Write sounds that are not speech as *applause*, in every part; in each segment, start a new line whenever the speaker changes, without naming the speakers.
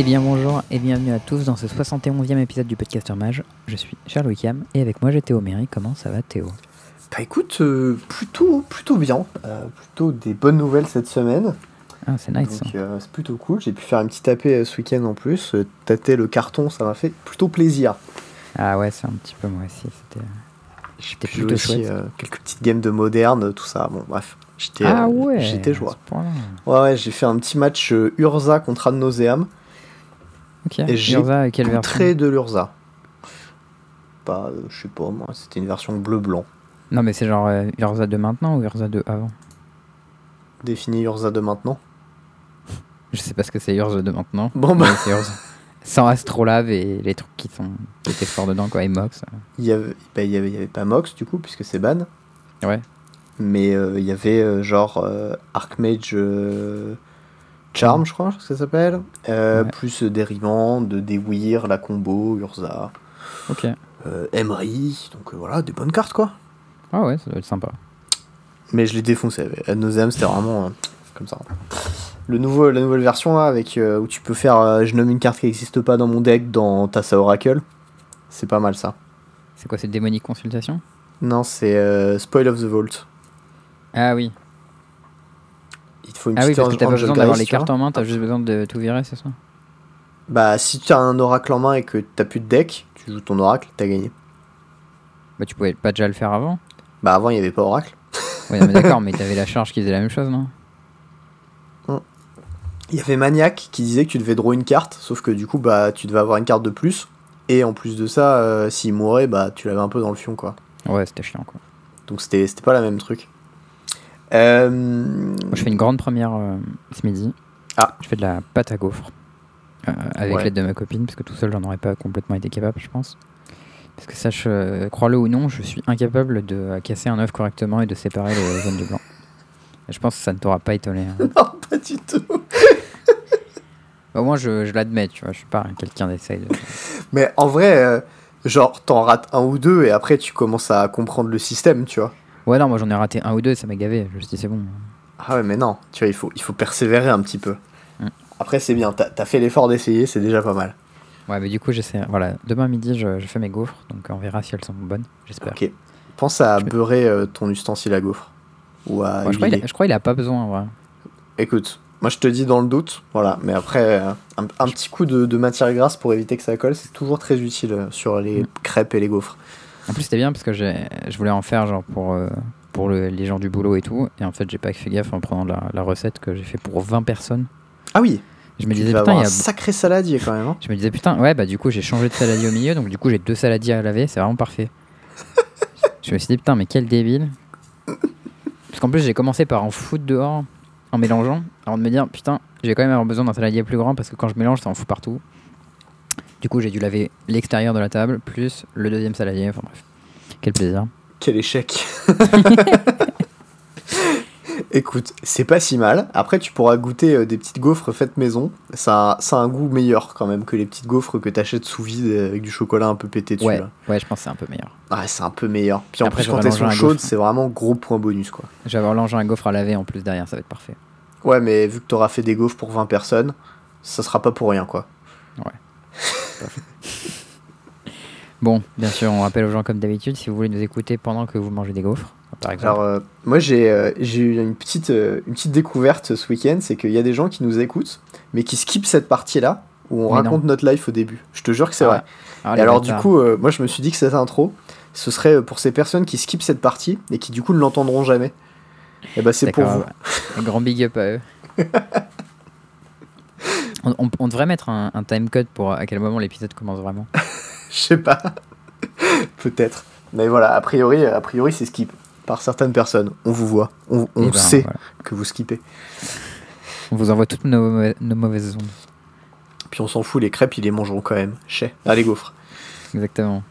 Eh bien bonjour et bienvenue à tous dans ce 71e épisode du Podcaster Mage. Je suis Charles Wickham et avec moi j'ai Théo Méry. Comment ça va Théo?
Bah écoute, euh, plutôt, plutôt bien. Euh, plutôt des bonnes nouvelles cette semaine.
Ah c'est nice.
Donc euh, c'est plutôt cool. J'ai pu faire un petit tapé ce week-end en plus. Tâter le carton, ça m'a fait plutôt plaisir.
Ah ouais c'est un petit peu moi aussi. C'était
jouer
plutôt
aussi
chouette.
quelques petites games de moderne, tout ça. Bon bref, j'étais
Ah ouais
j'étais joie. Ouais ouais, j'ai fait un petit match Urza contre Ad Nauseam.
Ok.
Et j'ai Poutré de l'Urza. Bah euh, je sais pas moi, c'était une version bleu-blanc.
Non mais c'est genre euh, Urza de maintenant ou Urza de avant?
Défini Urza de maintenant. *laughs*
Je sais pas ce que c'est Urza de maintenant.
Bon bah
mais c'est Urza. Sans Astrolabe et les trucs qui sont qui étaient forts dedans quoi et Mox.
il y avait, bah, il y avait, il y avait pas Mox du coup puisque c'est ban.
Ouais.
Mais euh, il y avait genre Archmage Charm, je crois que ça s'appelle. Euh,
Ouais.
Plus euh, Dérivant, de Dewir, la combo, Urza,
Ok.
euh, Emery. Donc euh, voilà, des bonnes cartes quoi.
Ah ouais ça doit être sympa.
Mais je l'ai défoncé. Ad Nauseam, c'était vraiment comme ça. Le nouveau, la nouvelle version là, avec, où tu peux faire je nomme une carte qui n'existe pas dans mon deck dans Tassa Oracle. C'est pas mal ça.
C'est quoi cette démonique consultation?
Non, c'est Spoil of the Vault.
Ah oui.
Te faut une
Ah oui parce que t'as pas besoin d'avoir les cartes en main, t'as juste besoin de tout virer c'est ça?
Bah, si tu as un oracle en main et que t'as plus de deck, tu joues ton oracle, t'as gagné.
Bah tu pouvais pas déjà le faire avant
Bah, avant, il n'y avait pas oracle.
Ouais, mais *laughs* d'accord, mais t'avais la charge qui faisait la même chose, non
Il y avait Maniac qui disait que tu devais draw une carte, sauf que du coup, bah, tu devais avoir une carte de plus. Et en plus de ça, euh, s'il mourait, bah, tu l'avais un peu dans le fion, quoi.
Ouais, c'était chiant, quoi.
Donc, c'était c'était pas la même truc. Euh...
Je fais une grande première euh, ce midi.
Ah.
Je fais de la pâte à gaufres. euh, avec
Ouais.
l'aide de ma copine, parce que tout seul, j'en aurais pas complètement été capable, je pense. Parce que sache, crois-le ou non, je suis incapable de casser un œuf correctement et de séparer le jaune *laughs* du blanc. Et je pense que ça ne t'aura pas étonné. hein. *laughs*
Non, pas du tout. *laughs*
Au moins, je, je l'admets, tu vois, je suis pas quelqu'un d'essaye de...
Mais en vrai, genre, t'en rates un ou deux et après, tu commences à comprendre le système, tu vois.
Ouais, non, moi j'en ai raté un ou deux, ça m'a gavé. Je me suis dit, c'est bon.
Ah ouais, mais non, tu vois, il faut, il faut persévérer un petit peu.
Mm.
Après, c'est bien, t'as t'as fait l'effort d'essayer, c'est déjà pas mal.
Ouais, mais du coup, j'essaie. Voilà, demain midi, je, je fais mes gaufres, donc on verra si elles sont bonnes, j'espère.
Ok. Pense à
Je
beurrer euh, ton ustensile à gaufre. Ou à
Ouais, je, crois il a, je crois qu'il a pas besoin, vrai.
Écoute, moi je te dis dans le doute, voilà. Mais après, euh, un, un petit coup de, de matière grasse pour éviter que ça colle, c'est toujours très utile euh, sur les
Mm.
crêpes et les gaufres.
En plus, c'était bien parce que je voulais en faire genre pour, euh, pour le- les gens du boulot et tout. Et en fait, j'ai pas fait gaffe en prenant la, la recette que j'ai fait pour 20 personnes.
Ah oui,
Je me
tu
disais, putain, il
un
y a...
sacré saladier quand même. hein.
Je me disais, putain, ouais, bah du coup, j'ai changé de saladier au milieu, donc du coup, j'ai deux saladiers à laver, c'est vraiment parfait. *laughs* je me suis dit, putain, mais quel débile. Parce qu'en plus, j'ai commencé par en foutre dehors en mélangeant, avant de me dire, putain, j'ai quand même avoir besoin d'un saladier plus grand parce que quand je mélange, ça en fout partout. Du coup, j'ai dû laver l'extérieur de la table, plus le deuxième saladier, enfin bref. Quel plaisir.
Quel échec. *laughs* *laughs* Écoute, c'est pas si mal. Après, tu pourras goûter euh, des petites gaufres faites maison. Ça, ça a un goût meilleur quand même que les petites gaufres que t'achètes sous vide euh, avec du chocolat un peu pété dessus.
Ouais,
là.
ouais, je pense que c'est un peu meilleur.
Ouais, c'est un peu meilleur. Puis en
Après,
plus, quand elles sont chaudes, c'est vraiment gros point bonus quoi.
Je vais avoir l'engin à gaufre à laver en plus derrière, ça va être parfait.
Ouais, mais vu que t'auras fait des gaufres pour 20 personnes, ça sera pas pour rien quoi. *laughs*
Bon, bien sûr, on rappelle aux gens comme d'habitude, si vous voulez nous écouter pendant que vous mangez des gaufres, par exemple.
Alors, euh, moi j'ai euh, j'ai eu une petite, euh, une petite découverte ce week-end c'est qu'il y a des gens qui nous écoutent, mais qui skippent cette partie là où on
Mais
raconte notre life au début. Je te jure que c'est
Ah,
vrai.
Ah,
Et alors du coup, moi je me suis dit que cette intro, ce serait pour ces personnes qui skippent cette partie et qui du coup ne l'entendront jamais. Et bah c'est pour vous.
ouais. Un grand big up à eux. *laughs* on, on- on devrait mettre un, un time code pour à quel moment l'épisode commence vraiment. *laughs*
Je sais pas. Peut-être. Mais voilà, a priori, a priori c'est skip par certaines personnes. On vous voit, on, on
Et ben,
sait
voilà.
que vous skippez.
On vous envoie toutes nos, mauvais- nos mauvaises ondes.
Puis on s'en fout, les crêpes ils les mangeront quand même. Chez. Ah les gaufres.
Exactement.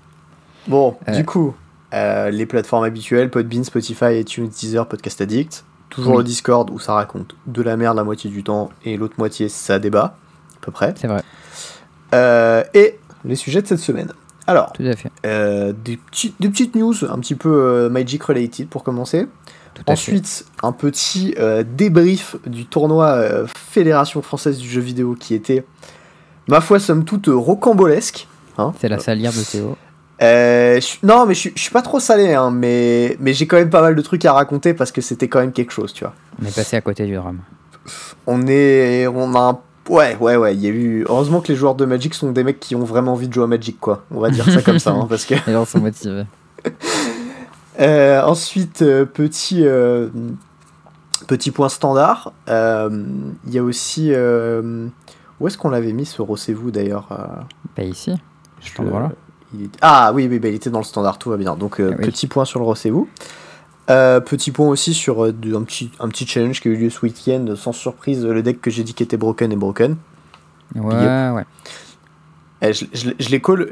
Bon,
Euh.
du coup, euh, les plateformes habituelles, Podbean, Spotify, iTunes, Deezer, Podcast Addict. Toujours
Oui.
le Discord où ça raconte de la merde la moitié du temps et l'autre moitié ça débat, peu près.
C'est vrai,
Euh, et les sujets de cette semaine. Alors,
tout à fait.
euh, des, petits- des petites news un petit peu euh, Magic related pour commencer.
Tout à fait.
Ensuite, un petit débrief du tournoi Fédération française du jeu vidéo qui était ma foi, somme toute rocambolesque. Hein.
C'est la salière de Théo.
Euh, je- non, mais je, je suis pas trop salé, hein, mais, mais j'ai quand même pas mal de trucs à raconter parce que c'était quand même quelque chose, tu vois.
On est passé à côté du drame.
On est. On a un. Ouais, ouais, ouais, il y a eu. Heureusement que les joueurs de Magic sont des mecs qui ont vraiment envie de jouer à Magic, quoi. On va dire ça comme ça, hein, parce que. *laughs*
Gens sont motivés. *laughs*
Euh, ensuite, euh, petit, euh, petit point standard. Il y a aussi. où est-ce qu'on l'avait mis ce Rossez-vous d'ailleurs
Pas ici.
je il Ah oui, oui bah, il était dans le standard, tout va bien. Donc,
Ah oui.
petit point sur le Rossez-vous. Euh, petit point aussi sur euh, un, petit, un petit challenge qui a eu lieu ce week-end. Sans surprise, le deck que j'ai dit qui était broken est broken.
Ouais, ouais.
Eh, je, je, je les call,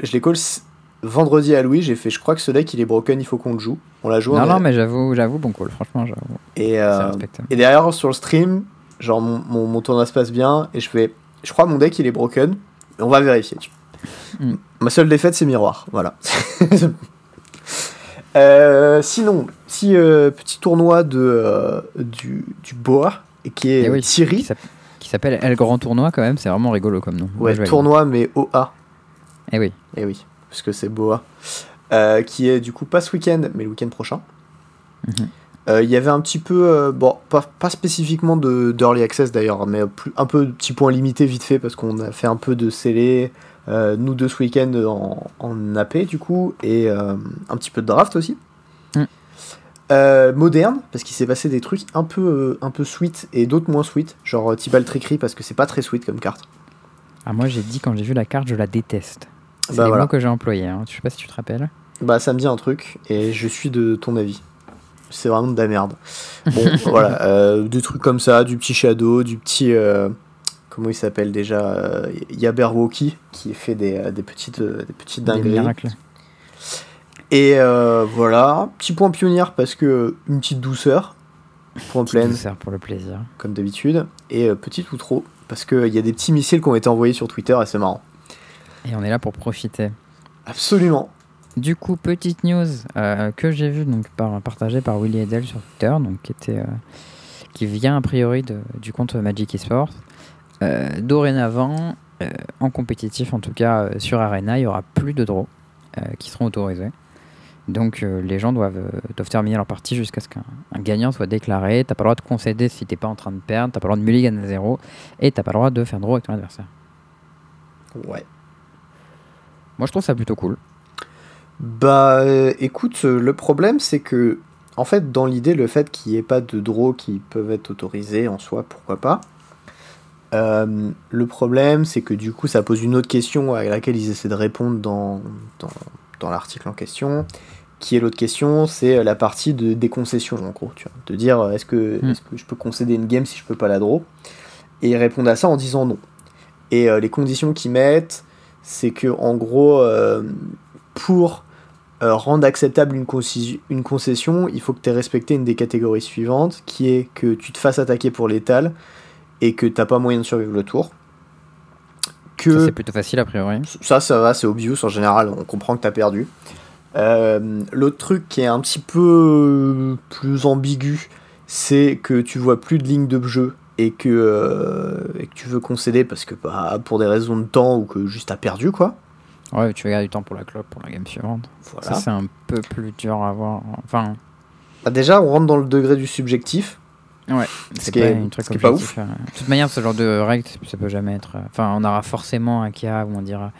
vendredi à Louis. J'ai fait, je crois que ce deck il est broken, il faut qu'on le joue. On l'a joué.
Non, non, mais j'avoue, j'avoue, bon call. Franchement, j'avoue.
Et, euh, et derrière sur le stream, genre mon, mon, mon tournoi se passe bien et je fais, je crois mon deck il est broken. On va vérifier.
Mm.
Ma seule défaite c'est miroir, voilà. *laughs* Euh, sinon, si euh, petit tournoi de euh, du, du boa et qui est
Eh oui,
Thierry.
Qui s'app- Qui s'appelle El Grand Tournoi, quand même. C'est vraiment rigolo comme nom.
Ouais, tournoi mais OA.
Eh oui.
Et oui, parce que c'est Boa. Qui est du coup pas ce week-end, mais le week-end prochain.
Mhm.
Il y avait un petit peu, bon, pas, pas spécifiquement de d'early access d'ailleurs, mais plus, un peu de petits points limités vite fait parce qu'on a fait un peu de scellé, euh, nous deux ce week-end en, en AP du coup, et euh, un petit peu de draft aussi.
Mm.
Euh, moderne, parce qu'il s'est passé des trucs un peu, un peu sweet et d'autres moins sweet, genre Tibal Trickery parce que c'est pas très sweet comme carte.
Ah, moi, j'ai dit quand j'ai vu la carte, je la déteste. C'est
Bah
les
voilà.
mots que j'ai employés. Hein. Je sais pas si tu te rappelles.
Bah ça me dit un truc et je suis de ton avis. C'est vraiment de la merde. Bon *laughs* voilà, des trucs comme ça, du petit Shadow, du petit... euh, comment il s'appelle déjà euh, Yaberwoki qui fait des, euh, des petites, euh, des petites
Des
dingueries.
miracles.
Et euh, voilà, petit point pionnière parce que euh, une petite douceur, point
Petite
pleine
douceur pour le plaisir.
comme d'habitude, et euh, petit ou trop parce qu'il y a des petits missiles qui ont été envoyés sur Twitter et c'est marrant.
Et on est là pour profiter.
Absolument.
Du coup, petite news euh, que j'ai vue donc par, partagée par Willy Edel sur Twitter, donc qui était euh, qui vient a priori de- du compte Magic Esports. Euh, dorénavant, euh, en compétitif en tout cas euh, sur Arena, il y aura plus de draws qui seront autorisés. Donc euh, les gens doivent, euh, doivent terminer leur partie jusqu'à ce qu'un un gagnant soit déclaré. T'as pas le droit de concéder si t'es pas en train de perdre, t'as pas le droit de mulligan à zéro, et t'as pas le droit de faire draw avec ton adversaire.
Ouais.
Moi je trouve ça plutôt cool.
Bah euh, écoute, le problème c'est que, en fait, dans l'idée, le fait qu'il n'y ait pas de draws qui peuvent être autorisés en soi, pourquoi pas. Euh, le problème c'est que du coup ça pose une autre question à laquelle ils essaient de répondre dans, dans, dans l'article en question. Qui est l'autre question C'est la partie de, des concessions en gros. Tu vois, de dire euh, est-ce que,
Mm.
est-ce que je peux concéder une game si je peux pas la draw? Et ils répondent à ça en disant non. Et euh, les conditions qu'ils mettent, c'est que en gros, euh, pour euh, rendre acceptable une, une concession, il faut que tu aies respecté une des catégories suivantes, qui est que tu te fasses attaquer pour l'étal et que t'as pas moyen de survivre le tour.
Ça
Que
c'est plutôt facile a priori.
ça, ça va, c'est obvious en général, on comprend que t'as perdu. Euh, L'autre truc qui est un petit peu plus ambigu, c'est que tu vois plus de ligne de jeu et que, euh, et que tu veux concéder parce que bah, pour des raisons de temps ou que juste t'as perdu quoi.
Ouais, tu gagnes du temps pour la clope pour la game suivante.
Voilà.
Ça, c'est un peu plus dur à voir. Enfin,
Bah, déjà, on rentre dans le degré du subjectif.
Ouais,
Ce
c'est
qui
pas
est-
un truc
ce qui est pas
objectif, euh. De toute manière, ce genre de règle, ça peut jamais être. euh, Enfin, on aura forcément un cas où on dira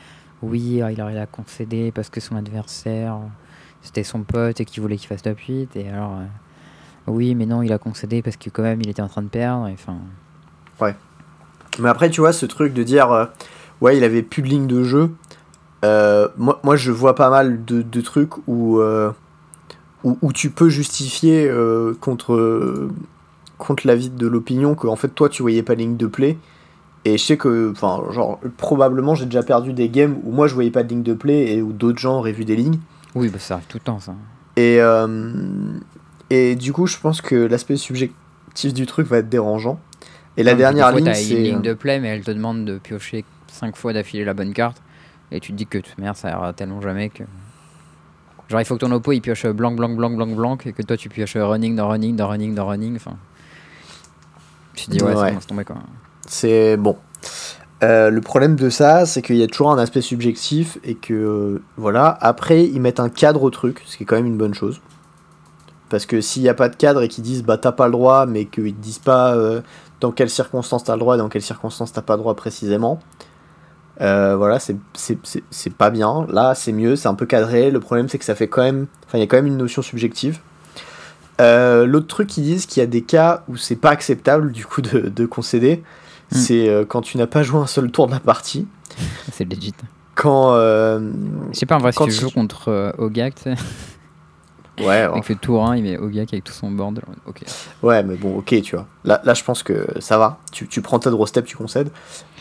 oui, euh, il aurait à concéder parce que son adversaire, c'était son pote et qu'il voulait qu'il fasse top 8. Et alors, euh, oui, mais non, il a concédé parce que quand même, il était en train de perdre. et Enfin,
Mais après, tu vois, ce truc de dire, euh, ouais, il avait plus de ligne de jeu. euh, moi, moi, je vois pas mal de, de trucs où, euh, où, où tu peux justifier euh, contre, euh, contre l'avis de l'opinion que, en fait, toi, tu voyais pas de ligne de play. Et je sais que, enfin, genre, probablement, j'ai déjà perdu des games où moi, je voyais pas de ligne de play et où d'autres gens auraient vu des lignes.
oui, bah, ça arrive tout le temps, ça.
Et, euh, et du coup, je pense que l'aspect subjectif du truc va être dérangeant. Et la
Non,
dernière
fois,
ligne,
t'as une
c'est.
ligne de play, mais elle te demande de piocher 5 fois d'affilée la bonne carte. Et tu te dis que de toute manière, ça ira tellement jamais que. Genre, il faut que ton oppo il pioche blanc, blanc, blanc, blanc, blanc, et que toi tu pioches running dans running dans running dans running. Enfin. Tu te dis, ouais,
Ouais.
c'est bon, c'est tombé quoi.
C'est bon. Euh, le problème de ça, c'est qu'il y a toujours un aspect subjectif et que euh, voilà. Après, ils mettent un cadre au truc, ce qui est quand même une bonne chose. Parce que s'il n'y a pas de cadre et qu'ils disent bah t'as pas le droit, mais qu'ils te disent pas euh, dans quelles circonstances t'as le droit et dans quelles circonstances t'as pas le droit précisément, voilà, c'est pas bien. Là, c'est mieux, c'est un peu cadré. Le problème, c'est que ça fait quand même. Enfin, il y a quand même une notion subjective. Euh, L'autre truc qu'ils disent qu'il y a des cas où c'est pas acceptable du coup de, de concéder,
Mm.
c'est euh, quand tu n'as pas joué un seul tour de la partie.
C'est legit.
Quand. euh,
Je sais pas, en vrai, si tu
tu-
joues contre Ogak, tu sais,
Ouais, *laughs*
avec le tour 1, il met Ogak avec tout son board. Ok.
Ouais, mais bon, ok, tu vois. Là, là je pense que ça va. Tu, tu prends ta draw step, tu concèdes.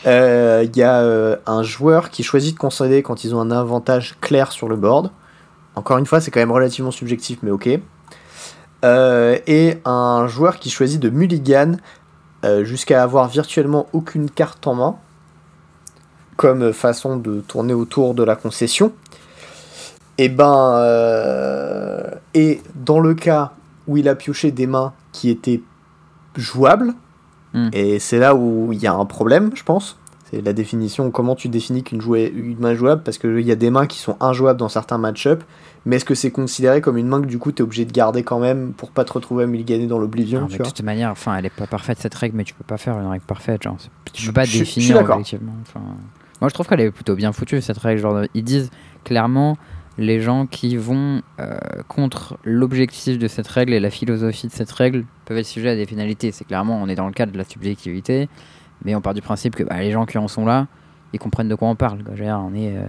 Il y a un joueur qui choisit de concéder quand ils ont un avantage clair sur le board. Encore une fois, c'est quand même relativement subjectif, mais ok. Euh, et un joueur qui choisit de mulligan euh, jusqu'à avoir virtuellement aucune carte en main, comme façon de tourner autour de la concession. Et ben, euh, et dans le cas où il a pioché des mains qui étaient jouables,
Hmm.
et c'est là où il y a un problème, je pense. C'est la définition, comment tu définis qu'une une main est jouable, parce qu'il y a des mains qui sont injouables dans certains match-up, mais est-ce que c'est considéré comme une main que du coup tu es obligé de garder quand même pour pas te retrouver à mulliganer dans l'oblivion
de toute manière, enfin, elle est pas parfaite cette règle, mais tu peux pas faire une règle parfaite. Genre, tu peux pas
je-
définir objectivement. Enfin, moi, je trouve qu'elle est plutôt bien foutue cette règle. Genre, ils disent clairement les gens qui vont euh, contre l'objectif de cette règle et la philosophie de cette règle peuvent être sujets à des pénalités. C'est clairement, on est dans le cadre de la subjectivité, mais on part du principe que bah, les gens qui en sont là, ils comprennent de quoi on parle. quoi. On est euh,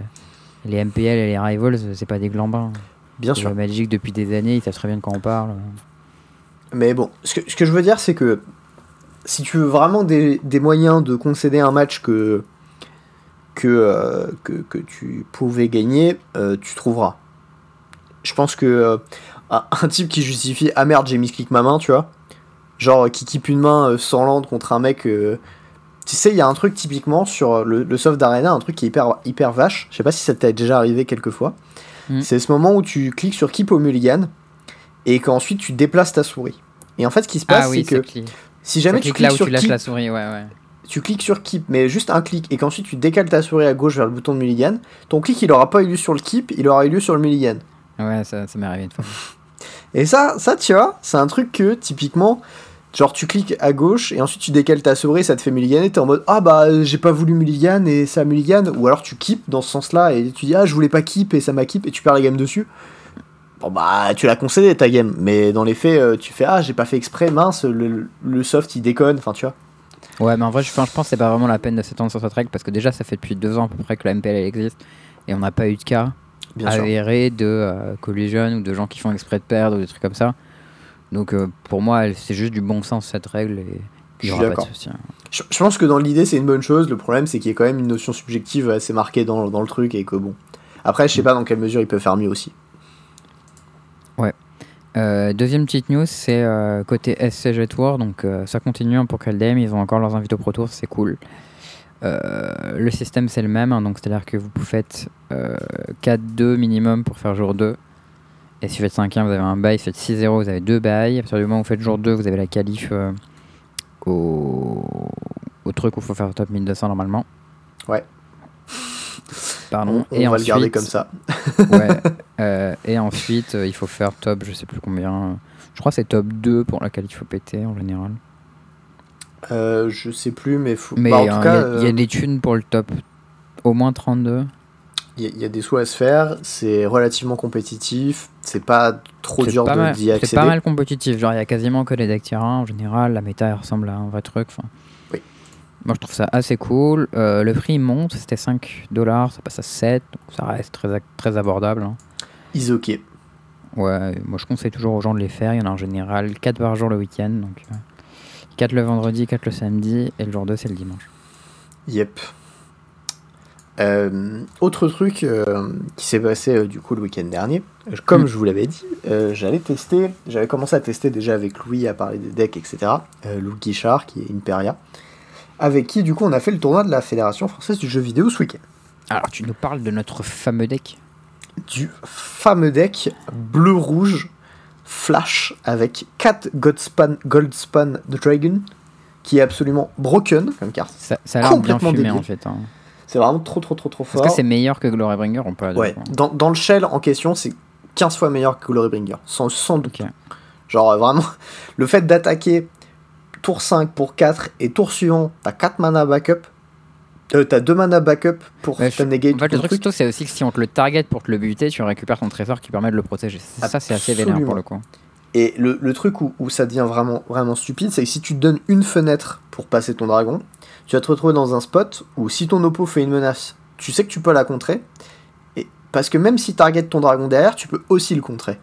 les MPL et les Rivals, c'est pas des glambins.
Bien
Sur
sûr.
le Magic depuis des années, ils savent très bien de quoi on parle.
Mais bon, ce que, ce que je veux dire, c'est que si tu veux vraiment des, des moyens de concéder un match que, que, euh, que, que tu pouvais gagner, euh, tu trouveras. Je pense que euh, un type qui justifie Ah merde, j'ai misclick ma main, tu vois. Genre qui keep une main sans land contre un mec. Euh, tu sais, il y a un truc typiquement sur le, le soft d'Arena, un truc qui est hyper, hyper vache. Je sais pas si ça t'est déjà arrivé quelques fois.
Mm.
C'est ce moment où tu cliques sur Keep au mulligan et qu'ensuite tu déplaces ta souris. Et en fait, ce qui se passe,
ah oui,
c'est que si jamais
ça
tu
clique là
cliques
où
sur
tu lâches
Keep,
la souris, ouais, ouais.
tu cliques sur Keep, mais juste un clic, et qu'ensuite tu décales ta souris à gauche vers le bouton de mulligan, ton clic il aura pas eu lieu sur le Keep, il aura eu lieu sur le mulligan.
Ouais, ça, ça m'est arrivé une fois.
Et ça, ça tu vois, c'est un truc que typiquement, genre tu cliques à gauche et ensuite tu décales ta souris, ça te fait mulliganer, t'es en mode ah bah j'ai pas voulu mulligan et ça mulligan, ou alors tu keep dans ce sens-là et tu dis ah je voulais pas keep et ça m'a keep et tu perds la game dessus. Bon bah tu l'as concédé ta game, mais dans les faits euh, tu fais ah j'ai pas fait exprès, mince, le, le soft il déconne, enfin tu vois.
Ouais, mais en vrai, je, enfin, je pense que c'est pas vraiment la peine de s'étendre sur cette règle parce que déjà, ça fait depuis deux ans à peu près que la MPL elle existe et on n'a pas eu de cas avérés de euh, collusion ou de gens qui font exprès de perdre ou des trucs comme ça. Donc euh, pour moi, c'est juste du bon sens cette règle et
Je
il y
suis
aura pas de
d'accord.
hein.
Je, je pense que dans l'idée c'est une bonne chose, le problème c'est qu'il y a quand même une notion subjective assez marquée dans, dans le truc et que bon. Après je sais pas dans quelle mesure il peut faire mieux aussi.
Euh, deuxième petite news, c'est euh, côté SCG Tour, donc euh, ça continue hein, pour Kaldem, ils ont encore leurs invités au Pro Tour, c'est cool. Euh, le système c'est le même, hein, donc c'est-à-dire que vous faites euh, 4-2 minimum pour faire jour 2. Et si vous faites 5-1, vous avez un bail, si vous faites 6-0, vous avez deux bails. À partir du moment où vous faites jour 2, vous avez la qualif euh, au... au truc où il faut faire top 1200 normalement.
Ouais.
Pardon.
On, on
et
va
ensuite,
le garder comme ça.
ouais. *laughs* Euh, et ensuite, euh, il faut faire top, je sais plus combien. Je crois que c'est top 2 pour laquelle il faut péter en général.
Euh, je sais plus mais, faut...
Mais
bah,
il y, a- il y a
euh,
des thunes pour le top. Au moins 32.
Il y, a- il y a des sous à se faire, c'est relativement compétitif, c'est pas trop
C'est
dur d'y
C'est
accéder.
pas mal compétitif. Genre, il y a quasiment que les decks terrain en général. La méta elle ressemble à un vrai truc.
Oui.
Moi, je trouve ça assez cool. Euh, le prix monte. C'était 5 dollars. Ça passe à 7. Donc, ça reste très, très abordable. hein.
Is ok.
Ouais, moi je conseille toujours aux gens de les faire. Il y en a en général 4 par jour le week-end. Donc 4 le vendredi, 4 le samedi et le jour 2 c'est le dimanche.
Yep. Euh, autre truc euh, qui s'est passé euh, du coup le week-end dernier, comme
Mm.
je vous l'avais dit, j'allais tester, j'avais commencé à tester déjà avec Louis à parler des decks, etc. Louis Guichard qui est Imperia, avec qui du coup on a fait le tournoi de la Fédération française du jeu vidéo ce week-end.
Alors tu nous parles de notre fameux deck
Du fameux deck bleu-rouge flash avec 4 Goldspan, Goldspan Dragon qui est absolument broken comme carte.
Ça, ça a l'air bien
Complètement
fumé
débile.
en fait. hein.
C'est vraiment trop trop trop trop fort.
Est-ce que c'est meilleur que Glorybringer pas du
Ouais, dans, dans le shell en question, c'est 15 fois meilleur que Glorybringer, sans, sans doute. Genre euh, vraiment, *laughs* le fait d'attaquer tour 5 pour 4 et tour suivant, t'as 4 mana backup. Euh, t'as 2 mana backup pour
Ouais, je-
negate
En fait, le truc, c'est aussi que si on te le target pour te le buter, tu récupères ton trésor qui permet de le protéger. Ça, c'est assez vénère pour le coup.
Et le, le truc où, où ça devient vraiment, vraiment stupide, c'est que si tu te donnes une fenêtre pour passer ton dragon, tu vas te retrouver dans un spot où si ton oppo fait une menace, tu sais que tu peux la contrer. Et, parce que même si target ton dragon derrière, tu peux aussi le contrer.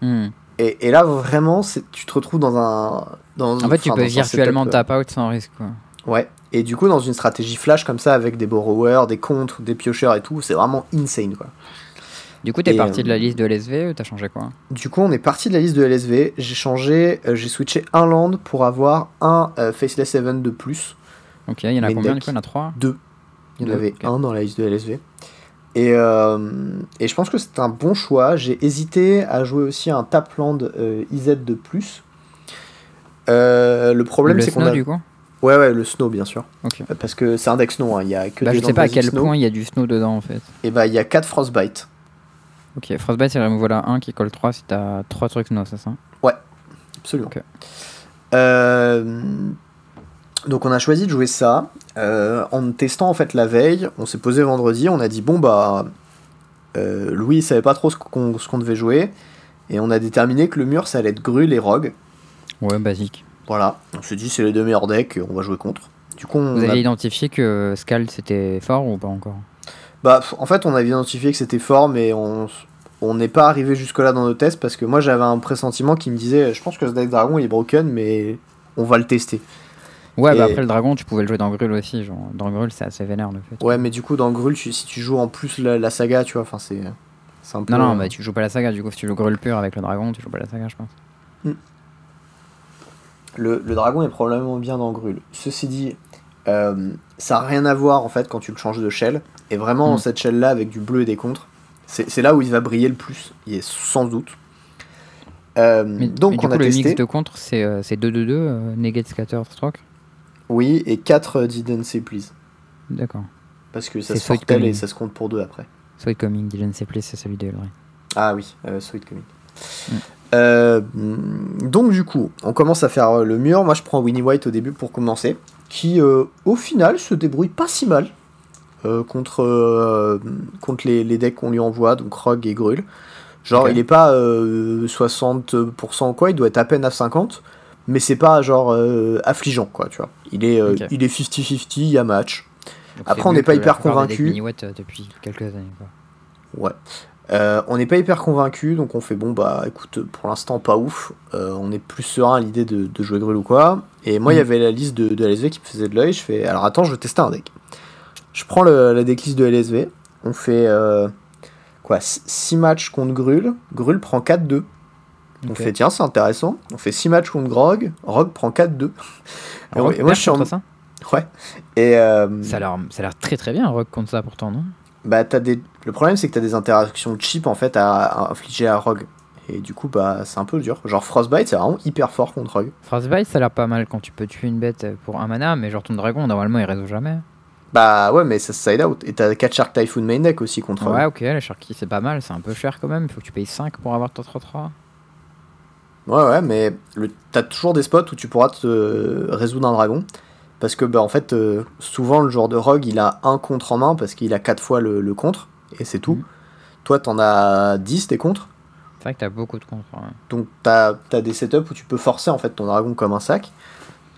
Hmm.
Et, et là, vraiment, tu te retrouves dans un. Dans,
En fait, tu peux virtuellement
euh,
tap out sans risque. Quoi.
Ouais. Et du coup, dans une stratégie flash comme ça, avec des borrowers, des contres, des piocheurs et tout, c'est vraiment insane quoi.
Du coup, t'es parti
euh,
de la liste de LSV ou t'as changé quoi
Du coup, on est parti de la liste de LSV. J'ai changé, euh, j'ai switché un land pour avoir un euh, Faceless Event de plus.
Ok, il y en a
Main
combien
deck.
du coup Il y en a 3
Deux. Il y en avait un dans la liste de LSV. Et, euh, et je pense que c'est un bon choix. J'ai hésité à jouer aussi un Tapland euh, IZ de plus. Euh, le problème, c'est qu'on a.
du coup
Ouais, ouais, le snow, bien sûr.
Ok.
Euh, Parce que c'est un deck snow, hein. il y a que
Bah,
des
je sais pas à quel
snow.
point il y a du snow dedans en fait.
Et bah, il y a 4 Frostbite.
Ok, Frostbite, il en voilà un qui colle 3 si t'as 3 trucs snow, c'est ça
Absolument.
Ok.
Euh, donc on a choisi de jouer ça. Euh, en testant en fait la veille, on s'est posé vendredi, on a dit bon bah euh, Louis il savait pas trop ce qu'on ce qu'on devait jouer et on a déterminé que le mur ça allait être Grul et Rogue.
Ouais, basique.
Voilà, on s'est dit c'est les deux meilleurs decks, on va jouer contre. Du coup on
Vous
a-
avez identifié que Scald c'était fort ou pas encore?
Bah en fait on avait identifié que c'était fort mais on on n'est pas arrivé jusque là dans nos tests parce que moi j'avais un pressentiment qui me disait je pense que ce deck dragon il est broken mais on va le tester.
Ouais, bah après le dragon, tu pouvais le jouer dans Grul aussi. Genre, dans Grul, c'est assez vénère le fait.
Ouais, mais du coup, dans Grul, tu- si tu joues en plus la, la saga, tu vois, enfin, c'est. Peu.
Non, non, bah tu joues pas la saga, du coup, si tu joues Grul pur avec le dragon, tu joues pas la saga, je pense.
le, le dragon est probablement bien dans Grul. Ceci dit, euh, ça n'a rien à voir en fait quand tu le changes de shell. Et vraiment,
Mm.
cette shell-là, avec du bleu et des contres, c'est là où il va briller le plus, il est sans doute. Euh,
Mais,
donc,
mais du coup,
a
le
testé.
mix de contre, c'est euh, c'est 2-2-2, euh, negate scatter stroke.
Oui, et 4 Didn't Say Please.
D'accord.
Parce que ça se
Sweet
fortelle et
Coming.
ça se compte pour deux après.
Sweet Coming, Dylan Please, c'est celui de.
Ah oui, euh, Sweet Coming.
Mm.
Euh, donc du coup, on commence à faire euh, le mur. Moi, je prends Winnie White au début pour commencer, qui euh, au final se débrouille pas si mal euh, contre, euh, contre les, les decks qu'on lui envoie, donc Rogue et Grul. Genre, il est pas euh, 60% quoi, il doit être à peine à 50, mais c'est pas genre affligeant quoi, tu vois. Il est euh,
Ok.
il est 50-50, il y a match.
Donc,
Après, on n'est pas hyper convaincu.
Depuis quelques années. Quoi.
Ouais. Euh, on n'est pas hyper convaincu, donc on fait bon bah écoute, pour l'instant pas ouf. Euh, on est plus serein à l'idée de, de jouer Grul ou quoi. Et moi il y
Mm.
avait la liste de, de LSV qui me faisait de l'œil. Je fais alors attends, je vais tester un deck. Je prends le, la decklist de LSV. On fait euh, quoi 6 matchs contre Grul. Grul prend 4-2. On fait tiens, c'est intéressant. On fait 6 matchs contre Grog. Rogue prend 4-2. Et moi je suis en.
contre ça
Ouais. Et euh,
Ça a l'air ça a l'air très très bien, Rogue contre ça pourtant, non?
Bah, t'as des... Le problème, c'est que t'as des interactions cheap en fait à, à infliger à Rogue. Et du coup, bah, c'est un peu dur. Genre, Frostbite, c'est vraiment hyper fort contre Rogue.
Frostbite, ça a l'air pas mal quand tu peux tuer une bête pour un mana, mais genre ton dragon, normalement, il résout jamais.
Bah, ouais, mais ça se side out. Et t'as 4 Shark Typhoon main deck aussi contre Rogue.
Ouais, ok, la Sharky, c'est pas mal, c'est un peu cher quand même, il faut que tu payes 5 pour avoir ton 3-3.
Ouais, ouais, mais le... t'as toujours des spots où tu pourras te euh, résoudre un dragon. Parce que, bah, en fait, euh, souvent, le joueur de Rogue, il a un contre en main parce qu'il a 4 fois le, le contre. Et c'est tout.
Mhm.
Toi, t'en as 10 des contres.
C'est vrai que t'as beaucoup de contre. ouais.
Donc t'as as des setups où tu peux forcer en fait ton dragon comme un sac.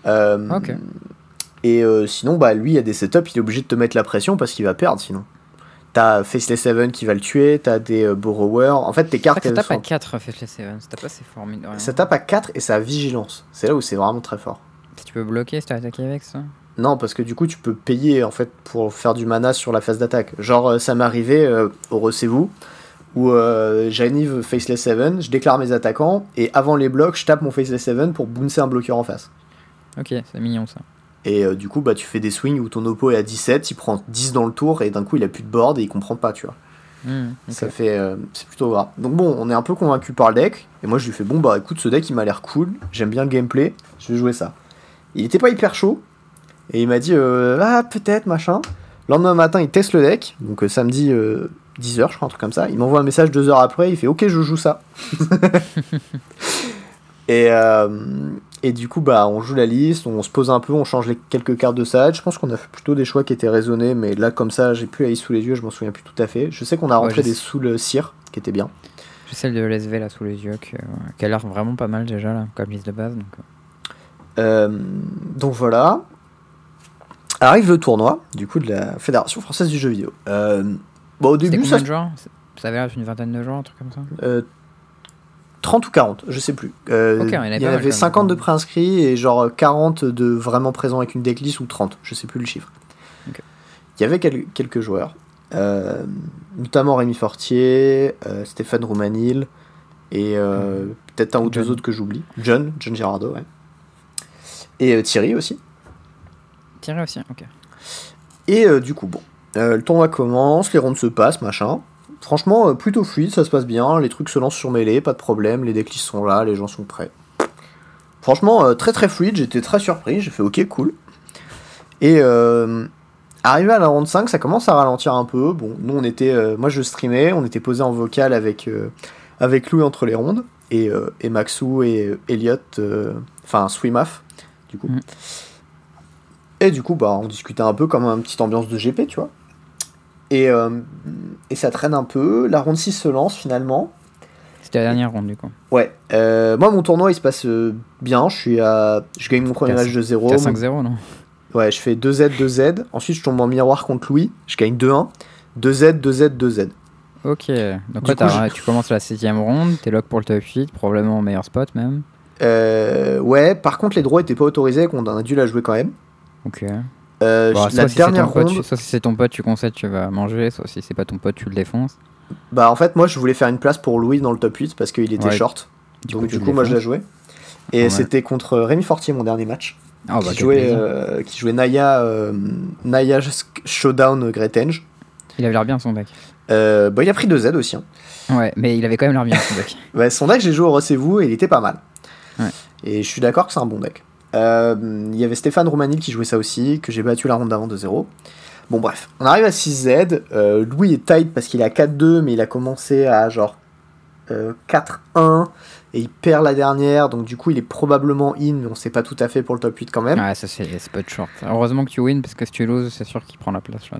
Euh,
Ok.
Et euh, sinon, bah lui, il y a des setups, il est obligé de te mettre la pression parce qu'il va perdre sinon. T'as Faceless Seven qui va le tuer, t'as des euh, Borrowers. En fait, tes
C'est vrai
cartes,
que ça tape à
sont-
4 Faceless Seven, ça tape assez fort, mine de rien.
ça tape à 4 et ça a vigilance. C'est là où c'est vraiment très fort.
Tu peux bloquer, si tu attaqué avec ça.
Non, parce que du coup, tu peux payer en fait pour faire du mana sur la phase d'attaque. Genre, euh, ça m'est arrivé euh, au Recez-vous où euh, j'anive Faceless Seven, je déclare mes attaquants et avant les blocs, je tape mon Faceless Seven pour bouncer un bloqueur en face.
Ok, c'est mignon ça.
Et euh, du coup, bah, tu fais des swings où ton oppo est à 17, il prend 10 dans le tour et d'un coup, il a plus de board et il comprend pas, tu vois.
Hmm.
Ça fait. c'est plutôt grave. Donc bon, on est un peu convaincu par le deck. Et moi, je lui fais bon, bah écoute, ce deck il m'a l'air cool, j'aime bien le gameplay, je vais jouer ça. Il était pas hyper chaud. Et il m'a dit euh, Ah, peut-être, machin. Le lendemain matin, il teste le deck. Donc euh, samedi, 10h, je crois, un truc comme ça. Il m'envoie un message deux heures après. Il fait Ok, je joue ça. *laughs* et, euh, et du coup, bah, on joue la liste. On se pose un peu. On change les quelques cartes de side. Je pense qu'on a fait plutôt des choix qui étaient raisonnés. Mais là, comme ça, j'ai plus la liste sous les yeux. Je m'en souviens plus tout à fait. Je sais qu'on a rentré des sous le cire qui était bien.
J'ai celle de l'SV là sous les yeux qui a l'air vraiment pas mal déjà là, comme liste de base. Donc, euh.
Euh, donc voilà. Arrive le tournoi, du coup, de la Fédération Française du Jeu Vidéo. Euh, bon, au
C'était
début, ça,
de joueurs Ça avait d'une vingtaine de joueurs, un truc comme ça
euh, 30 ou 40, je sais plus. Euh,
il y en avait
il y
pas mal,
avait
quand même.
50 de préinscrits et genre 40 de vraiment présents avec une decklist ou 30, je sais plus le chiffre. Il y avait quel- quelques joueurs, euh, notamment Rémi Fortier, Stéphane Roumanil et peut-être un ou deux autres que j'oublie. John, John Girardo, ouais. Et euh, Thierry aussi.
Tiré aussi, ok.
Et euh, du coup, bon, euh, le tournoi commence, les rondes se passent, machin. Franchement, plutôt fluide, ça se passe bien, les trucs se lancent sur mêlée, pas de problème, les decklists sont là, les gens sont prêts. Franchement, très très fluide, j'étais très surpris, j'ai fait ok, cool. Et euh, arrivé à la ronde 5, ça commence à ralentir un peu. Bon, nous on était, euh, moi je streamais, on était posé en vocal avec, euh, avec Louis entre les rondes, et, et Maxou et Elliot, enfin Swimaf, du coup.
Mhm.
Et du coup, bah, on discutait un peu comme une petite ambiance de GP, tu vois. Et, euh, et ça traîne un peu. La ronde 6 se lance finalement.
C'était la dernière ronde du coup.
Ouais. Euh, moi, mon tournoi, il se passe euh, bien. Je suis à... Je gagne mon premier match de 0.
T'es à 5-0, non?
Ouais, je fais 2Z, 2Z. Ensuite, je tombe en miroir contre Louis. Je gagne 2-1. 2Z, 2Z, 2Z.
Ok. Donc ouais,
coup,
t'as- tu commences la 7 ronde, t'es lock pour le top 8, probablement au meilleur spot même.
Euh, ouais, par contre, les draws étaient pas autorisés, qu'on a dû la jouer quand même.
Ok.
Euh,
Bon,
la
si
dernière
pote,
ronde,
tu- soit si c'est ton pote, tu concèdes, tu vas manger, soit si c'est pas ton pote, tu le défonces.
bah en fait, moi, je voulais faire une place pour Louis dans le top 8 parce qu'il était
Ouais.
short.
Du
Donc,
coup,
du coup, moi, je la jouais. Et
Ouais.
c'était contre Rémi Fortier, mon dernier match.
Ah bah
qui, jouait, euh, qui jouait Naya, euh, Naya Showdown Great Henge.
Il avait l'air bien son deck.
Bah, il a pris 2Z aussi. hein.
Ouais, mais il avait quand même l'air bien son deck. *laughs*
Son deck, j'ai joué au Recevez-vous et il était pas mal.
Ouais.
Et je suis d'accord que c'est un bon deck. Euh, Il y avait Stéphane Romanil qui jouait ça aussi, que j'ai battu la ronde d'avant de 0. Bon, bref, on arrive à 6Z. euh, Louis est tight parce qu'il a 4-2, mais il a commencé à genre euh, 4-1 et il perd la dernière, donc du coup il est probablement in, mais on sait pas tout à fait pour le top 8 quand même.
Ouais, ça c'est pas de short. Heureusement que tu win parce que si tu loses, c'est sûr qu'il prend la place là.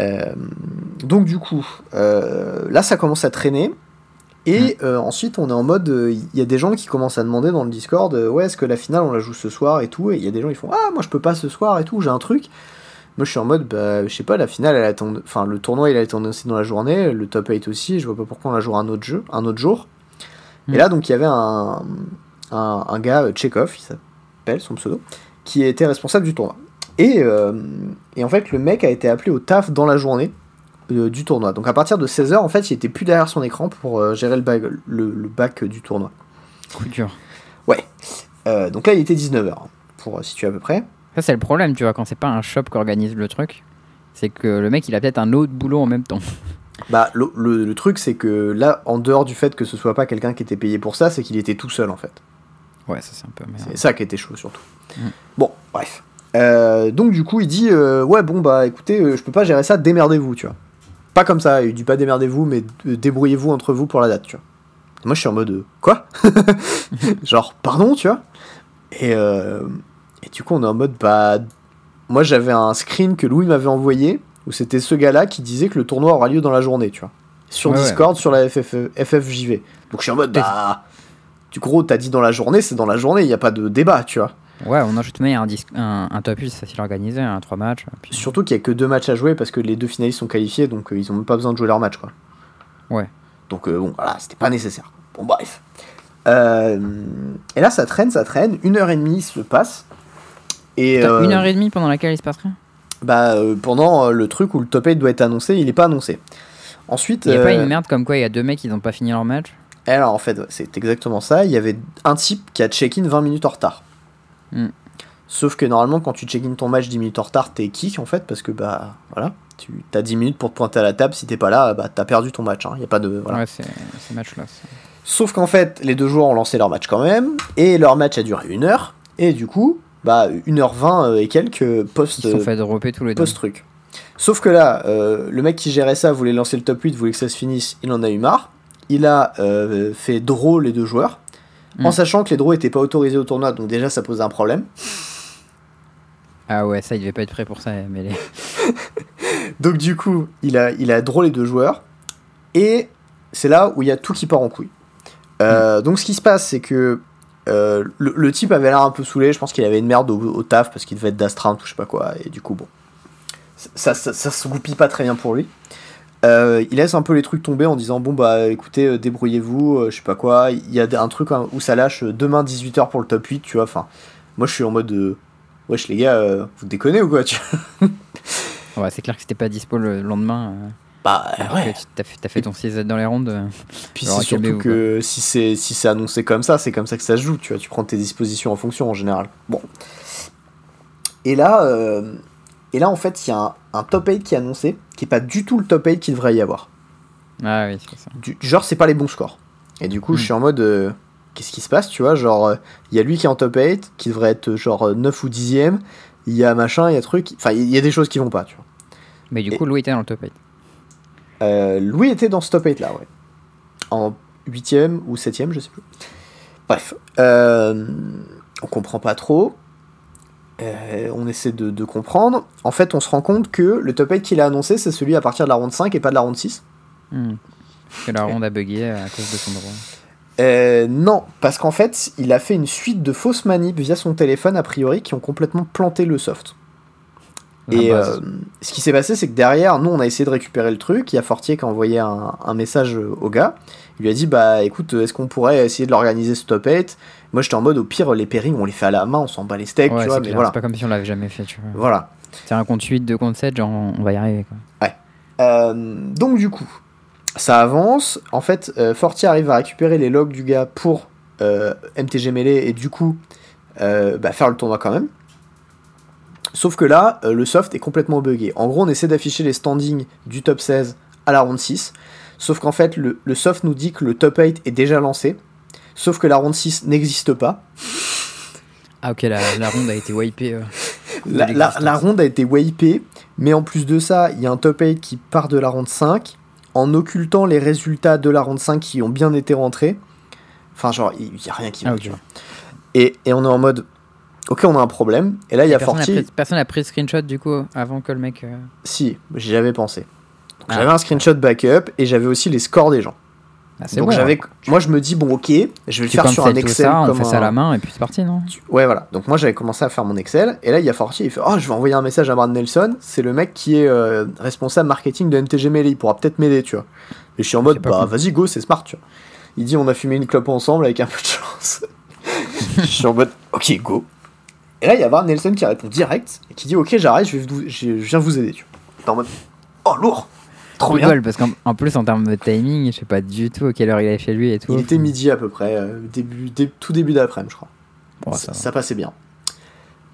Euh, donc du coup, là ça commence à traîner. Et euh, ensuite on est en mode, euh, il y a des gens qui commencent à demander dans le Discord, euh, ouais est-ce que la finale on la joue ce soir et tout, et il y a des gens qui font, ah moi je peux pas ce soir et tout, j'ai un truc. Moi je suis en mode, bah je sais pas, la finale elle attend, enfin le tournoi il a été annoncé dans la journée, le top 8 aussi, je vois pas pourquoi on la joue un autre jeu, un autre jour.
Mm.
Et là donc il y avait un, un, un gars, Chekhov, il s'appelle son pseudo, qui était responsable du tournoi. Et, et en fait, le mec a été appelé au taf dans la journée euh, du tournoi. Donc à partir de 16h, en fait, il était plus derrière son écran pour euh, gérer le, bac, le, le bac du tournoi.
Coup dur.
Euh, donc là, il était 19h, pour euh, situer à peu près.
Ça c'est le problème, tu vois, quand c'est pas un shop qui organise le truc, c'est que le mec il a peut-être un autre boulot en même temps. *laughs*
Bah, le, le- le truc, c'est que là, en dehors du fait que ce soit pas quelqu'un qui était payé pour ça, c'est qu'il était tout seul, en fait.
Ouais, ça c'est un peu merde.
C'est ça qui était chaud, surtout.
Mm.
Bon, bref. Euh, donc du coup, il dit, euh, ouais, bon, bah écoutez, euh, je peux pas gérer ça, démerdez-vous, tu vois. Pas comme ça, il dit pas démerdez-vous, mais débrouillez-vous entre vous pour la date, tu vois. Moi, je suis en mode, euh, quoi *laughs* Genre, pardon, tu vois et, euh, et du coup, on est en mode, bah. Moi, j'avais un screen que Louis m'avait envoyé, où c'était ce gars-là qui disait que le tournoi aura lieu dans la journée, tu vois. Sur
Ouais, ouais.
Discord, sur la FF, FFJV. Donc je suis en mode, bah. Du gros, t'as dit dans la journée, c'est dans la journée, il n'y a pas de débat, tu vois.
Ouais, on a juste mis un, un, un top 8, c'est facile à organiser, un 3 matchs. Puis...
Surtout qu'il n'y a que deux matchs à jouer parce que les deux finalistes sont qualifiés, donc euh, ils ont même pas besoin de jouer leur match, quoi.
Ouais.
Donc euh, bon, voilà, c'était pas nécessaire. Bon, bref. Euh, et là, ça traîne, ça traîne. Une heure et demie se passe. Et
Putain, Une heure et demie pendant laquelle il se passe rien?
bah, pendant le truc où le top 8 doit être annoncé, il est pas annoncé. Ensuite,
Il y a pas une merde comme quoi il y a deux mecs qui n'ont pas fini leur match?
Alors en fait, c'est exactement ça. Il y avait un type qui a check-in 20 minutes en retard.
Hmm.
Sauf que normalement, quand tu check-in ton match 10 minutes en retard, t'es kick en fait, parce que bah voilà, tu as 10 minutes pour te pointer à la table. Si t'es pas là, bah t'as perdu ton match. Il y a pas de voilà.
Ouais, c'est ces matchs-là.
Sauf qu'en fait, les deux joueurs ont lancé leur match quand même, et leur match a duré une heure. Et du coup, bah 1h20 et quelques post
Ils sont fait dropper tous les deux.
Sauf que là, euh, le mec qui gérait ça voulait lancer le top 8, voulait que ça se finisse, il en a eu marre. Il a euh, fait draw les deux joueurs, en
Mm.
sachant que les draws étaient pas autorisés au tournoi, donc déjà ça posait un problème.
Ah ouais, ça, il devait pas être prêt pour ça, mais. *laughs*
Donc du coup, il a, il a draw les deux joueurs, et c'est là où il y a tout qui part en couille. Euh, Donc ce qui se passe, c'est que euh, le, le type avait l'air un peu saoulé, je pense qu'il avait une merde au, au taf parce qu'il devait être d'astreinte ou je sais pas quoi, et du coup, bon, ça, ça, ça se goupille pas très bien pour lui. Euh, il laisse un peu les trucs tomber en disant bon bah écoutez euh, débrouillez-vous euh, je sais pas quoi il y a un truc hein, où ça lâche demain 18h pour le top 8 tu vois enfin moi je suis en mode euh, wesh les gars vous déconnez ou quoi tu vois
ouais, c'est clair que c'était pas dispo le lendemain.
bah
tu- T'as fait, fait ton 6 dans les rondes.
Puis c'est surtout que si c'est si c'est annoncé comme ça, c'est comme ça que ça se joue, tu vois, tu prends tes dispositions en fonction en général. Bon. Et là, euh, et là en fait, il y a un, un top 8 qui est annoncé, qui est pas du tout le top 8 qu'il devrait y avoir.
Ah oui, c'est ça.
Du, genre, c'est pas les bons scores. Et du coup,
Hmm.
je suis en mode, euh, qu'est-ce qui se passe, tu vois, genre, euh, il y a lui qui est en top 8, qui devrait être euh, genre euh, 9 ou 10ème, il y a machin, il y a truc, enfin, il y a des choses qui vont pas, tu vois.
Mais du
Et-
coup, Louis était dans le top 8.
Euh, Louis était dans ce top 8 là, ouais. En 8ème ou 7ème, je sais plus. Bref, on comprend pas trop. Euh, on essaie de, de comprendre. En fait, on se rend compte que le top 8 qu'il a annoncé, c'est celui à partir de la ronde 5 et pas de la ronde 6.
Hmm. Que la ronde a bugué à cause de son droit.
Euh, non, parce qu'en fait, il a fait une suite de fausses manips via son téléphone, a priori, qui ont complètement planté le soft. Et euh, ce qui s'est passé, c'est que derrière, nous, on a essayé de récupérer le truc. Il y a Fortier qui a envoyé un, un message au gars. Il lui a dit Bah écoute, est-ce qu'on pourrait essayer de l'organiser ce top 8 Moi, j'étais en mode Au pire, les pairings, on les fait à la main, on s'en bat les steaks,
ouais,
tu vois. Mais
clair,
voilà.
c'est pas comme si on l'avait jamais fait, tu vois.
Voilà.
C'est un compte 8, 2 compte 7, genre on va y arriver quoi.
Euh, donc, du coup, ça avance. En fait, euh, Fortier arrive à récupérer les logs du gars pour euh, MTG Melee et du coup, bah, faire le tournoi quand même. Sauf que là, le soft est complètement buggé. En gros, on essaie d'afficher les standings du top 16 à la ronde 6. Sauf qu'en fait, le, le soft nous dit que le top 8 est déjà lancé. Sauf que la ronde 6 n'existe pas.
Ah ok, la, la ronde a été wipée. euh.
La, la- ronde a été wipée, mais en plus de ça, il y a un top 8 qui part de la ronde 5 en occultant les résultats de la ronde 5 qui ont bien été rentrés. Enfin, genre, il n'y a rien qui.
Ah.
Et, et on est en mode, ok, on a un problème. Et là, il y a Forti.
personne n'a pris le screenshot du coup avant que le mec. euh,
Si, j'y avais pensé.
Ah.
J'avais un screenshot backup et j'avais aussi les scores des gens.
Ah,
Donc
bon.
j'avais, moi je me dis bon ok, je vais le faire sur un Excel
ça, on
comme
fait ça à la main et puis c'est parti, non?
Ouais, voilà. Donc moi j'avais commencé à faire mon Excel, et là il y a Fortier, il fait Oh, je vais envoyer un message à Brad Nelson, c'est le mec qui est euh, responsable marketing de MTG Melee, il pourra peut-être m'aider, tu vois. Et je suis en mode Bah vas-y, go, c'est smart, tu vois. Il dit On a fumé une clope ensemble avec un peu de chance. *laughs* je suis en mode Ok, go. Et là il y a Brad Nelson qui répond direct, et qui dit Ok, j'arrête, je, vais vous- je je viens vous aider, tu vois. T'es en mode Oh, lourd Trop bien
rigole, parce qu'en en plus en termes de timing, je sais pas du tout à quelle heure il avait fait lui et tout.
Il était midi à peu près, euh, début, dé- tout début d'après-midi, je crois.
Bon,
ça,
ça va.
ça passait bien.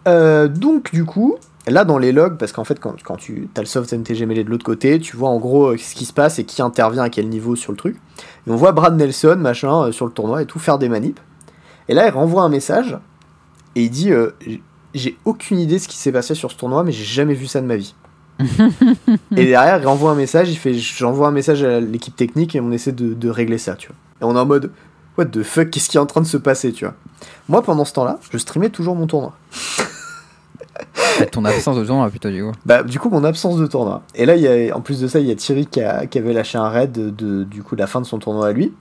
Euh, donc du coup, là dans les logs, parce qu'en fait quand, quand tu as le soft MTG mêlé de l'autre côté, tu vois en gros euh, ce qui se passe et qui intervient à quel niveau sur le truc. Et on voit Brad Nelson, machin, euh, sur le tournoi et tout, faire des manips. Et là il renvoie un message et il dit euh, J'ai- J'ai aucune idée de ce qui s'est passé sur ce tournoi, mais j'ai jamais vu ça de ma vie. Et derrière il renvoie un message, il fait J'envoie un message à l'équipe technique et on essaie de, de régler ça, tu vois. Et on est en mode What the fuck, qu'est-ce qui est en train de se passer, tu vois. Moi pendant ce temps-là, je streamais toujours mon tournoi.
Ton absence de temps plutôt du coup.
Bah, du coup, mon absence de tournoi. Et là, il y a, en plus de ça, il y a Thierry qui, a- qui avait lâché un raid de, de- du coup, la fin de son tournoi à lui.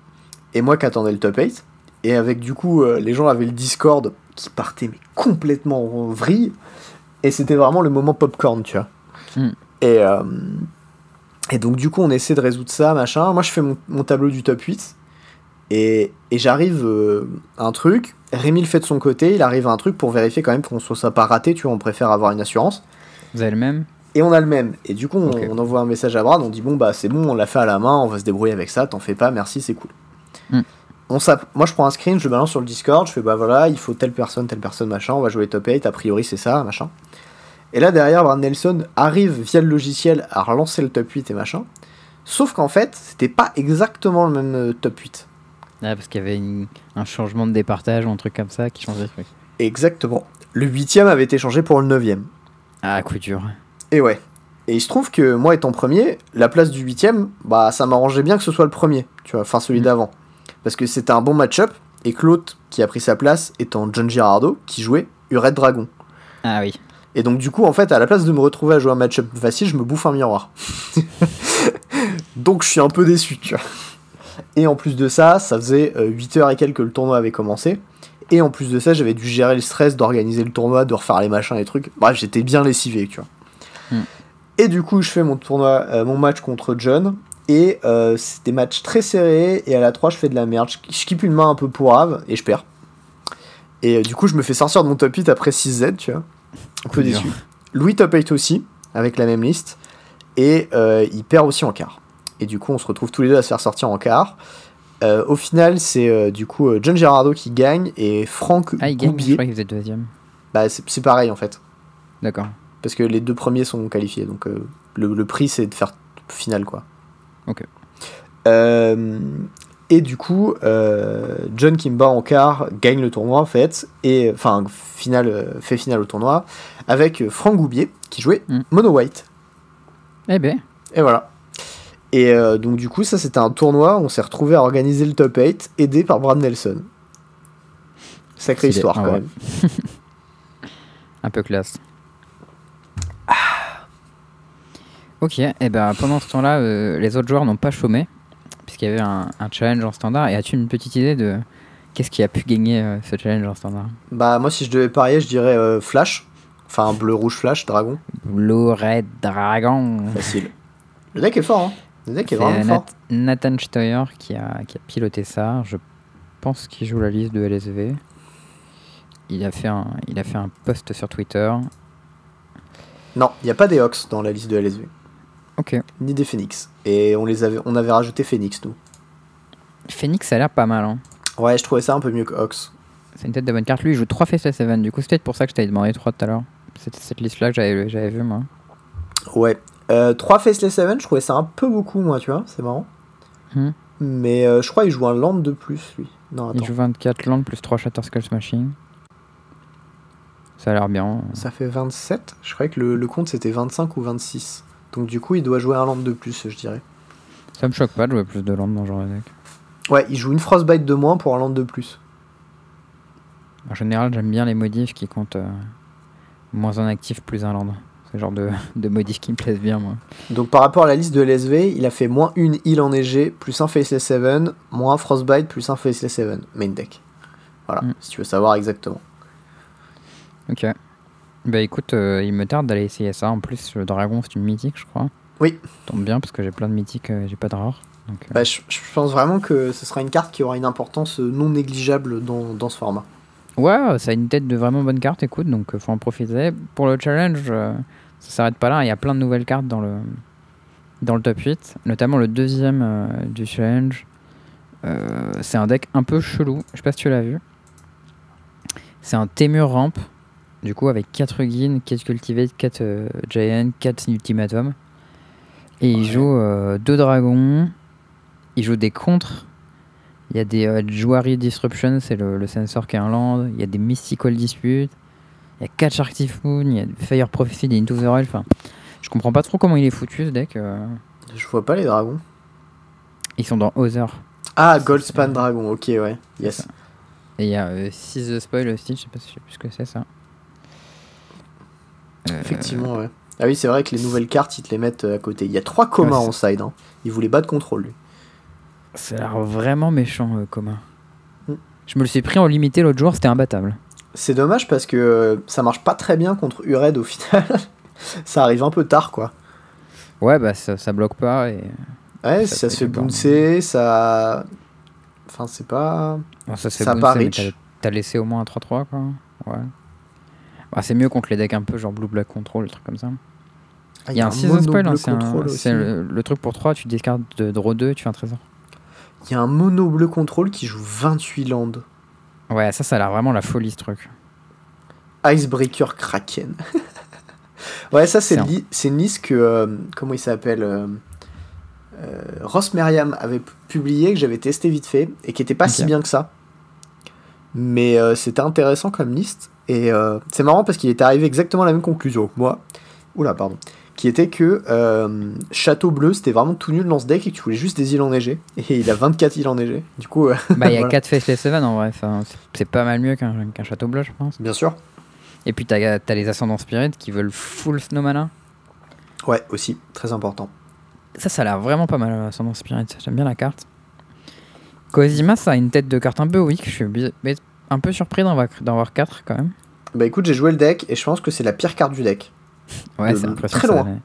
Et moi qui attendais le top 8. Et avec, du coup, euh, les gens avaient le Discord qui partait mais complètement en vrille. Et c'était vraiment le moment popcorn, tu vois.
Mm.
Et, euh, et donc, du coup, on essaie de résoudre ça, machin. Moi, je fais mon, mon tableau du top 8. Et, et j'arrive euh, à un truc. Rémi le fait de son côté. Il arrive à un truc pour vérifier quand même qu'on soit ça pas raté, tu vois. On préfère avoir une assurance.
Vous avez le même?
Et on a le même. Et du coup, on, on envoie un message à Brad, on dit bon bah c'est bon, on l'a fait à la main, on va se débrouiller avec ça, t'en fais pas, merci, c'est cool. On s'app- Moi je prends un screen, je le balance sur le Discord, je fais bah voilà, il faut telle personne, telle personne, machin, on va jouer top 8, a priori c'est ça, machin. Et là derrière, Brad Nelson arrive via le logiciel à relancer le top 8 et machin. Sauf qu'en fait, c'était pas exactement le même euh, top 8.
Ah, parce qu'il y avait une- un changement de départage ou un truc comme ça qui changeait le truc.
Exactement. Le huitième avait été changé pour le neuvième.
Ah, coup dur.
Et ouais. Et il se trouve que moi étant premier, la place du huitième, bah ça m'arrangeait bien que ce soit le premier, tu vois, enfin celui
Mm.
d'avant. Parce que c'était un bon match-up, et que l'autre qui a pris sa place étant John Girardo, qui jouait Ured Dragon.
Ah oui.
Et donc du coup, en fait, à la place de me retrouver à jouer un match-up facile, je me bouffe un miroir. *laughs* donc je suis un peu déçu, tu vois. Et en plus de ça, ça faisait 8 heures et quelques que le tournoi avait commencé. Et en plus de ça, j'avais dû gérer le stress d'organiser le tournoi, de refaire les machins et trucs. Bref, j'étais bien lessivé, tu vois.
Hmm.
Et du coup, je fais mon tournoi, euh, mon match contre John. Et euh, c'est des matchs très serrés. Et à la 3, je fais de la merde. Je, je kippe une main un peu pourrave et je perds. Et euh, du coup, je me fais sortir de mon top 8 après 6Z, tu vois. Un peu déçu. Louis top 8 aussi, avec la même liste. Et euh, il perd aussi en quart. Et du coup, on se retrouve tous les deux à se faire sortir en quart. Euh, au final, c'est euh, du coup John Gerardo qui gagne et Franck
Ah, il gagne, je
Goubier.
crois qu'il faisait deuxième.
Bah, c'est c'est pareil en fait.
D'accord.
Parce que les deux premiers sont qualifiés. Donc euh, le, le prix, c'est de faire finale quoi.
Ok.
Et du coup, euh, John Kimba en quart gagne le tournoi en fait. Et enfin, finale, euh, fait finale au tournoi. Avec Franck Goubier qui jouait
Mm.
Mono White.
Eh ben,
Et voilà. Et euh, donc du coup, ça c'était un tournoi, on s'est retrouvé à organiser le top 8, aidé par Brad Nelson. Sacrée histoire
ah
quand même. *laughs*
un peu classe. Ok, et ben pendant ce temps-là, euh, les autres joueurs n'ont pas chômé, puisqu'il y avait un, un challenge en standard. Et as-tu une petite idée de qu'est-ce qui a pu gagner euh, ce challenge en standard?
Bah moi si je devais parier, je dirais euh, Flash. Enfin bleu, rouge, flash, dragon.
Blue Red Dragon.
Facile. *laughs* Le deck est fort, hein. Le deck est vraiment
Nat-
fort.
Nathan Steuer qui a, qui a piloté ça. Je pense qu'il joue la liste de LSV. Il a fait un, il a fait un post sur Twitter.
Non, il n'y a pas des Hawks dans la liste de LSV.
Ok.
Ni des Phoenix. Et on les avait, on avait rajouté Phoenix, nous.
Phoenix, ça a l'air pas mal. Hein.
Ouais, je trouvais ça un peu mieux que Hawks.
C'est une tête de bonne carte. Lui, il joue 3 Faceless Seven. Du coup, c'est peut-être pour ça que je t'avais demandé 3 tout à l'heure. C'était cette liste-là que j'avais, j'avais vu, moi.
Ouais. Euh, 3 Faceless 7, je trouvais ça un peu beaucoup, moi, tu vois. C'est marrant.
Hmm.
Mais euh, je crois qu'il joue un land de plus, lui. Non,
Il joue 24 landes plus 3 Shatter Skull Smashing. Ça a l'air bien.
Ça fait 27 Je croyais que le, le compte c'était 25 ou 26. Donc du coup, il doit jouer un land de plus, je dirais.
Ça me choque pas de jouer plus de landes dans ce genre de deck.
Ouais, il joue une Frostbite de moins pour un land de plus.
En général, j'aime bien les modifs qui comptent euh, moins un actif, plus un land. C'est le genre de, de modifs qui me plaisent bien, moi.
Donc par rapport à la liste de LSV, il a fait moins une heal enneigée, plus un Faceless 7, moins un Frostbite, plus un Faceless 7, main deck. Voilà,
Mm.
si tu veux savoir exactement.
Ok. Bah écoute, euh, il me tarde d'aller essayer ça. En plus, le dragon, c'est une mythique, je crois.
Oui.
Tombe bien parce que j'ai plein de mythiques, euh, j'ai pas de rares. Donc, euh,
Bah, je, je pense vraiment que ce sera une carte qui aura une importance non négligeable dans, dans ce format.
Ouais, ça a une tête de vraiment bonne carte, écoute, donc faut en profiter. Pour le challenge, ça s'arrête pas là, il y a plein de nouvelles cartes dans le, dans le top 8, notamment le deuxième du challenge. C'est un deck un peu chelou, je sais pas si tu l'as vu. C'est un Temur Ramp, du coup avec 4 Gin, 4 Cultivate, 4 euh, Giant, 4 Ultimatum. Et il
Ouais.
joue 2 dragons, il joue des contres. Il y a des euh, Jouari Disruption, c'est le, le sensor qui est un land. Il y a des Mystical Dispute. Il y a 4 Shark Typhoon. Il y a Fire Prophecy, des Into the Rail. Enfin, je comprends pas trop comment il est foutu ce deck. euh.
Je vois pas les dragons.
Ils sont dans Other.
Ah, Goldspan Dragon, ok, ouais. Yes.
Et il y a 6 The Spoil aussi, je sais pas si je sais plus ce que c'est ça. Euh,
Effectivement, ouais. Ah oui, c'est vrai que les nouvelles cartes, ils te les mettent euh, à côté. Il y a trois communs
Ouais,
en side. Hein. Il voulait pas de contrôle, lui.
Ça a l'air vraiment méchant, euh, commun.
Mm.
Je me le suis pris en limité l'autre jour, c'était imbattable.
C'est dommage parce que euh, ça marche pas très bien contre Ured au *laughs* final. ça arrive un peu tard, quoi.
Ouais, bah ça, ça bloque pas. Et...
Ouais,
Ça
se fait bouncer, ça. Enfin, c'est pas.
Bon, ça se fait
Ça
bouncer, T'as laissé au moins un 3-3 quoi. Ouais. Bah, c'est mieux contre les decks un peu genre Blue Black Control, des trucs comme ça.
Ah,
Il y a un 6
mono
spoil, hein, c'est un- le, le truc pour 3, tu discardes de draw 2, tu fais un trésor.
Il y a un mono bleu contrôle qui joue 28 lands.
Ouais, ça, ça a l'air vraiment la folie ce truc.
Icebreaker Kraken. *laughs* ouais, ça, c'est
C'est un-
li- une liste que. euh, comment il s'appelle euh, euh, Ross Merriam avait publié, que j'avais testé vite fait, et qui était pas si bien que ça. Mais c'était intéressant comme liste. Et euh, c'est marrant parce qu'il était arrivé exactement à la même conclusion que moi. Oula, pardon. Qui était que euh, Château Bleu, c'était vraiment tout nul dans ce deck et que tu voulais juste des îles enneigées. Et il a 24 îles enneigées. Du coup, euh,
Bah, il y a *laughs*
voilà.
4 Faceless Seven en vrai. C'est- pas mal mieux qu'un château bleu, je pense.
bien sûr.
Et puis, t'as as les Ascendants Spirit qui veulent full Snowmana.
Ouais, aussi, très important.
Ça, ça a l'air vraiment pas mal, Ascendant Spirit. J'aime bien la carte. Cosima, ça a une tête de carte un peu weak. Je suis un peu surpris d'en voir, d'en voir 4 quand même.
Bah écoute, j'ai joué le deck et je pense que c'est la pire carte du deck.
Ouais, c'est impressionnant.
très
ça,
loin.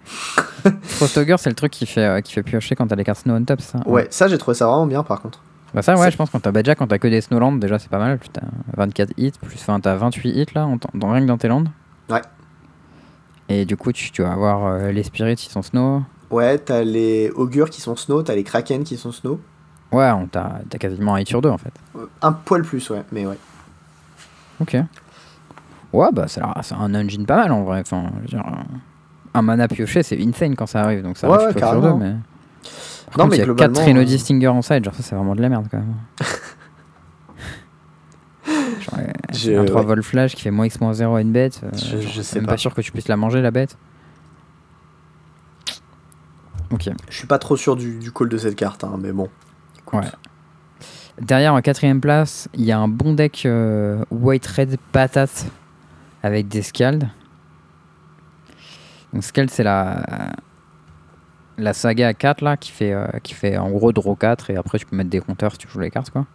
ouais. Frostogre, c'est le truc qui fait, euh, qui fait piocher quand t'as les cartes Snow on top, ça.
Ouais, ça j'ai trouvé ça vraiment bien par contre.
Bah ça, ouais, je pense quand t'as déjà quand t'as que des Snowlands, déjà c'est pas mal. T'as 24 hits, plus enfin t'as 28 hits là, en, dans, rien que dans tes lands.
Ouais.
Et du coup, tu, tu vas avoir euh, les Spirits qui sont Snow.
Ouais, t'as les augures qui sont snow, t'as les kraken qui sont snow.
Ouais, t'as quasiment un hit sur deux en fait.
Euh, Un poil plus, ouais, mais ouais.
Ok. Ouais, bah c'est un engine pas mal en vrai. Enfin, je veux dire, un- mana pioché, c'est insane quand ça arrive. Donc ça
Ouais,
arrive
ouais,
deux,
carrément.
mais. Par
Non,
contre,
mais
il y a 4
globalement,
Rhino
euh,
Stinger en side, genre ça c'est vraiment de la merde quand même. *laughs* genre, euh, un 3
ouais.
vol flash qui fait moins x-0 à une bête. euh,
Je-
genre,
je sais
même
pas.
pas sûr que tu puisses la manger la bête. Ok.
Je suis pas trop sûr du, du call de cette carte, hein, mais bon. Écoute.
Ouais. Derrière, en quatrième place, il y a un bon deck euh, White Red Patate avec des Scald. Donc Scald, c'est la, la saga à 4 là, qui fait, euh, qui fait en gros draw 4 et après tu peux mettre des compteurs si tu joues les cartes quoi.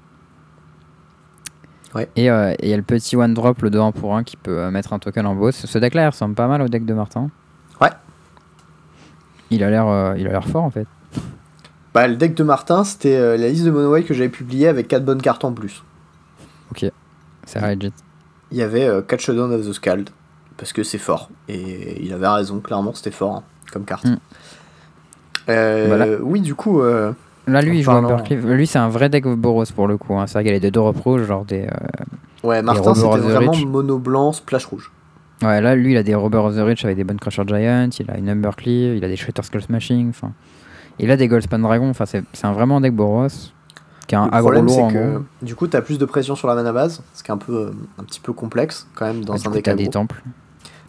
Ouais.
Et euh, il y a le petit one drop, le 2 1 pour 1 qui peut mettre un token en boss. Ce deck là il ressemble pas mal au deck de Martin.
Ouais.
Il a l'air il a l'air fort en fait.
Bah, le deck de Martin, c'était euh, la liste de Mono White que j'avais publiée avec 4 bonnes cartes en plus.
C'est legit.
Il y avait euh, 4 Showdown of the Scald, parce que c'est fort. Et il avait raison, clairement, c'était fort hein, comme carte.
Mm.
Euh,
Voilà.
Oui, du coup, euh,
Là, lui, il joue
parlant-.
Lui, c'est un vrai deck Boros pour le coup. Hein. C'est vrai qu'il a des deux rouges, genre des.
ouais, Martin, c'était vraiment
Rich.
mono blanc, splash rouge.
Ouais, là, lui, il a des Robber of the Rich avec des bonnes Crusher Giant, il a une Ambercliff, il a des Shredder Skull Smashing, enfin. Il a des Goldspan Dragon, enfin, c'est c'est un vraiment un deck Boros. Qui a un
Le problème, c'est que du coup, t'as plus de pression sur la mana base, ce qui est un, peu, euh, un petit peu complexe quand même dans
Ah,
un deck
t'as des
aggro.
temples.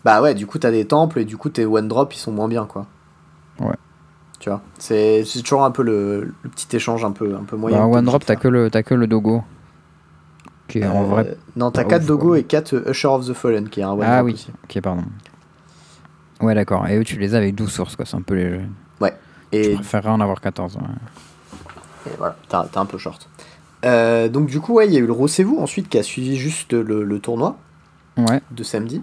Bah ouais, du coup, t'as des temples et du coup, tes one drop ils sont moins bien quoi.
Ouais.
Tu vois, c'est c'est toujours un peu le, le petit échange un peu, un peu moyen.
Bah,
que
en
t'es
one drop,
obligé
t'as que, le, t'as que le Dogo. Qui est en
Euh,
vrai.
Non, t'as
pas
4
ouf,
Dogo et 4 Usher of the Fallen qui est un one
Ah
drop
oui,
aussi.
ok, pardon. Ouais, d'accord. Et eux, tu les as avec 12 sources, quoi. C'est un peu léger. Je préférerais en avoir 14. ouais.
et voilà, t'as un peu short. Euh, donc du coup, ouais, il y a eu le Rossez-vous ensuite qui a suivi juste le, le tournoi
Ouais.
de samedi.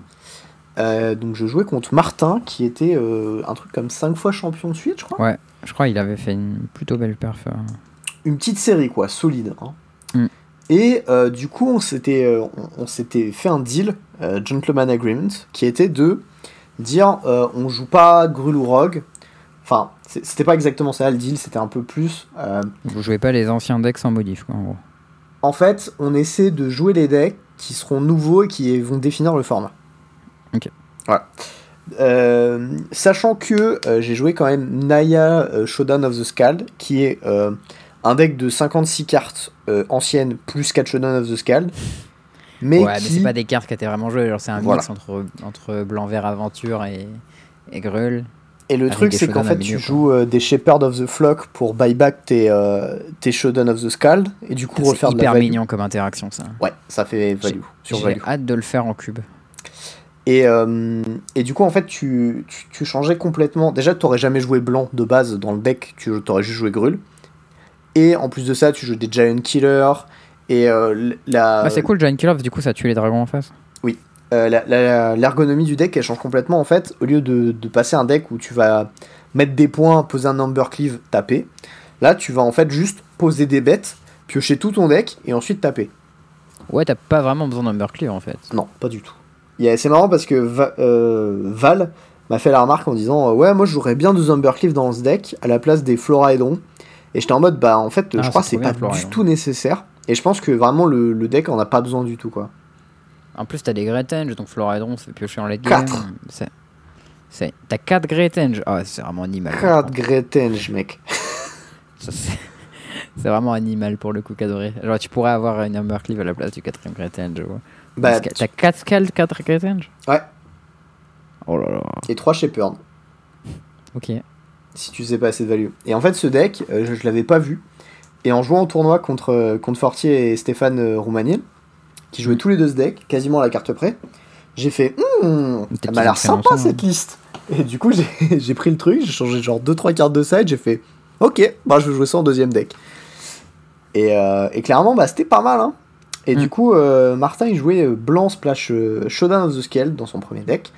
Euh, donc je jouais contre Martin qui était euh, un truc comme 5 fois champion de suite, je crois.
Ouais, je crois qu'il avait fait une plutôt belle perf.
une petite série quoi, solide. hein.
Mm.
Et du coup, on s'était, on, on s'était fait un deal, gentleman agreement, qui était de dire on joue pas Grul ou Rogue. Enfin, c'était pas exactement ça le deal, c'était un peu plus. euh,
Vous jouez pas les anciens decks sans modif, quoi, en gros.
en fait, on essaie de jouer les decks qui seront nouveaux et qui vont définir le format.
Ok.
Voilà. Euh, sachant que euh, j'ai joué quand même Naya euh, Showdown of the Scald, qui est euh, un deck de 56 cartes anciennes plus 4 Showdown of the Scald. Mais
ouais, mais c'est pas des cartes qui étaient vraiment jouées. Genre, c'est un
Voilà.
mix entre, entre blanc-vert aventure et, et Grul.
Et le truc, c'est qu'en fait,
milieu,
tu joues euh, des Shepherd of the Flock pour buyback tes, euh, tes Showdown of the Scald, et du coup
C'est
refaire de la
hyper mignon comme interaction, ça.
Ouais, ça fait value,
J'ai hâte de le faire en cube.
Et, euh, et du coup, en fait, tu, tu, tu changeais complètement. Déjà, tu n'aurais jamais joué blanc de base dans le deck, tu aurais juste joué Grul. Et en plus de ça, tu joues des Giant Killer. Et la,
Ah, c'est cool, Giant Kill Off, du coup, ça tue les dragons en face.
Euh, l'ergonomie du deck, elle change complètement. En fait, au lieu de, de passer un deck où tu vas mettre des points, poser un number cleave, taper, là, tu vas en fait juste poser des bêtes, piocher tout ton deck et ensuite taper.
Ouais, t'as pas vraiment besoin d'Umbercleave en fait.
Non, pas du tout. C'est marrant parce que Va- euh, Val m'a fait la remarque en disant euh, Ouais, moi je jouerais bien deux Umbercleave dans ce deck à la place des Floraedron. Et j'étais en mode Bah, en fait,
Ah,
je crois que
c'est
pas
bien,
du tout nécessaire. Et je pense que vraiment le, le deck en a pas besoin du tout, quoi.
En plus, t'as des Great Henge, donc Floraedron se fait piocher en late
Quatre.
game. C'est- c'est- T'as 4 Great Henge. Ah, c'est vraiment animal.
4 Gretenge, mec. *laughs*
Ça, c'est- C'est vraiment animal pour le coup, Cadoré. Genre, tu pourrais avoir une Humbercleave à la place du quatrième Great Henge. ouais.
Bah,
T'as 4 scales, 4 Great
Ouais.
Oh là là.
et 3 Shepherd,
Ok.
si tu sais pas assez de value. Et en fait, ce deck, euh, je, je l'avais pas vu. Et en jouant au tournoi contre, euh, contre Fortier et Stéphane euh, Roumanil, qui jouaient tous les deux ce deck, quasiment à la carte près, j'ai fait
Peut-être
ça m'a l'air sympa
ensemble,
cette liste. Et du coup, *laughs* j'ai pris le truc, j'ai changé genre 2-3 cartes de side, j'ai fait Ok, bah je vais jouer ça en deuxième deck. Et, euh, et clairement, bah c'était pas mal. Hein. Et
Mm.
du coup, euh, Martin il jouait euh, blanc splash euh, Showdown of the Scale dans son premier deck.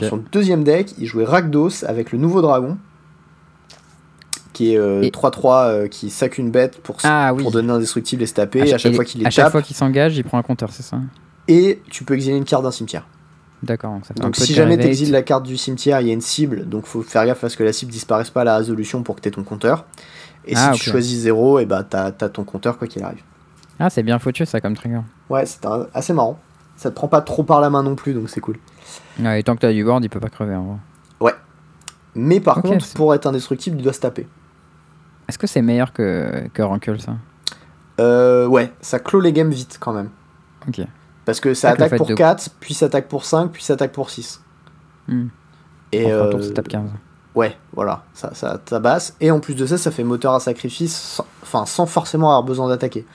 Dans son deuxième deck, il jouait Rakdos avec le nouveau dragon, qui est euh,
Et-
3-3 euh, qui sac une bête pour,
Ah oui.
pour donner indestructible et se taper.
À
à
chaque-
fois qu'il les
à chaque
tape,
fois qu'il s'engage, il prend un compteur, c'est ça
et tu peux exiler une carte d'un cimetière.
D'accord. donc Ça fait
Donc si jamais tu exiles la carte du cimetière, il y a une cible, donc faut faire gaffe à ce que la cible disparaisse pas à la résolution pour que tu aies ton compteur. Et
Ah,
si tu choisis 0, et bah t'as as ton compteur quoi qu'il arrive.
Ah, c'est bien foutu ça comme trigger.
Ouais, c'est assez marrant. Ça te prend pas trop par la main non plus, donc c'est cool.
Ouais, et tant que t'as du board, il peut pas crever en vrai.
Mais par contre, pour être indestructible, il doit se taper.
Est-ce que c'est meilleur que, que Rankle ça?
Euh, ouais, ça clôt les games vite quand même.
Ok.
Parce que ça
le
attaque pour
de-
4, puis ça attaque pour 5, puis ça attaque pour 6.
Hmm.
Et euh,
tour, ça tape 15.
ouais, voilà, ça, ça tabasse. Et en plus de ça, ça fait moteur à sacrifice, sans, enfin, sans forcément avoir besoin d'attaquer.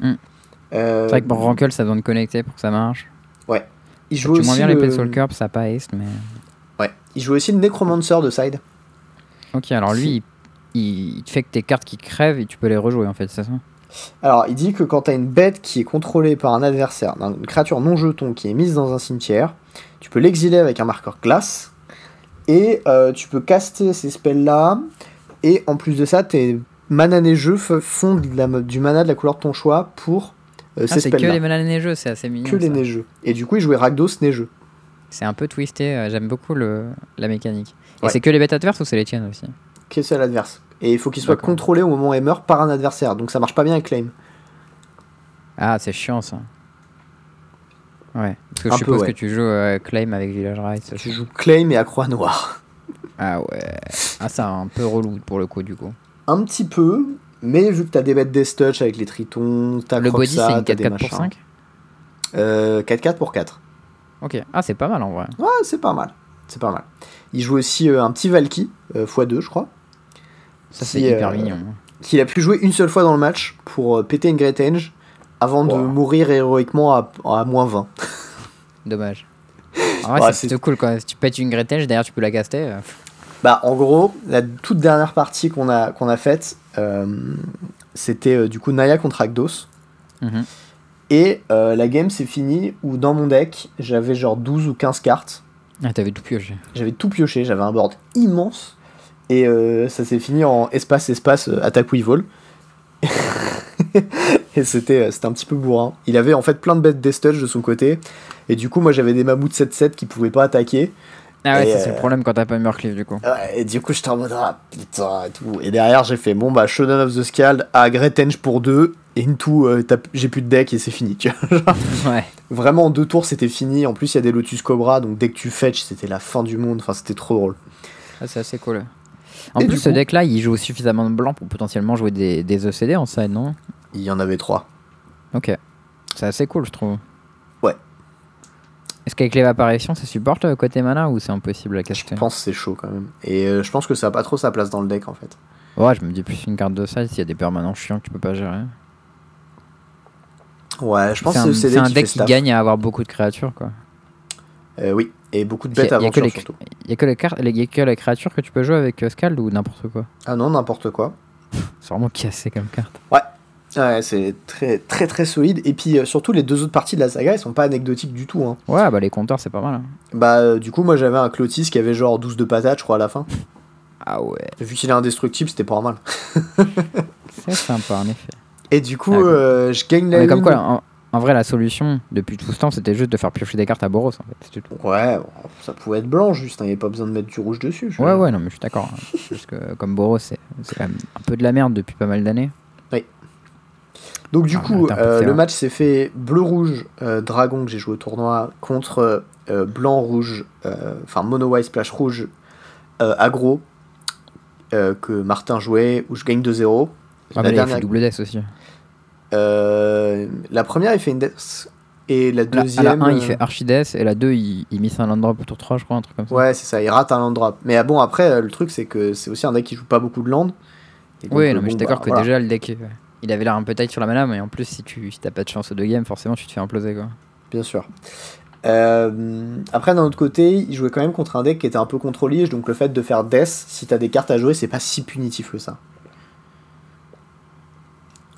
Hmm.
Euh,
C'est vrai que pour Rankle, ça doit te connecter pour que ça marche.
il
Tu
joue
moins
aussi
bien les
le...
Soul Curb, ça a pas haste, mais.
Ouais, il joue aussi le Necromancer de side.
Ok, alors lui, il, il- il te fait que tes cartes qui crèvent et tu peux les rejouer en fait, c'est ça
Alors, il dit que quand t'as une bête qui est contrôlée par un adversaire, une créature non jeton qui est mise dans un cimetière, tu peux l'exiler avec un marqueur glace, et euh, tu peux caster ces spells-là, et en plus de ça, tes mana jeux font de la- du mana de la couleur de ton choix pour euh,
Ah,
ces
c'est que
spells-là.
les malades neigeux, c'est assez mignon.
Que les neigeux. Et du coup, il jouait Rakdos neigeux.
C'est un peu twisté, euh, j'aime beaucoup le, la mécanique. Et
Ouais.
c'est que les bêtes adverses ou c'est les tiennes aussi
Qui est seul adverse. Et il faut qu'il soit
D'accord.
contrôlé au moment où il meurt par un adversaire, donc ça marche pas bien avec Claim.
Ah, c'est chiant ça. Ouais, parce que
Un
je
peu,
suppose
ouais.
que tu joues euh, Claim avec Village Rights.
Tu joues Claim et à croix noire.
Ah ouais. Ah, c'est un peu relou pour le coup du coup.
Un petit peu, mais vu que t'as des bêtes Death Touch avec les tritons, t'as
Le body,
Croxa,
c'est une
t'as des
4-4 pour
machins.
5
Euh, 4-4 pour 4.
Ok. Ah, c'est pas mal en vrai.
Ouais, c'est pas mal. C'est pas mal. Il joue aussi euh, un petit Valky, euh, x2, je crois,
Ça, c'est hyper
euh,
mignon.
qu'il a pu jouer une seule fois dans le match pour euh, péter une Great Henge avant de mourir héroïquement à, à moins 20. *laughs*
Dommage. En vrai,
Ouais,
c'est plutôt cool quand tu pètes une Gretel, derrière tu peux la caster. euh,
Bah, en gros, la toute dernière partie qu'on a, qu'on a faite, euh, c'était euh, du coup Naya contre Agdos.
mhm.
Et euh, la game s'est finie où dans mon deck, j'avais genre 12 ou 15 cartes.
Ah, t'avais tout pioché.
J'avais tout pioché, j'avais un board immense. Et euh, ça s'est fini en espace-espace euh, attaque Weevil. *laughs* et c'était euh, c'était un petit peu bourrin. Il avait en fait plein de bêtes Death Touch de son côté. Et du coup, moi j'avais des mammouths 7-7 qui pouvaient pas attaquer.
Ah ouais,
Et,
c'est
euh,
le problème quand t'as pas Murcliff du coup.
Ouais, et du coup, j'étais en mode ah putain et tout. Et derrière, j'ai fait bon bah Shonen of the Scald à Great Henge pour 2. Et into, euh, j'ai plus de deck et c'est fini. Tu vois. *laughs*
Ouais.
Vraiment en deux tours, c'était fini. En plus, il y a des Lotus Cobra, donc dès que tu fetch, c'était la fin du monde. Enfin, c'était trop drôle.
Ah, c'est assez cool. En
Et
plus, ce
coup-
deck-là, il joue suffisamment de blanc pour potentiellement jouer des, des ECD en side, non?
Il y en avait trois.
Ok. C'est assez cool, je trouve.
Ouais.
Est-ce qu'avec l'évaporation, ça supporte le côté mana ou c'est impossible à
Je
caster?
pense que c'est chaud quand même. Et euh, je pense que ça a pas trop sa place dans le deck en fait.
Ouais, je me dis plus une carte de side s'il y a des permanents chiants que tu peux pas gérer.
Ouais, je pense que c'est
un
qui
deck qui
staff.
gagne à avoir beaucoup de créatures, quoi.
Euh, oui, et beaucoup de
Il
bêtes
il y a que
aventures
les-
surtout.
Il y a que les cartes, les, y a que les créatures que tu peux jouer avec euh, Scald ou n'importe quoi?
Ah non, n'importe quoi.
C'est vraiment cassé comme carte.
Ouais, c'est très très très solide. Et puis euh, surtout, les deux autres parties de la saga, elles sont pas anecdotiques du tout. Hein.
Ouais, bah les compteurs, c'est pas mal. hein.
Bah, euh, du coup, moi j'avais un Clotis qui avait genre 12 de patates, je crois, à la fin.
Ah ouais,
Vu qu'il est indestructible, c'était pas mal. *laughs*
c'est sympa en effet.
Et du coup,
Ah,
euh, je gagne la
Mais comme quoi, en, vrai, la solution depuis tout ce temps, c'était juste de faire piocher des cartes à Boros en fait. tout.
Ouais, bon, ça pouvait être blanc juste, il n'y avait pas besoin de mettre du rouge dessus. je-
Ouais, ouais, non, mais je suis d'accord. hein. *laughs* Juste que comme Boros, c'est quand même un peu de la merde depuis pas mal d'années.
Donc du
Ah,
coup,
attends,
euh, le match s'est fait bleu-rouge euh, dragon que j'ai joué au tournoi contre euh, blanc-rouge, enfin mono-white splash rouge aggro que Martin jouait où je gagne 2-0.
Ah,
La
mais là, il
dernière-
fait double death aussi.
Euh, la première, il fait une death. Et la
à
deuxième.
la 1, il
euh,
fait Archideath et la 2, il, il mise un land drop au tour 3, je crois, un truc comme ça.
Ouais, c'est ça, il rate un land drop. Mais ah bon, après, euh, le truc, c'est que c'est aussi un deck qui joue pas beaucoup de land.
Oui,
euh,
non, mais je suis d'accord
bah,
que
voilà.
déjà le deck, euh, il avait l'air un peu tight sur la mana, mais en plus, si tu si t'as pas de chance aux deux games, forcément, tu te fais imploser quoi.
Bien sûr. Euh, après, d'un autre côté, il jouait quand même contre un deck qui était un peu contrôlige, donc le fait de faire Death, si t'as des cartes à jouer, c'est pas si punitif que ça.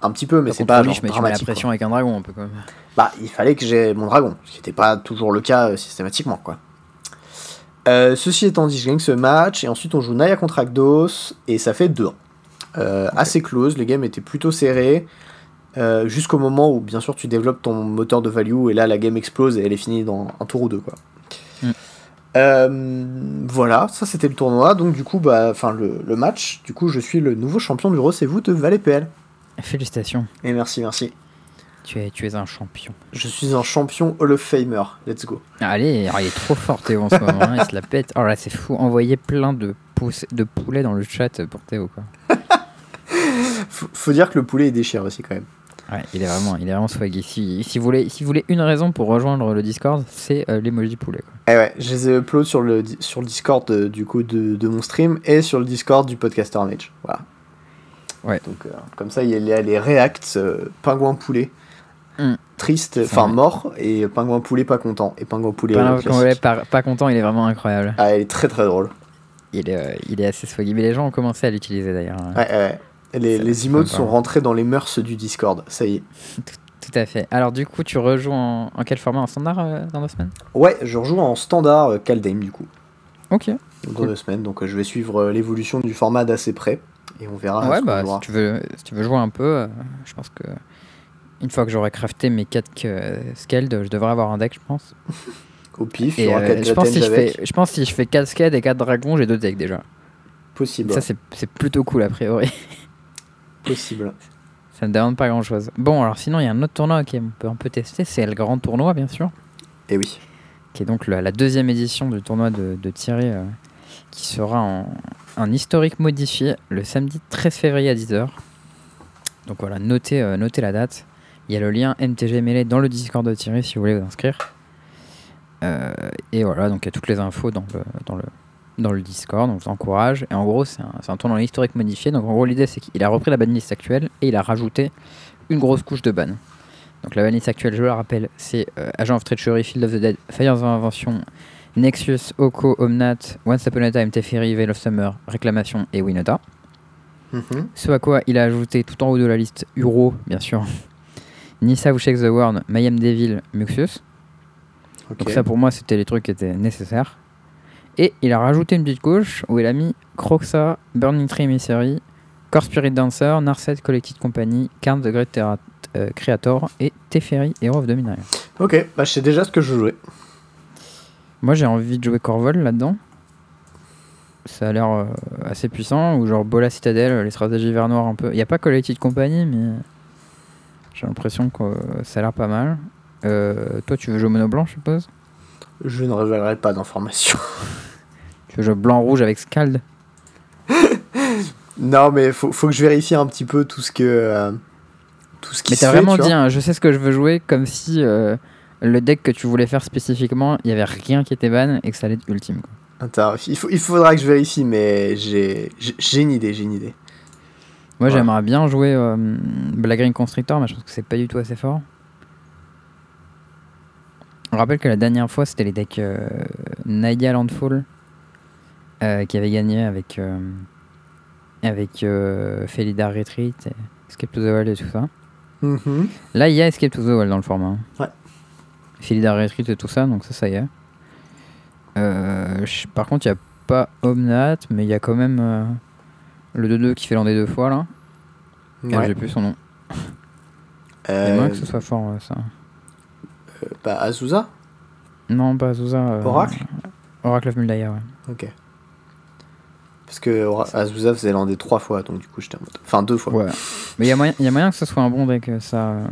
Un petit peu, mais c'est pas
lui,
genre
je mets la
dramatique.
pression
quoi.
avec un dragon un peu quand même.
Bah, il fallait que j'ai mon dragon, ce qui n'était pas toujours le cas euh, systématiquement, quoi. Euh, ceci étant dit, je gagne ce match, et ensuite on joue Naya contre Agdos, et ça fait 2 euh, Assez close, les games étaient plutôt serrés, euh, jusqu'au moment où, bien sûr, tu développes ton moteur de value, et là, la game explose, et elle est finie dans un tour ou deux, quoi.
Mm.
Euh, voilà, ça c'était le tournoi, donc du coup, bah, enfin le, le match, du coup, je suis le nouveau champion du vous de Valais PL.
Félicitations,
Et merci, merci.
tu es, tu es un champion.
Je suis un champion Hall of Famer, let's go.
Allez, il est trop fort Théo en ce moment, hein, il se la pète. Oh là, c'est fou, envoyer plein de, de poulets dans le chat pour Théo quoi. *laughs*
Faut, faut dire que le poulet est déchire aussi quand même.
Ouais, il est vraiment, il est vraiment swaggy. Si, si, vous voulez, si vous voulez une raison pour rejoindre le Discord, c'est euh, l'emoji poulet. Quoi.
Eh ouais, je les ai upload sur le, sur le Discord euh, du coup de, de mon stream et sur le Discord du podcaster Mage. Voilà.
Ouais.
Donc euh, comme ça il y a les, reacts euh, pingouin poulet.
Mm.
Triste, enfin mort et pingouin poulet pas content et pingouin poulet.
Pas,
euh,
il pas, pas content, il est vraiment incroyable.
Ah, elle est très très drôle.
Il est, il est assez swaggy. Mais les gens ont commencé à l'utiliser d'ailleurs.
Ouais, ouais. Les, les emotes sont rentrés dans les mœurs du Discord. Ça y est. *laughs*
Tout à fait. Alors du coup, tu rejoues en, en quel format? En standard euh, dans deux semaines?
Ouais, je rejoue en standard euh, Kaldheim du coup.
Ok.
Dans
Cool.
deux semaines. Donc euh, je vais suivre l'évolution du format d'assez près. Et on verra.
ouais, bah si tu, veux, si tu veux jouer un peu, euh, je pense que une fois que j'aurai crafté mes 4 scaled, je devrais avoir un deck, je pense. *laughs*
Au pif,
Et euh,
4
je, pense si je, fais, je pense si je fais 4 scaled et 4 dragons, j'ai deux decks déjà.
Possible.
Ça, c'est c'est plutôt cool a priori. *laughs*
Possible.
Ça ne demande pas grand chose. Bon, alors sinon, il y a un autre tournoi qu'on peut un peu tester, c'est le grand tournoi, bien sûr,
Et oui.
qui est donc la, la deuxième édition du tournoi de, de Thierry, euh, qui sera en, historique modifié le samedi 13 février à 10h. Donc voilà, notez, euh, notez la date. Il y a le lien MTG Mêlé dans le Discord de Thierry si vous voulez vous inscrire. Euh, et voilà, donc il y a toutes les infos dans le, dans le, dans le Discord, on vous encourage. Et en gros, c'est un, un tournoi historique modifié. Donc en gros, l'idée, c'est qu'il a repris la banlist actuelle et il a rajouté une grosse couche de ban. Donc la banlist actuelle, je le rappelle, c'est euh, Agent of Treachery, Field of the Dead, Fires of Invention, Nexus, Oko, Omnat, Once Upon a Time, Teferi, Veil of Summer, Réclamation et Winota.
Mhm.
Ce à quoi il a ajouté tout en haut de la liste Uro, bien sûr, *laughs* Nissa Who Shakes the World, Mayhem Devil, Muxius.
Ok.
Donc ça pour moi c'était les trucs qui étaient nécessaires. Et il a rajouté une petite couche où il a mis Croxa, Burning Tree Emissary, Core Spirit Dancer, Narset Collected Company, Cards the Great Terra- euh, Creator et Teferi Hero of Dominaria.
Ok, bah je sais déjà ce que je jouais.
Moi j'ai envie de jouer Corvol là-dedans. Ça a l'air euh, assez puissant, ou genre Bola Citadel, les stratégies vert noir un peu. Il n'y a pas Collected Company, mais j'ai l'impression que euh, ça a l'air pas mal. Euh, toi tu veux jouer mono blanc, je suppose?
Je ne révélerai pas d'informations. *laughs*
Tu veux jouer blanc-rouge avec Scald?
Non, mais faut, faut que je vérifie un petit peu tout ce que. euh, tout ce qui
Mais t'as vraiment
vois.
dit, hein, je sais ce que je veux jouer, comme si le deck que tu voulais faire spécifiquement, il y avait rien qui était ban et que ça allait être ultime. Quoi.
Attends, il, faut, il faudra que je vérifie, mais j'ai une idée, j'ai une idée.
Moi
Ouais.
j'aimerais bien jouer euh, Black Green Constrictor, mais je pense que c'est pas du tout assez fort. On rappelle que la dernière fois c'était les decks euh, Naya Landfall euh, qui avaient gagné avec, euh, avec euh, Felidar Retreat, et Escape to the Wild et tout ça.
Mhm.
Là, il y a Escape to the Wild dans le format. hein.
Ouais.
Retreat et tout ça, donc ça, ça y est. Euh, par contre, il n'y a pas Omnat, mais il y a quand même euh, le 2-2 qui fait lander deux fois là.
Ouais.
J'ai plus son nom. Il y a
Euh,
moyen que ce soit fort, ça.
bah, Azusa?
Non, pas Azusa. euh,
Oracle?
Oracle of Muldaya, ouais.
Ok. Parce que Ora- Azusa faisait lander trois fois, donc du coup j'étais en mode. Enfin, deux fois.
Ouais. Mais il y, a moyen- il y a moyen que ce soit un bon deck, euh, ça. euh,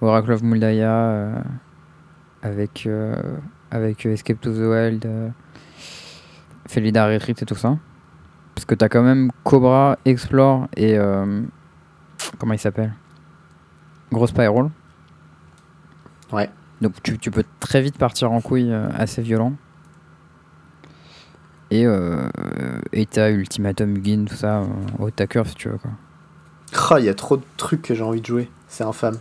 Oracle of Muldaya, euh, avec, euh, avec Escape to the Wild, euh, Felidar Retreat et tout ça. Parce que t'as quand même Cobra, Explore et, euh, comment il s'appelle? Gros Spiral.
Ouais.
Donc tu, tu peux très vite partir en couille euh, assez violent. Et euh, et t'as Ultimatum Mugen, tout ça, euh, au tacker si tu veux quoi.
Oh, il y a trop de trucs que j'ai envie de jouer. C'est infâme.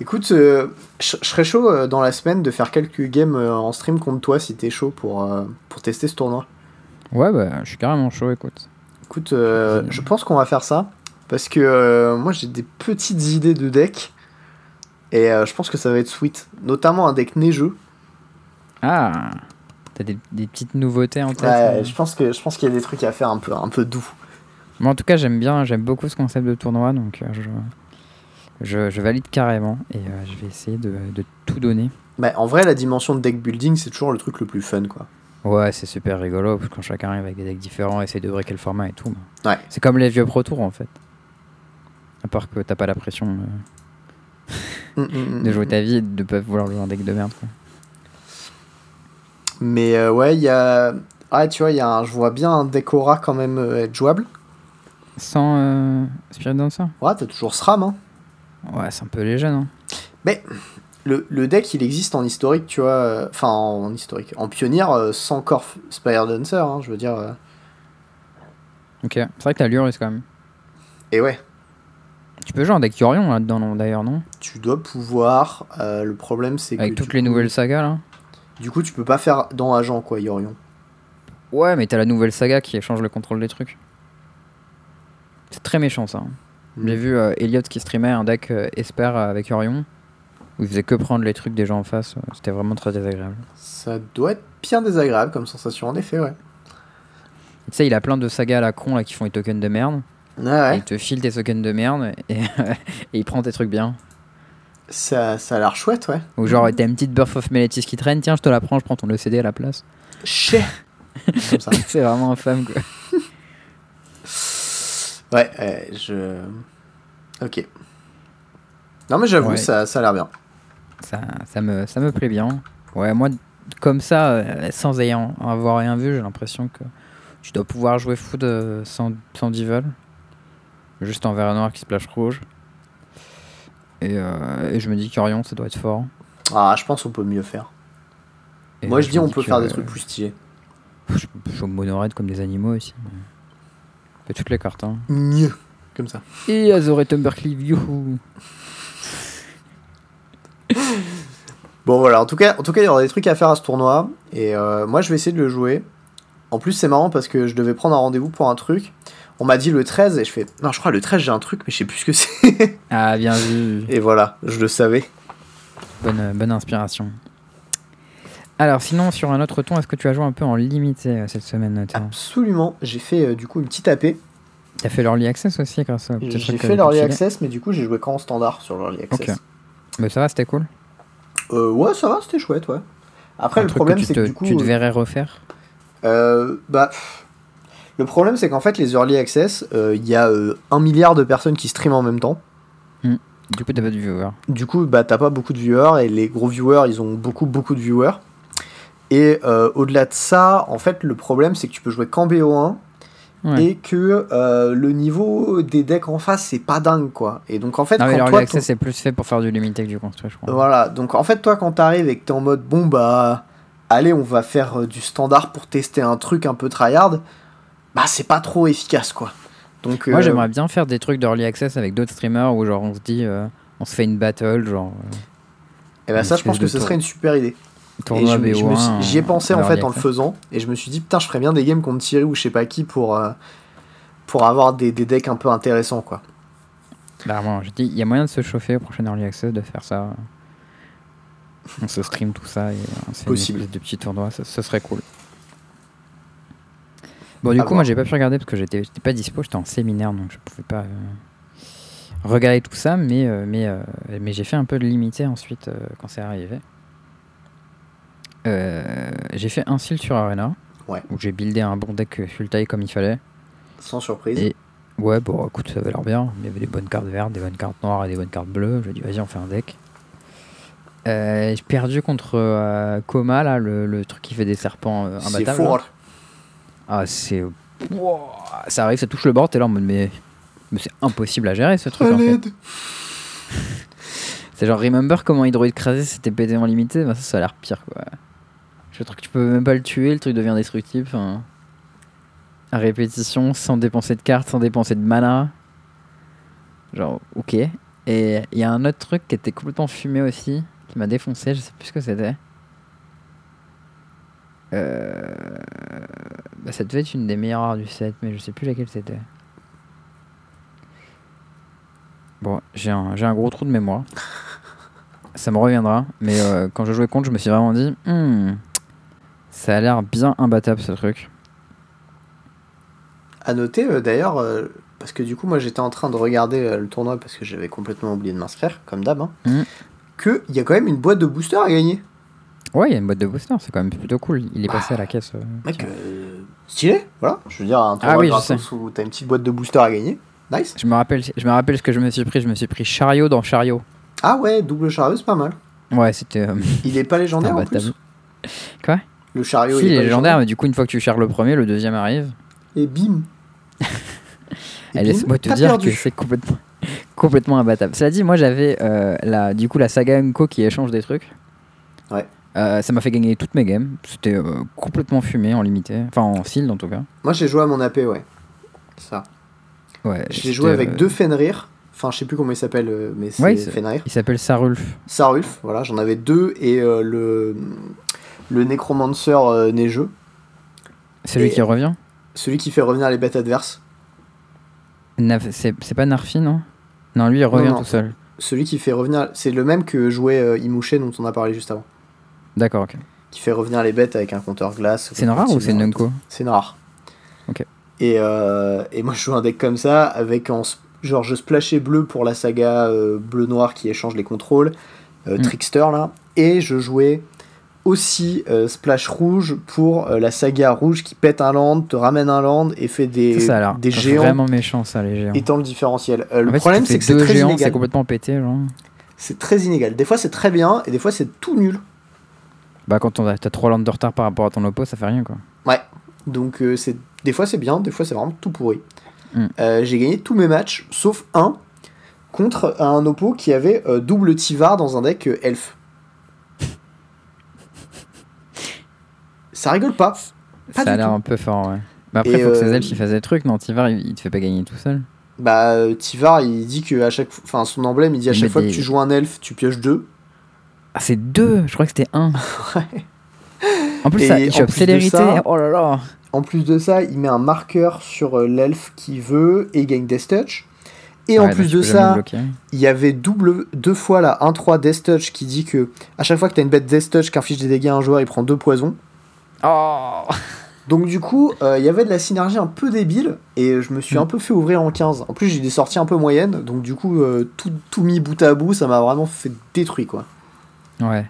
Écoute, euh, je serais chaud euh, dans la semaine de faire quelques games euh, en stream contre toi si t'es chaud pour, pour tester ce tournoi.
Ouais, bah je suis carrément chaud, écoute.
Écoute, je pense qu'on va faire ça. Parce que moi j'ai des petites idées de deck. Et je pense que ça va être sweet. Notamment un deck neigeux.
Ah T'as des, des petites nouveautés en tête
Ouais, je pense que je pense qu'il y a des trucs à faire un peu, un peu doux.
Moi, en tout cas, j'aime bien, j'aime beaucoup ce concept de tournoi, donc je, je, je valide carrément et euh, je vais essayer de, de tout donner.
Bah, en vrai, la dimension de deck building, c'est toujours le truc le plus fun, quoi.
Ouais, c'est super rigolo parce que quand chacun arrive avec des decks différents, essaye de breaker le format et tout.
Ouais.
C'est comme les vieux Pro Tour en fait. À part que t'as pas la pression euh, *laughs*
Mm, mm, mm,
de jouer ta vie et de pas vouloir jouer un deck de merde. quoi.
Mais euh, ouais, il y a. Ah, tu vois, il y a un... je vois bien un deck aura quand même euh, être jouable.
Sans Spirit Dancer
Ouais, t'as toujours SRAM, hein.
Ouais, c'est un peu léger, non?
Le, le deck, il existe en historique, tu vois. euh, Enfin, en historique. En pionnière, euh, sans Corf Spire Dancer, hein, je veux dire. euh.
Ok, c'est vrai que t'as Luris quand même.
Et ouais,
Tu peux jouer un deck Yorion là-dedans, d'ailleurs, non?
Tu dois pouvoir. euh, le problème, c'est que.
Avec toutes les
coup-
nouvelles sagas là
Du coup, tu peux pas faire dans Agent, quoi, Yorion.
Ouais, mais t'as la nouvelle saga qui change le contrôle des trucs. C'est très méchant ça. hein. J'ai vu euh, Elliot qui streamait un deck euh, Esper avec Orion, où il faisait que prendre les trucs des gens en face. euh, C'était vraiment très désagréable.
Ça doit être bien désagréable comme sensation, en effet, ouais.
Tu sais, il a plein de sagas à la con là qui font les tokens de merde.
Ouais,
Et
ouais.
il te file tes tokens de merde et, *laughs* et il prend tes trucs bien.
Ça, ça a l'air chouette, ouais.
Ou genre, t'as une petite Birth of Meletis qui traîne, tiens, je te la prends, je prends ton ECD à la place. *laughs*
Ça.
C'est vraiment infâme quoi.
Ouais, ouais, je. Ok. Non, mais j'avoue,
Ouais.
ça, ça a l'air bien.
Ça, ça, me, ça me plaît bien. Ouais, moi, comme ça, euh, sans ayant avoir rien vu, j'ai l'impression que tu dois pouvoir jouer foot euh, sans, sans devil. Juste en vert et noir qui splash rouge. Et, euh, et je me dis qu'Orion, ça doit être fort.
Ah, je pense qu'on peut mieux faire.
Et
Moi, je dis, on peut faire des trucs plus stylés.
Je je mono-red comme des animaux aussi. mais- Fais toutes les cartes. Hein.
Mieux. Comme ça.
Et Azor et Tumbercleave, youhou
Bon, voilà. En tout cas, en tout cas, il y aura des trucs à faire à ce tournoi. Et euh, moi, je vais essayer de le jouer. En plus, c'est marrant parce que je devais prendre un rendez-vous pour un truc. On m'a dit le 13 et je fais non, je crois le 13 j'ai un truc, mais je sais plus ce que c'est.
Ah, bien vu.
et voilà, je le savais.
Bonne, bonne inspiration. Alors, sinon, sur un autre ton, est-ce que tu as joué un peu en limité euh, cette semaine
Absolument. J'ai fait euh, du coup une petite AP.
T'as fait l'early access aussi grâce à
J'ai fait
j'ai
l'early access, mais du coup, j'ai joué quand en standard sur l'early access.
Ok. Mais ça va, c'était cool.
Euh, ouais, ça va, c'était chouette, ouais. Après,
Un
le problème, c'est que du coup.
Tu te verrais refaire
euh, bah. Le problème, c'est qu'en fait, les early access, euh, il y a euh, un milliard de personnes qui streament en même temps.
Du coup, t'as pas de viewer.
Du coup, bah, t'as pas beaucoup de viewers et les gros viewers, ils ont beaucoup, beaucoup de viewers. Et euh, au-delà de ça, en fait, le problème, c'est que tu peux jouer qu'en BO1
Ouais.
et que euh, le niveau des decks en face, c'est pas dingue, quoi. Et donc, en fait,
non,
quand
l'early
toi, ton-
c'est plus fait pour faire du limité que du construit, je crois.
Voilà, donc en fait, toi, quand t'arrives et que t'es en mode bon, bah, allez, on va faire euh, du standard pour tester un truc un peu tryhard, bah, c'est pas trop efficace, quoi. Donc,
Moi,
euh,
j'aimerais bien faire des trucs d'early access avec d'autres streamers où, genre, on se dit, on se fait une battle, genre, euh,
eh ben, ça, je pense que ce serait une super idée. Et
tournoi
je me- je me suis-
BO1.
j'y ai pensé en fait en le faisant, et je me suis dit, putain, je ferais bien des games contre Thierry ou je sais pas qui pour, euh, pour avoir des, des decks un peu intéressants, quoi.
Clairement, je dis, il y a moyen de se chauffer au prochain early access, de faire ça. On se stream tout ça et fait
Possible.
de petit tournoi, ça, ce serait cool. Bon, du coup, moi j'ai pas pu regarder parce que j'étais j'étais pas dispo, j'étais en séminaire donc je pouvais pas euh, regarder tout ça, mais, euh, mais, mais j'ai fait un peu de limité ensuite quand c'est arrivé. Euh, j'ai fait un seal sur Arena
Ouais.
où j'ai buildé un bon deck full taille comme il fallait.
Sans surprise.
Et ouais, bon, écoute, ça avait l'air bien. Il y avait des bonnes cartes vertes, des bonnes cartes noires et des bonnes cartes bleues. J'ai dit, vas-y, on fait un deck. Euh, j'ai perdu contre euh, Koma, là, le, le truc qui fait des serpents euh,
c'est
imbattables. là.
fort.
Ah, c'est. Wouah, ça arrive, ça touche le bord, t'es là en mode, mais. Mais c'est impossible à gérer ce truc en fait. *laughs* C'est genre Remember comment Hydroid Crasé c'était pété en limité? Bah, ça, ça a l'air pire quoi. Le truc, tu peux même pas le tuer, le truc devient destructible. Enfin, à répétition, sans dépenser de cartes, sans dépenser de mana. Genre, ok. Et il y a un autre truc qui était complètement fumé aussi, qui m'a défoncé, je sais plus ce que c'était. Euh... Bah, ça devait être une des meilleures arts du set, mais je sais plus laquelle c'était. Bon, j'ai un, un gros trou de mémoire. Ça me reviendra, mais euh, quand je jouais contre, je me suis vraiment dit, Hmm, ça a l'air bien imbattable ce truc.
À noter euh, d'ailleurs, euh, parce que du coup, moi j'étais en train de regarder euh, le tournoi parce que j'avais complètement oublié de m'inscrire, comme d'hab, hein,
Mhm.
qu'il y a quand même une boîte de booster à gagner.
Ouais, il y a une boîte de booster, c'est quand même plutôt cool. Il est
Bah,
passé à la caisse. euh,
Mec, stylé, voilà. Je veux dire, un tournoi
Ah oui,
gratos où t'as une petite boîte de booster à gagner. Nice.
Je me rappelle, je me rappelle ce que je me suis pris. Je me suis pris chariot dans chariot.
Ah ouais, double chariot, c'est pas mal.
Ouais, c'était
Il est pas légendaire en plus.
Quoi?
Le chariot,
Si, il est légendaire, mais du coup, une fois que tu chars le premier, le deuxième arrive.
Et bim. *laughs* Et
laisse-moi te dire
perdu.
que c'est complètement, *laughs* complètement imbattable. Cela dit, moi j'avais euh, la, du coup la saga Unko qui échange des trucs.
Ouais.
Euh, ça m'a fait gagner toutes mes games. C'était euh, complètement fumé en limité. Enfin en field en tout cas.
Moi j'ai joué à mon AP, ouais. Ça.
Ouais,
J'ai joué avec deux Fenrir. Enfin, je sais plus comment il s'appelle, mais c'est
Ouais,
Fenrir.
Il s'appelle Sarulf.
Sarulf, voilà, j'en avais deux. Et le, le Necromancer euh, neigeux.
Celui
Et-
qui revient.
Celui qui fait revenir les bêtes adverses.
C'est pas Narfi, non? Non, lui il revient
non.
tout seul.
Celui qui fait revenir. C'est le même que jouait euh, Imouche dont on a parlé juste avant.
D'accord, ok.
Qui fait revenir les bêtes avec un compteur glace.
C'est une rare ou c'est une Unko
C'est une rare.
Ok.
Et, euh, et moi je joue un deck comme ça, avec en, genre je splashais bleu pour la saga euh, bleu-noir qui échange les contrôles, euh,
Mm.
Trickster là, et je jouais aussi euh, splash rouge pour euh, la saga rouge qui pète un land, te ramène un land et fait des,
Ça,
des géants
vraiment méchant ça, les géants.
étant le différentiel. Euh, le
fait,
problème c'est que c'est très
géants, c'est
inégal.
complètement pété, genre.
C'est très inégal. Des fois c'est très bien et des fois c'est tout nul.
Bah quand t'as 3 landes de retard par rapport à ton oppo, ça fait rien quoi.
Ouais. Donc c'est des fois c'est bien, des fois c'est vraiment tout pourri.
Mm.
J'ai gagné tous mes matchs sauf un contre un oppo qui avait double Tivar dans un deck elf. Ça rigole pas. Pas
ça a l'air un peu fort, ouais. Mais après,
Et,
faut que ces
euh,
elfes qui fassent des trucs. Non, Tivar, il, il te fait pas gagner tout seul.
Bah euh, Tivar il dit que à chaque fois, enfin son emblème il dit à
Il
chaque fois
des-
que tu joues un elfe tu pioches deux.
Ah, c'est deux Je crois que c'était un. *laughs* En plus,
Et
ça,
en
tu
plus de
célérité.
ça-
Oh là là.
En plus de ça, il met un marqueur sur euh, l'elfe qui veut et il gagne Death Touch. Et en
Ouais,
plus
tu
de ça, il y avait double deux fois là 1-3 Death Touch qui dit que à chaque fois que tu as une bête Death Touch qui inflige des dégâts à un joueur, il prend deux poisons.
Oh
Donc du coup, euh, il y avait de la synergie un peu débile et je me suis
Mm.
un peu fait ouvrir en 15. En plus, j'ai des sorties un peu moyennes, donc du coup, euh, tout, tout mis bout à bout, ça m'a vraiment fait détruire quoi.
Ouais.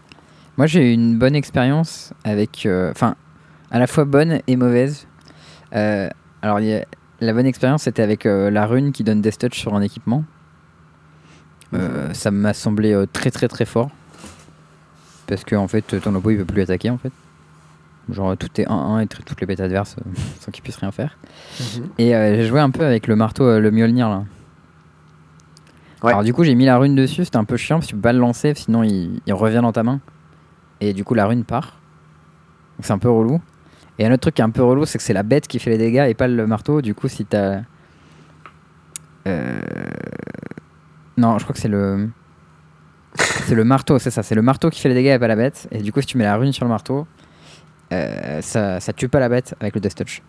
Moi, j'ai eu une bonne expérience avec. euh, Enfin, à la fois bonne et mauvaise. Euh, alors, il y a- la bonne expérience, c'était avec euh, la rune qui donne Death Touch sur un équipement. Euh, ça m'a semblé euh, très très très fort. Parce que, en fait, ton oppo il peut plus attaquer en fait. Genre, tout est 1-1 et toutes les bêtes adverses euh, *laughs* sans qu'il puisse rien faire. Et euh, j'ai joué un peu avec le marteau, euh, le Mjolnir là.
Ouais.
Alors du coup j'ai mis la rune dessus, c'était un peu chiant parce que tu peux pas le lancer, sinon il, il revient dans ta main. Et du coup la rune part. Donc c'est un peu relou. Et un autre truc qui est un peu relou, c'est que c'est la bête qui fait les dégâts et pas le marteau. Du coup si t'as... Euh... Non, je crois que c'est le... C'est le marteau, c'est ça. C'est le marteau qui fait les dégâts et pas la bête. Et du coup si tu mets la rune sur le marteau, euh, ça, ça tue pas la bête avec le Death Touch.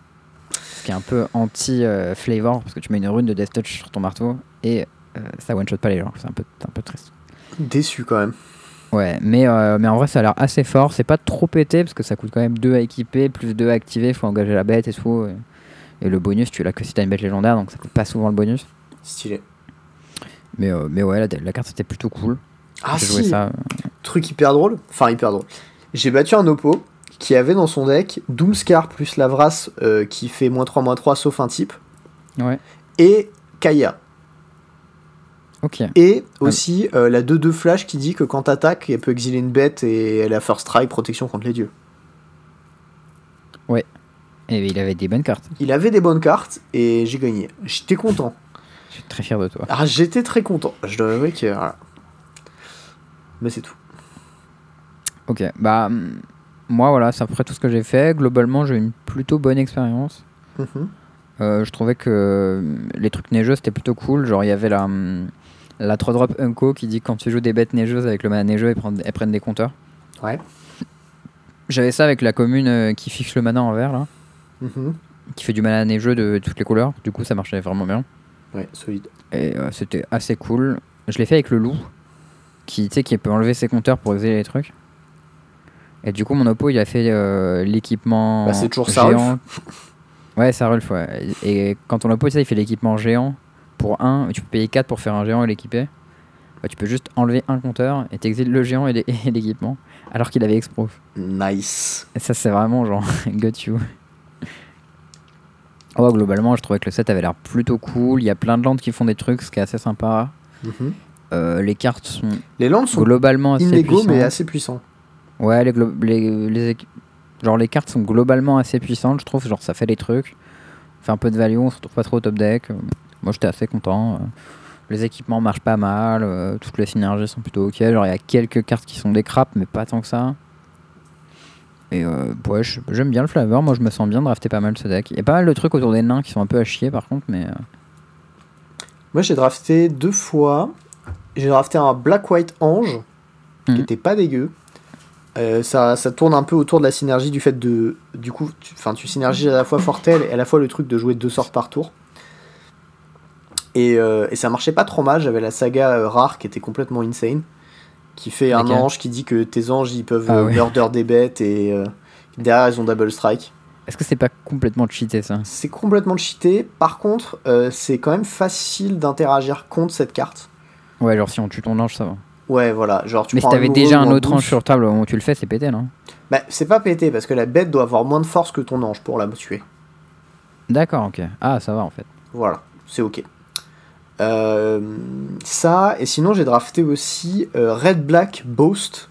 Ce qui est un peu anti-flavor parce que tu mets une rune de Death Touch sur ton marteau et euh, ça one-shot pas les gens. C'est un peu, un peu triste.
Déçu quand même.
Ouais, mais, euh, mais en vrai, ça a l'air assez fort. C'est pas trop pété parce que ça coûte quand même 2 à équiper, plus 2 à activer. Faut engager la bête et tout. Et, et le bonus, tu l'as que si t'as une bête légendaire, donc ça coûte pas souvent le bonus.
Stylé.
Mais, mais ouais, la, la carte c'était plutôt cool.
Ah si,
ça.
truc hyper drôle, enfin hyper drôle. J'ai battu un oppo qui avait dans son deck Doomscar plus Lavras euh, qui fait moins 3 moins 3 sauf un type
Ouais,
et Kaya.
ok.
Et aussi euh, la 2-2 flash qui dit que quand t'attaques, elle peut exiler une bête et elle a first strike, protection contre les dieux.
Et il avait des bonnes cartes.
Il avait des bonnes cartes et j'ai gagné. J'étais content. *laughs*
très fier de toi.
Ah, j'étais très content. Je dois avouer que. Voilà. Mais c'est tout.
Ok, bah hum, moi voilà, c'est à peu près tout ce que j'ai fait. Globalement, j'ai eu une plutôt bonne expérience.
Mhm.
Euh, je trouvais que hum, les trucs neigeux c'était plutôt cool. Genre, il y avait la, hum, la 3 drop Unco qui dit quand tu joues des bêtes neigeuses avec le mana neigeux, elles prennent, elles prennent des compteurs.
Ouais.
J'avais ça avec la commune euh, qui fixe le mana en vert là,
Mhm.
qui fait du mana neigeux de toutes les couleurs. Du coup, ça marchait vraiment bien.
Ouais, solide.
Et euh, c'était assez cool. Je l'ai fait avec le loup, qui, qui peut enlever ses compteurs pour exiler les trucs. Et du coup, mon oppo, il a fait euh, l'équipement.
Bah, c'est toujours
géant. *laughs* Ouais, Sarulf, ouais. Et et quand ton oppo, tu sais, il fait l'équipement géant pour un, tu peux payer 4 pour faire un géant et l'équiper. Bah, tu peux juste enlever un compteur et t'exiles le géant et l'é- *laughs* et l'équipement, alors qu'il avait exproof.
Nice.
Et ça, c'est vraiment genre, *laughs* got you. Oh, globalement, je trouvais que le set avait l'air plutôt cool. Il y a plein de landes qui font des trucs, ce qui est assez sympa.
Mhm.
Euh, les cartes sont
Les landes sont
globalement assez
inégaux, mais assez puissants.
Ouais, les, les, les genre les cartes sont globalement assez puissantes, je trouve. Genre ça fait des trucs. On fait un peu de value, on se retrouve pas trop au top deck. Moi j'étais assez content. Euh, Les équipements marchent pas mal, euh, toutes les synergies sont plutôt ok. Genre il y a quelques cartes qui sont des craps, mais pas tant que ça. Et euh, ouais, j'aime bien le flavor. Moi je me sens bien drafter pas mal ce deck. Il y a pas mal de trucs autour des nains qui sont un peu à chier par contre, mais. euh,
Moi, j'ai drafté deux fois. J'ai drafté un Black White Ange, qui
Mhm.
était pas dégueu. Euh, ça, ça tourne un peu autour de la synergie du fait de. Du coup, tu, enfin, tu synergies à la fois Fortel et à la fois le truc de jouer deux sorts par tour. Et, euh, et ça marchait pas trop mal. J'avais la saga euh, rare qui était complètement insane. Qui fait un ange qui dit que tes anges ils peuvent
Ah ouais.
murder des bêtes et derrière ils ont double strike.
Est-ce que c'est pas complètement cheaté ça?
C'est complètement cheaté. Par contre, c'est quand même facile d'interagir contre cette carte.
Ouais, genre si on tue ton ange, ça va.
Ouais, voilà. Genre, tu
mais si t'avais déjà un autre ange sur table au moment où tu le fais, c'est pété, non?
Bah, c'est pas pété parce que la bête doit avoir moins de force que ton ange pour la tuer.
D'accord, ok. Ah, ça va en fait.
Voilà, c'est ok. Euh, ça, et sinon j'ai drafté aussi euh, Red Black Boast.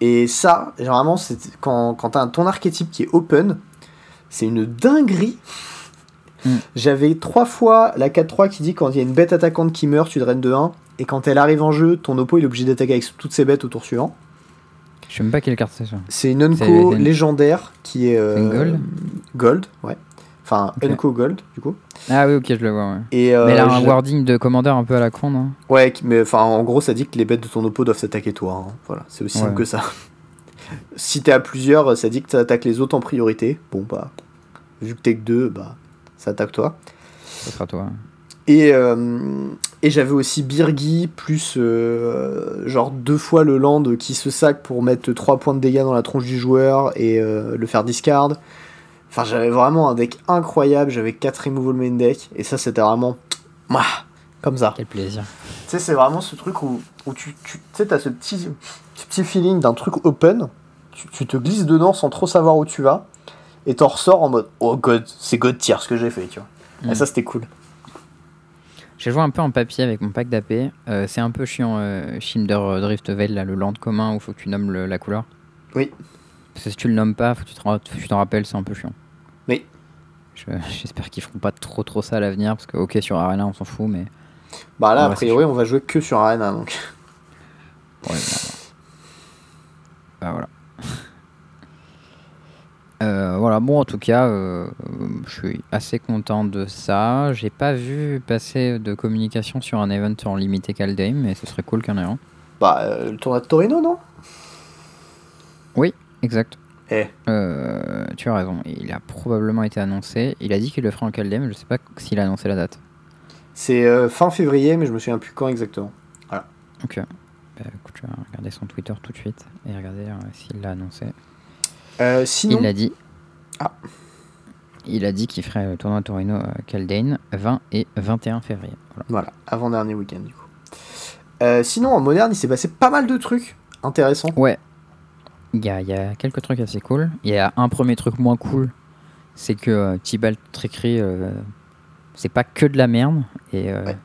Et ça, généralement, c'est quand, quand t'as un- ton archétype qui est open, c'est une dinguerie.
Mm.
J'avais trois fois la 4-3 qui dit quand il y a une bête attaquante qui meurt, tu draines de 1. Et quand elle arrive en jeu, ton oppo il est obligé d'attaquer avec toutes ses bêtes au tour suivant.
Je sais même pas quelle carte c'est ça.
C'est une Unco
une-
légendaire qui est. euh,
gold
Gold, ouais. Enfin,
Ok.
Unco Gold, du coup.
Ah oui, ok, je le vois, ouais.
Et, euh,
mais elle a un
je-
wording de commandeur un peu à la con, non?
Ouais, mais enfin, en gros, ça dit que les bêtes de ton oppo doivent s'attaquer toi. hein. Voilà, c'est aussi simple que ça. *laughs* si t'es à plusieurs, ça dit que t'attaques les autres en priorité. Bon, bah, vu que t'es que deux, bah, ça attaque toi.
Ça sera toi.
Et, euh, et j'avais aussi Birgi, plus euh, genre deux fois le land qui se sac pour mettre 3 points de dégâts dans la tronche du joueur et euh, le faire discard. Enfin, j'avais vraiment un deck incroyable. J'avais 4 removal main deck. Et ça, c'était vraiment. Mouah, Comme ça.
Quel plaisir.
Tu sais, c'est vraiment ce truc où, où tu, tu sais, t'as ce petit, ce petit feeling d'un truc open. Tu, tu te glisses dedans sans trop savoir où tu vas. Et t'en ressors en mode Oh god, c'est god tier ce que j'ai fait, tu vois.
Mm.
Et ça, c'était cool.
J'ai joué un peu en papier avec mon pack d'AP. Euh, c'est un peu chiant, euh, Shinder euh, Drift Veil, là, le land commun où faut que tu nommes le- la couleur.
Oui.
Parce que si tu le nommes pas, faut que tu t'en rappelles, c'est un peu chiant.
Oui.
Je- *laughs* J'espère qu'ils feront pas trop trop ça à l'avenir, parce que ok, sur Arena on s'en fout, mais.
Bah là, a priori, on va jouer que sur Arena, donc.
Ouais, bah, bah voilà. Euh, voilà, bon, en tout cas, euh, je suis assez content de ça. J'ai pas vu passer de communication sur un event en limité Kaldheim, mais ce serait cool qu'il y en ait un.
Bah, euh, le tournoi de Torino, non?
Exact.
Eh.
Tu as raison, il a probablement été annoncé. Il a dit qu'il le ferait en Kaldheim, je sais pas s'il a annoncé la date.
C'est fin février, mais je me souviens plus quand exactement.
Ok. Bah, écoute, je vais regarder son Twitter tout de suite et regarder s'il l'a annoncé.
Euh, sinon,
Il a dit.
Ah.
Il a dit qu'il ferait le tournoi Torino euh, Kaldane 20 et 21 février. Voilà.
voilà, avant-dernier week-end, du coup. Euh, sinon, en moderne, il s'est passé pas mal de trucs intéressants.
Ouais. Il y a, il y a quelques trucs assez cool. Il y a un premier truc moins cool. C'est que euh, Tibalt euh, c'est pas que de la merde. Et
Ouais.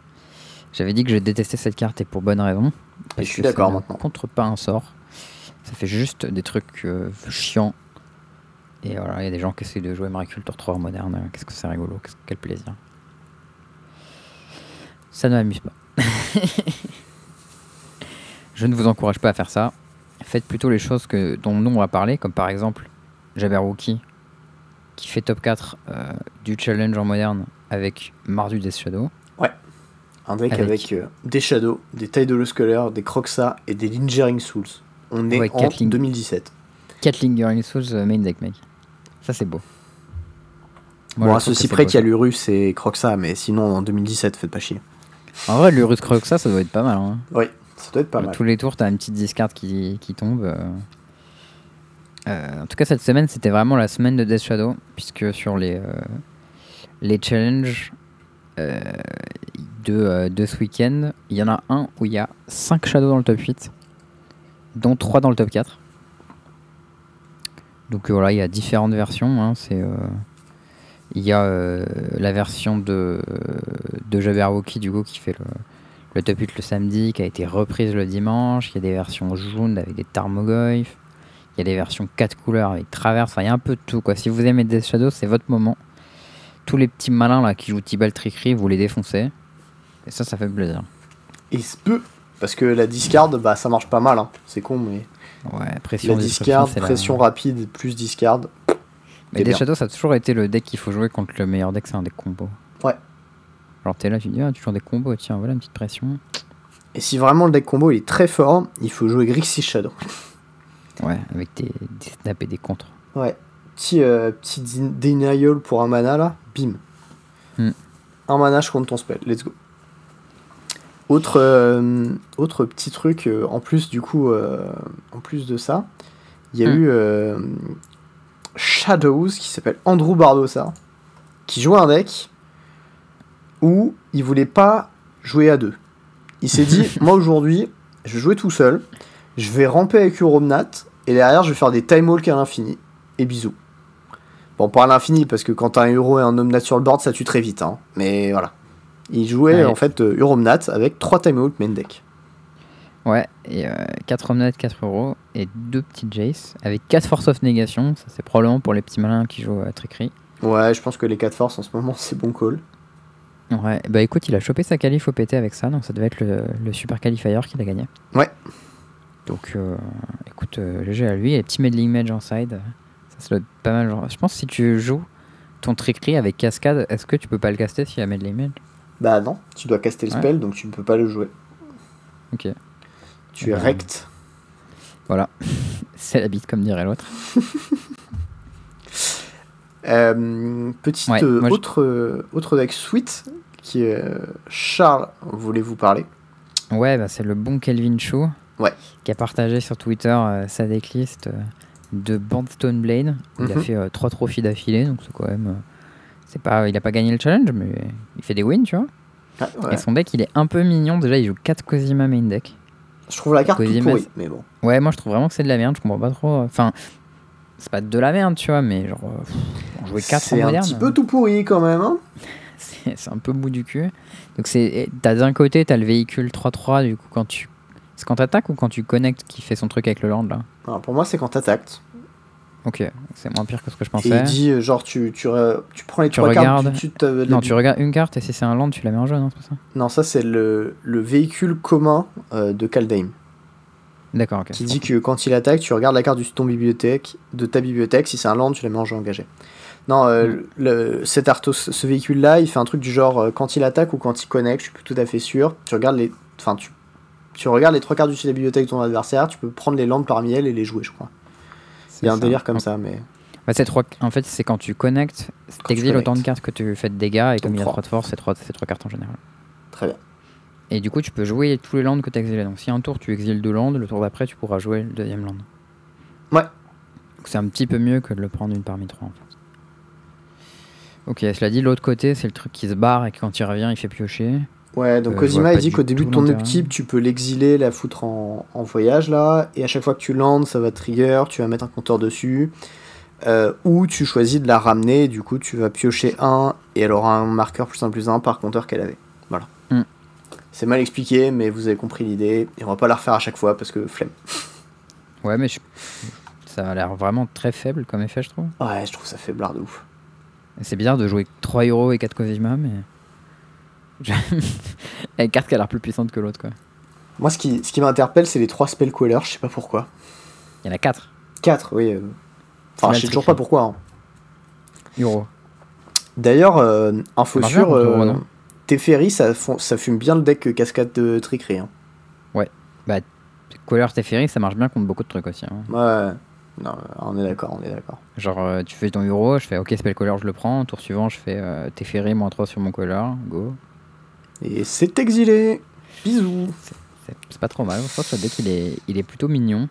j'avais dit que je détestais cette carte et pour bonne raison. parce
je suis d'accord
ne
maintenant.
contre pas un sort. Ça fait juste des trucs euh, chiants. Et voilà, il y a des gens qui essaient de jouer Miraculture 3 en moderne. Qu'est-ce que c'est rigolo, quel plaisir. Ça ne m'amuse pas. *laughs* je ne vous encourage pas à faire ça. Faites plutôt les choses que, dont nous on va parler, comme par exemple Jabberwocky, qui fait top 4 euh, du challenge en moderne avec Mardu Death Shadow.
Un deck
Avec-
avec, euh, des Shadows, des Tidalus Color, des Croxa et des Lingering Souls. On est
Ouais,
en
quatre lignes.
2017.
4 Lingering Souls main deck, mec. Ça, c'est beau. Moi,
bon, à ceci près qu'il y a l'Urus et Croxa, mais sinon en 2017, faites pas chier.
En vrai, le Rus Croxa, ça doit être pas mal. Hein.
Oui, ça doit être pas mal.
Tous les tours, t'as une petite discard qui, qui tombe. euh. Euh, en tout cas, cette semaine, c'était vraiment la semaine de Death Shadow, puisque sur les, euh, les challenges euh, de, de ce week-end, il y en a un où il y a 5 Shadows dans le top 8, dont 3 dans le top 4. Donc euh, voilà, il y a différentes versions. hein, c'est, euh, il y a euh, la version de, de Jabberwocky, du coup, qui fait le, le top 8 le samedi, qui a été reprise le dimanche. Il y a des versions jaunes avec des Tarmogoyf. Il y a des versions 4 couleurs avec traverse. Il y a un peu de tout. Quoi. Si vous aimez Death Shadow, c'est votre moment. Tous les petits malins là qui jouent Tibal Trickery, vous les défoncez. Et ça, ça fait plaisir.
Et se peut, parce que la discard, bah ça marche pas mal. hein. C'est con, mais
Ouais, pression
la discard,
la-
pression rapide plus discard.
Mais
c'est
Death
bien.
Shadow, ça a toujours été le deck qu'il faut jouer contre le meilleur deck, c'est un deck combo.
Ouais.
Genre, t'es là, tu dis, ah, tu joues des combos, tiens, voilà une petite pression.
Et si vraiment le deck combo il est très fort, il faut jouer Grixis Shadow.
Ouais, avec des, des snaps et des contres.
Ouais. Petit, euh, petit denial pour un mana là, bim.
Hmm.
Un mana, je compte ton spell, let's go. Autre, euh, autre petit truc, euh, en plus du coup, euh, en plus de ça, il y a
Hmm.
eu Shadows qui s'appelle Andrew Bardosa, qui jouait un deck où il voulait pas jouer à deux. Il s'est dit, *laughs* moi aujourd'hui, je vais jouer tout seul, je vais ramper avec Uromnat, et derrière je vais faire des time walk à l'infini. Et bisous. Bon, pas à l'infini, parce que quand t'as un euro et un Omnat sur le board, ça tue très vite. Hein. Mais voilà. Il jouait
Ouais.
en fait euh, Uromnat avec 3 time walk main deck.
Ouais, et 4 omnets, 4 euros, et deux petites Jace, avec 4 Force of Negation, ça c'est probablement pour les petits malins qui jouent à Trickery.
Ouais, je pense que les 4 forces en ce moment, *laughs* c'est bon call.
Ouais, bah écoute, il a chopé sa qualif au PT avec ça, donc ça devait être le, le super qualifier qu'il a gagné.
Ouais.
Donc euh, écoute, euh, GG à lui, et petit Meddling Mage en side, ça, ça être pas mal. Genre. Je pense que si tu joues ton Trickery avec Cascade, est-ce que tu peux pas le caster s'il y a Meddling Mage?
Bah non, tu dois caster le
Ouais.
spell, donc tu ne peux pas le jouer.
Ok,
Tu es
Euh,
rect.
voilà. *laughs* c'est la bite, comme dirait l'autre. *laughs*
Euh, petite
Ouais,
euh,
moi, je-
autre, euh, autre deck sweet qui est euh, Charles voulait vous parler.
Ouais, bah, c'est le bon Kelvin Chou
Ouais.
qui a partagé sur Twitter euh, sa decklist euh, de Bandstone Blade. Il a
Mhm.
fait trois trophies d'affilée, donc c'est quand même. C'est pas, il a pas gagné le challenge, mais il fait des wins, tu vois.
Ah, ouais.
Et son deck, il est un peu mignon. Déjà, il joue 4 Cosima main deck.
Je trouve la carte toute pourrie, mais bon.
Ouais, moi je trouve vraiment que c'est de la merde. Je comprends pas trop. Enfin, c'est pas de la merde, tu vois, mais genre. euh, pff, on jouait 4 en
C'est un petit peu tout pourri quand même. Hein *laughs*
c'est un peu bout du cul. Donc c'est t'as d'un côté t'as le véhicule 3-3 du coup quand tu c'est quand t'attaques ou quand tu connectes qui fait son truc avec le land là?
Alors, pour moi, c'est quand t'attaques.
Ok, c'est moins pire que ce que je
Et
pensais.
il dit, euh, genre, tu, tu, re- tu prends les
Tu
trois cartes
regardes. Non, tu regardes une carte et si c'est un land tu la mets en jaune, hein, c'est pas ça?
Non, ça, c'est le, le véhicule commun euh, de Kaldheim.
D'accord, ok.
qui dit que quand il attaque, tu regardes la carte de ton bibliothèque, de ta bibliothèque. Si c'est un land, tu la mets en jeu engagé. Non, euh,
Mm.
le, cet Arthos, ce véhicule-là, il fait un truc du genre euh, quand il attaque ou quand il connecte, je suis plus tout à fait sûr. Tu regardes les, enfin tu, tu regardes les trois cartes de la bibliothèque de ton adversaire. Tu peux prendre les landes parmi elles et les jouer, je crois. Il y a un
ça.
délire comme ça, mais
trois- En fait, c'est quand tu connectes, t'exiles autant de cartes que tu fais de dégâts et comme il y a
trois.
3 de force, c'est 3, c'est trois cartes en général.
très bien.
Et du coup, tu peux jouer tous les lands que tu exilé. Donc si un tour tu exiles deux lands, le tour d'après tu pourras jouer le deuxième land.
Ouais.
Donc c'est un petit peu mieux que de le prendre une parmi trois en fait. Ok, cela dit, l'autre côté, c'est le truc qui se barre et que quand il revient, il fait piocher.
Ouais, donc
Euh,
Cosima,
vois
il dit qu'au début de ton upkeep, tu peux l'exiler, la foutre en, en voyage là, et à chaque fois que tu landes, ça va trigger, tu vas mettre un compteur dessus, euh, ou tu choisis de la ramener, et du coup tu vas piocher un, et elle aura un marqueur plus 1 plus 1 par compteur qu'elle avait. Voilà.
Hmm.
C'est mal expliqué, mais vous avez compris l'idée, et on va pas la refaire à chaque fois parce que flemme.
Ouais, mais je- ça a l'air vraiment très faible comme effet, je trouve.
Ouais, je trouve ça fait blard de ouf.
C'est bizarre de jouer 3 euros et 4 Cosima, mais. *laughs* Une carte qui a l'air plus puissante que l'autre, quoi.
Moi, ce qui, ce qui m'interpelle, c'est les trois spell callers, je sais pas pourquoi.
Il y en a 4.
4, oui. euh. Enfin, je sais toujours pas pourquoi. hein.
Euro.
D'ailleurs, euh, info sûre, euh, Teferi, ça, ça fume bien le deck cascade de trickery. Hein.
Couleur Teferi, ça marche bien contre beaucoup de trucs aussi. hein.
Ouais. Non, on est d'accord, on est d'accord.
Genre, euh, tu fais ton euro, je fais ok, spell color, je le prends. Tour suivant, je fais euh, Teferi, moins 3 sur mon color. Go.
Et c'est exilé. Bisous.
C'est pas trop mal. Je pense que le deck, il est, il est plutôt mignon.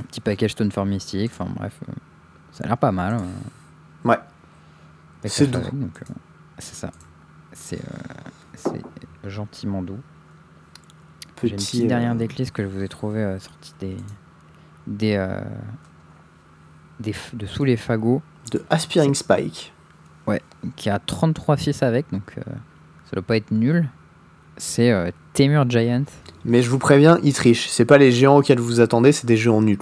Un petit package Stoneform Mystique. Enfin, bref. euh, ça a l'air pas mal. euh.
Ouais. C'est doux.
euh, c'est ça. C'est gentiment doux. J'ai une petite dernière decklist que je vous ai trouvé sortie des. des. des de sous les fagots.
de Aspiring Spike.
Ouais, qui a 33 fils avec, donc euh, ça doit pas être nul. C'est euh, Temur Giant.
Mais je vous préviens, il triche. C'est pas les géants auxquels vous attendez, c'est des géants nuls.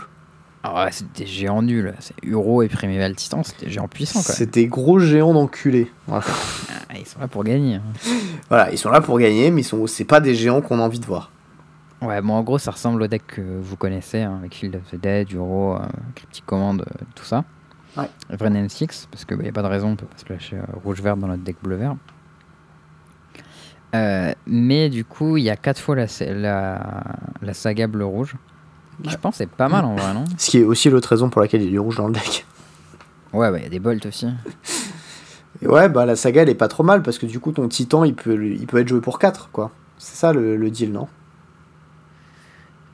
Ah ouais, c'est des géants nuls. C'est Uro et Primeval Titan, c'est des géants puissants même.
C'est des gros géants d'enculés. Voilà.
Ah, ils sont là pour gagner. hein.
Voilà, ils sont là pour gagner, mais ils sont, c'est pas des géants qu'on a envie de voir.
Ouais, bon, en gros, ça ressemble au deck que vous connaissez, hein, avec Field of the Dead, Uro, euh, Cryptic Command, euh, tout ça.
Ouais.
Vren 6 parce qu'il n'y a pas de raison, on peut pas se lâcher euh, rouge-vert dans notre deck bleu-vert. Euh, mais du coup, il y a 4 fois la, la, la saga bleu-rouge. Je
Ouais.
pense que c'est pas mal en vrai, non?
Ce qui est aussi l'autre raison pour laquelle il y a du rouge dans le deck.
Ouais, bah il y a des bolts aussi.
Ouais, bah la saga elle est pas trop mal parce que du coup ton titan il peut, il peut être joué pour 4 quoi. C'est ça le, le deal, non?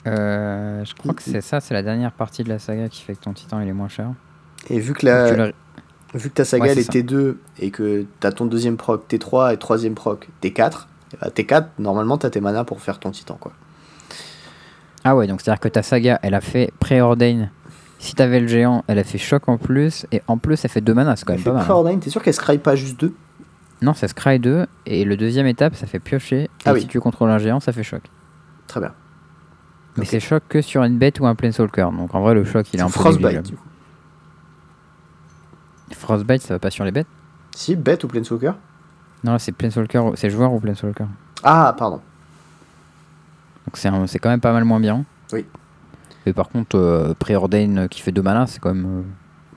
Euh, je crois que c'est ça, c'est la dernière partie de la saga qui fait que ton titan il est moins cher.
Et vu que,
Tu
la,
le-
vu que ta saga
Ouais,
elle
c'est
est T2 et que t'as ton deuxième proc T3 et troisième proc T4, et bah, T4 normalement t'as tes manas pour faire ton titan quoi.
Ah ouais, donc c'est-à-dire que ta saga, elle a fait Preordain. Si t'avais le géant, elle a fait choc en plus, et en plus elle fait 2 mana, c'est quand
Elle
même
fait
pas mal. hein.
Preordain, t'es sûr qu'elle scry pas juste 2
Non, ça scry 2, et le deuxième étape, ça fait piocher, et
Ah oui.
si tu contrôles un géant, ça fait choc.
Très bien.
Mais c'est choc que sur une bête ou un planeswalker, donc en vrai le choc il est un peu
Frostbite du coup.
Frostbite, ça va pas sur les bêtes
Si, bête ou Planeswalker
Non, c'est planeswalker, c'est joueur ou planeswalker.
Ah, pardon.
Donc c'est quand même pas mal moins bien.
Oui.
Et par contre, euh, Preordain euh, qui fait 2 mana, c'est quand même... euh,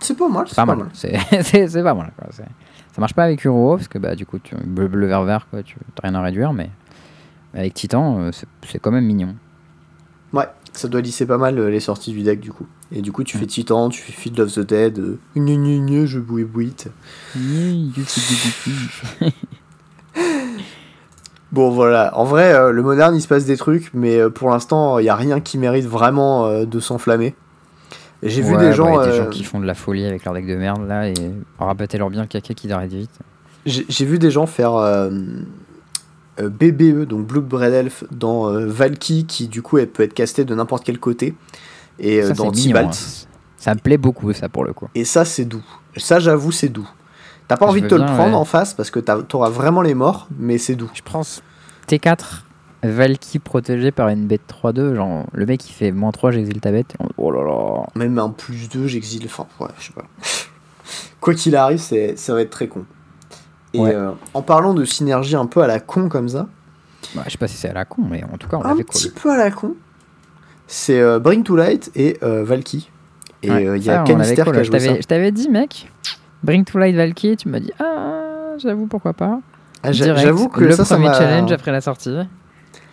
C'est pas mal,
C'est pas mal. *laughs* C'est pas mal. Quoi. Ça marche pas avec Uro parce que bah, du coup, tu, bleu, bleu, vert, vert, quoi, tu t'as rien à réduire, mais avec Titan, euh, c'est- c'est quand même mignon.
Ouais, ça doit lisser pas mal euh, les sorties du deck du coup. Et du coup, tu fais Titan, tu fais Field of the Dead, euh, gna gna gna, je bouille bouite. *laughs* Bon voilà, en vrai, euh, le moderne il se passe des trucs, mais euh, pour l'instant, il y a rien qui mérite vraiment euh, de s'enflammer. J'ai vu
Ouais,
des
bah,
gens,
des
euh,
gens qui font de la folie avec leur deck de merde là et rabatter leur bien le caca qui arrête vite.
j'ai vu des gens faire euh, euh, BBE, donc Blue Bread Elf, dans euh, Valky, qui du coup elle peut être castée de n'importe quel côté, et euh,
Ça,
dans Tibalt.
hein. Ça me plaît beaucoup, ça pour le coup.
Et ça, c'est doux. Ça, j'avoue, c'est doux. T'as pas envie de te le prendre
ouais.
en face parce que t'auras vraiment les morts, mais c'est doux.
Je pense T4, Valky protégé par une bête 3-2. Genre, le mec il fait moins 3, j'exile ta bête. Oh là là.
Même un plus 2, j'exile. Enfin, ouais, je sais pas. *laughs* Quoi qu'il arrive, ça va être très con. Et
Ouais.
euh, en parlant de synergie un peu à la con comme ça,
Bah, je sais pas si c'est à la con, mais en tout cas, on
un
l'avait
petit
cool.
peu à la con, c'est euh, Bring to Light et euh, Valky. Et
Ouais,
euh, il y a Canister qui a joué ça.
je t'avais dit, mec, Bring to Light Valky, tu m'as dit, ah, j'avoue, pourquoi pas.
Ah, J'avoue que
le
ça,
premier challenge après la sortie.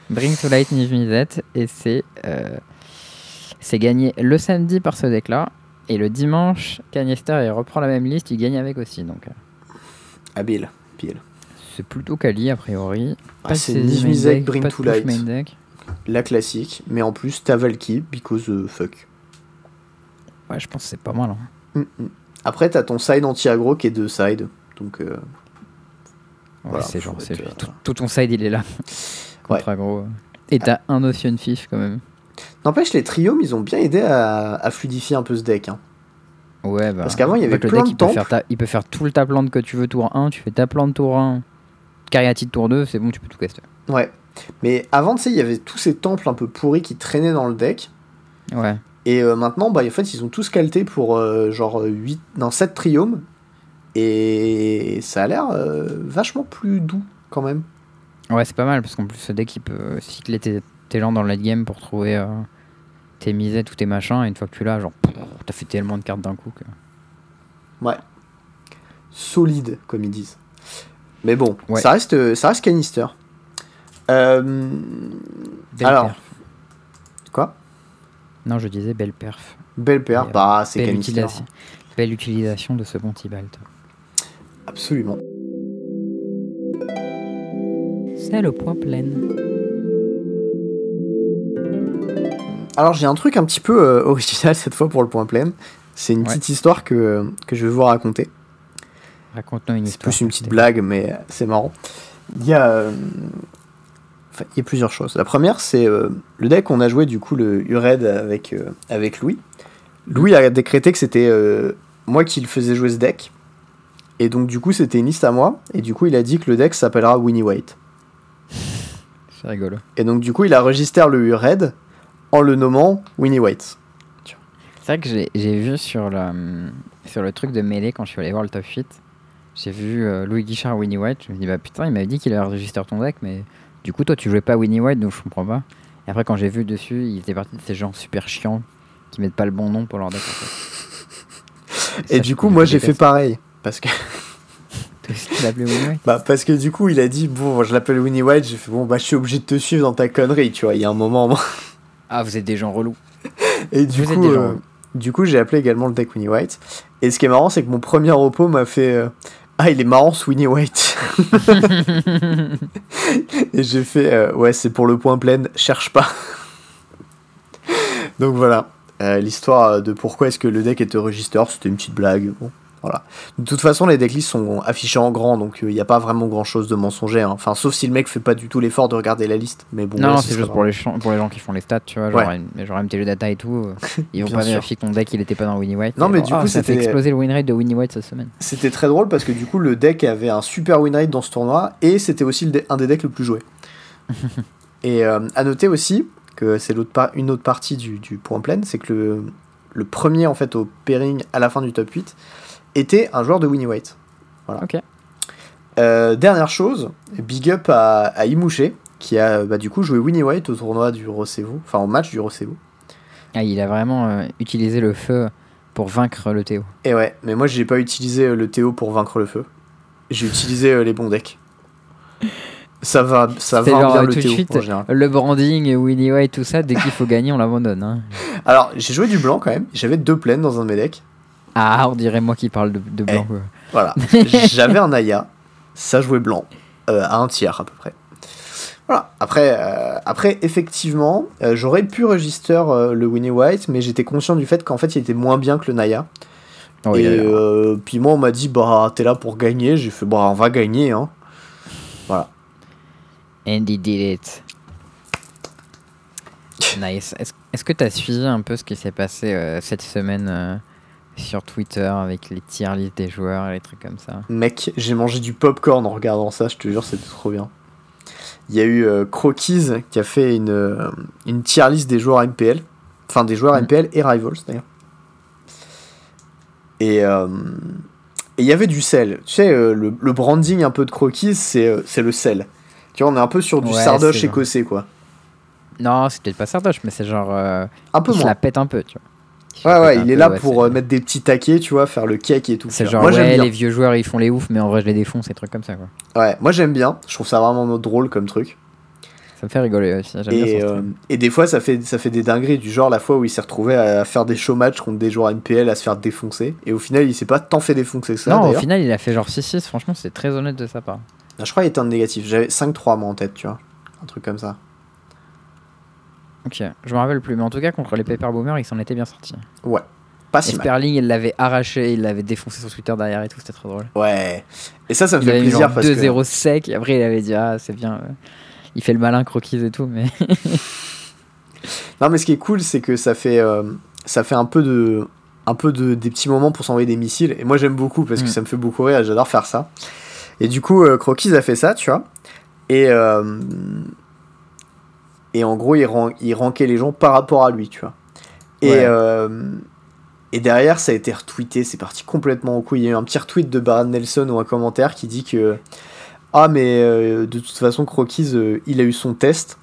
Bring to Light Niv et c'est c'est gagné le samedi par ce deck là et le dimanche Canister il reprend la même liste il gagne avec aussi donc euh,
Habile, pile.
c'est plutôt quali a priori
Ah,
pas de
c'est
deck,
Bring
de
to Light.
main deck.
La classique, mais en plus, t'as Valky, because fuck.
ouais je pense que c'est pas mal hein.
Mm, mm. Après, t'as ton side anti-aggro qui est deux side. Donc, euh,
Ouais,
Voilà,
c'est genre c'est
être, euh,
tout, tout ton side il est là *laughs* contre aggro et t'as un Ocean Fish quand même
N'empêche, les triomes, ils ont bien aidé à, à fluidifier un peu ce deck. hein.
Ouais, bah,
Parce qu'avant, il y
en
avait
fait, le
plein
deck,
de
il peut,
temples.
faire ta- il peut faire tout le taplante que tu veux tour 1, tu fais taplante tour 1, Cariatide tour 2, c'est bon, tu peux tout caster.
Ouais. Mais avant, tu sais, il y avait tous ces temples un peu pourris qui traînaient dans le deck.
Ouais.
Et euh, maintenant, bah, en fait, ils ont tous calté pour euh, genre 8, non, 7 triomes. Et ça a l'air euh, vachement plus doux. quand même.
Ouais, c'est pas mal parce qu'en plus, ce deck il peut cycler tes, tes lands dans le late game pour trouver euh, tes misettes ou tes machins. Et une fois que tu l'as, genre, t'as fait tellement de cartes d'un coup que.
Ouais. Solide, comme ils disent. Mais bon,
Ouais.
ça, reste, ça reste canister. Euh, alors,
perf.
quoi?
Non, je disais belle perf.
Belle
Et, euh,
bah c'est
Belle
canister.
utilisation, belle utilisation de ce bon Tibalt.
Absolument.
C'est le point plein.
Alors j'ai un truc un petit peu euh, original cette fois pour le point plein. C'est une
Ouais.
petite histoire que, que je vais vous raconter.
Raconte-nous une
C'est
histoire.
plus une petite blague, mais euh, c'est marrant. Il y a, euh, enfin, il y a plusieurs choses. La première, c'est euh, le deck on a joué du coup le Ured avec, avec Louis. Louis a décrété que c'était moi qui le faisais jouer ce deck. Et donc du coup c'était une liste à moi. Et du coup il a dit que le deck s'appellera Winnie White.
C'est rigolo.
Et donc du coup il a registré le Ured en le nommant Winnie White.
C'est vrai que j'ai vu sur le, sur le truc de mêlée quand je suis allé voir le top 8. J'ai vu euh, Louis Guichard Winnie White. Je me dis, bah putain, il m'avait dit qu'il avait enregistré ton deck, mais du coup, toi, tu jouais pas Winnie White, donc je comprends pas. Et après, quand j'ai vu dessus, il était parti de ces gens super chiants qui mettent pas le bon nom pour leur deck. En fait.
Et
Ça,
du coup moi j'ai fait pareil. Parce que, *laughs*
Winnie
bah, parce que du coup il a dit bon je l'appelle Winnie White. J'ai fait bon bah je suis obligé de te suivre dans ta connerie. Tu vois il y a un moment.
Ah, vous êtes des gens relous.
Et du
Vous
coup, euh, du coup, j'ai appelé également le deck Winnie White. Et ce qui est marrant, c'est que mon premier repos m'a fait euh, Ah, il est marrant ce Winnie White. *laughs* et j'ai fait euh, Ouais, c'est pour le point plein, cherche pas. Donc voilà, l'histoire de pourquoi est-ce que le deck était register, c'était une petite blague. Bon, voilà. De toute façon, les decklists sont affichés en grand, donc il n'y a pas vraiment grand-chose de mensonger. hein. Enfin, sauf si le mec fait pas du tout l'effort de regarder la liste. Mais bon,
non,
ouais,
c'est juste pour les, gens- pour les gens qui font les stats, tu vois. Genre,
Ouais.
M- genre MTG Data et tout. euh, Ils vont pas vérifier que ton deck il était pas dans Winnie White.
Non, mais du
ah,
coup,
ça fait exploser le win rate de Winnie White cette semaine.
C'était très drôle parce que du coup le deck avait un super win rate dans ce tournoi et c'était aussi le un des decks le plus joué. *laughs* et euh, à noter aussi que c'est une autre partie du, du point plein, c'est que le, le premier en fait au pairing à la fin du top 8 était un joueur de Winnie White. Voilà.
Ok.
Euh, dernière chose, big up à, à Imouché qui a bah, du coup joué Winnie White au tournoi du Rosevo, enfin au match du Rosevo.
Ah, il a vraiment euh, utilisé le feu pour vaincre le Théo.
Et ouais, mais moi j'ai pas utilisé euh, le Théo pour vaincre le feu. J'ai utilisé euh, les bons decks. Ça va, ça va
genre,
bien
euh,
le
tout de
Théo
suite,
en général.
Le branding, Winnie White, tout ça, dès qu'il faut gagner, on l'abandonne. hein. *laughs*
Alors j'ai joué du blanc quand même. J'avais deux plaines dans un de mes decks.
Ah, on dirait moi qui parle de, de blanc. quoi.
Voilà. *laughs* J'avais un Aya. Ça jouait blanc euh, à un tiers à peu près. Voilà. Après, euh, après effectivement, euh, j'aurais pu register le Winnie White, mais j'étais conscient du fait qu'en fait il était moins bien que le Naya.
Oh,
et
a-
euh, puis moi on m'a dit bah t'es là pour gagner. J'ai fait bah on va gagner hein.
And he did it. Nice. Est-ce est-ce que tu as suivi un peu ce qui s'est passé cette semaine sur Twitter avec les tier list des joueurs et les trucs comme ça
Mec, j'ai mangé du popcorn en regardant ça, je te jure, c'était trop bien. Il y a eu euh, Croquis qui a fait une, euh, une tier list des joueurs MPL. Enfin, des joueurs
Mm.
MPL et Rivals d'ailleurs. Et euh, et il y avait du sel. Tu sais, euh, le, le branding un peu de Croquis, c'est le sel. Tu vois, on est un peu sur du
Ouais,
sardoche écossais, quoi.
Non, c'est peut-être pas Sardoche, mais c'est genre.
Un peu moins.
la pète un peu, tu vois.
Ouais, ouais, il est
peu,
là
ouais,
pour euh, mettre des petits taquets, tu vois, faire le cake et tout.
C'est genre,
moi, j'aime
ouais,
bien.
les vieux joueurs ils font les oufs, mais en vrai je les défonce, des trucs comme ça, quoi.
Ouais, moi j'aime bien. Je trouve ça vraiment drôle comme truc.
Ça me fait rigoler aussi, j'aime bien
Et,
son
euh, et des fois, ça fait, ça fait des dingueries, du genre la fois où il s'est retrouvé à faire des show matchs contre des joueurs MPL à se faire défoncer. Et au final, il s'est pas tant fait défoncer que ça.
Non, au final il a fait genre 6-6, franchement c'est très honnête de sa part.
Je crois qu'il était en négatif. J'avais 5-3 moi en tête, tu vois. Un truc comme ça.
Ok, je me rappelle plus, mais en tout cas contre les Paper Boomers il s'en était bien sorti.
Pas
Et
si mal.
Sperling il l'avait arraché, il l'avait défoncé sur Twitter derrière et tout, c'était trop drôle.
Ouais. Et ça, ça me
Il
fait
avait
plaisir
genre
parce que.
2-0 sec, et après il avait dit ah c'est bien. euh, Il fait le malin croquis et tout, mais. *laughs*
Non, mais ce qui est cool, c'est que ça fait, euh, ça fait un peu de. Un peu de, des petits moments pour s'envoyer des missiles. Et moi, j'aime beaucoup parce que
Mm.
ça me fait beaucoup rire. J'adore faire ça. Et du coup, euh, Croquis a fait ça, tu vois. Et. euh, et en gros, il, ran- il rankait les gens par rapport à lui, tu vois. Et,
Ouais.
euh, et derrière, ça a été retweeté, c'est parti complètement au couille. Il y a eu un petit retweet de Baron Nelson ou un commentaire qui dit que Ah, mais euh, de toute façon, Croquis, euh, il a eu son test.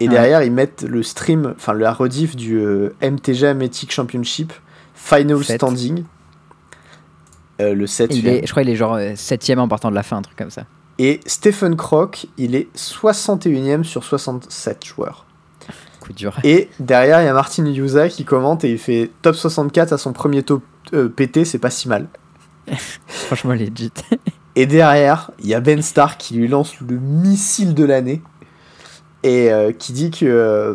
Et
Ouais.
derrière, ils mettent le stream, enfin la rediff du MTG Mythic Championship Final
Sept.
Standing. Le 7
Il
vient.
est, je crois qu'il est genre 7ème en partant de la fin, un truc comme ça.
Et Stephen Croc, il est 61ème sur 67 joueurs.
Coup dur.
Et derrière, il y a Martin Yusa qui commente et il fait top 64 à son premier top euh, PT, c'est pas si mal. *laughs*
Franchement, legit. *laughs*
Et derrière, il y a Ben Stark qui lui lance le missile de l'année et euh, qui dit que, euh,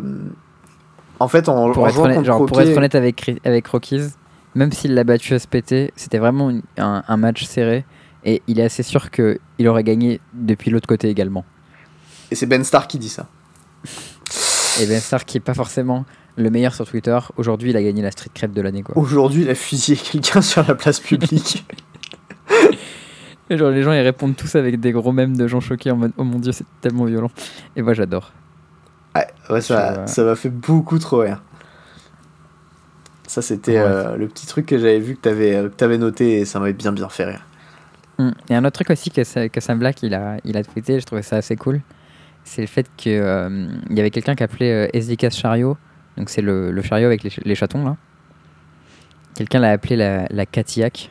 en fait, en,
pour,
en
être honnête, pour être honnête avec, avec Rockies, même s'il l'a battu SPT, c'était vraiment une- un, un match serré. Et il est assez sûr qu'il aurait gagné depuis l'autre côté également.
et c'est Ben Stark qui dit ça.
Et Ben Stark, qui est pas forcément le meilleur sur Twitter, aujourd'hui il a gagné la street crêpe de l'année.
Aujourd'hui, il a fusillé quelqu'un sur la place publique. *laughs*
Genre les gens ils répondent tous avec des gros mèmes de gens choqués en mode oh mon dieu c'est tellement violent. Et moi j'adore.
ouais, ouais, ça ça m'a fait beaucoup trop rire. Ça, c'était
Ouais.
euh, le petit truc que j'avais vu que t'avais euh, que t'avais noté et ça m'avait bien bien fait rire.
Mm. Et un autre truc aussi que, que Sam Black il a, il a tweeté, je trouvais ça assez cool, c'est le fait qu'il y avait quelqu'un qui appelait euh, SDK chariot, donc c'est le, le chariot avec les, les chatons là. Quelqu'un l'a appelé la, la Catillac.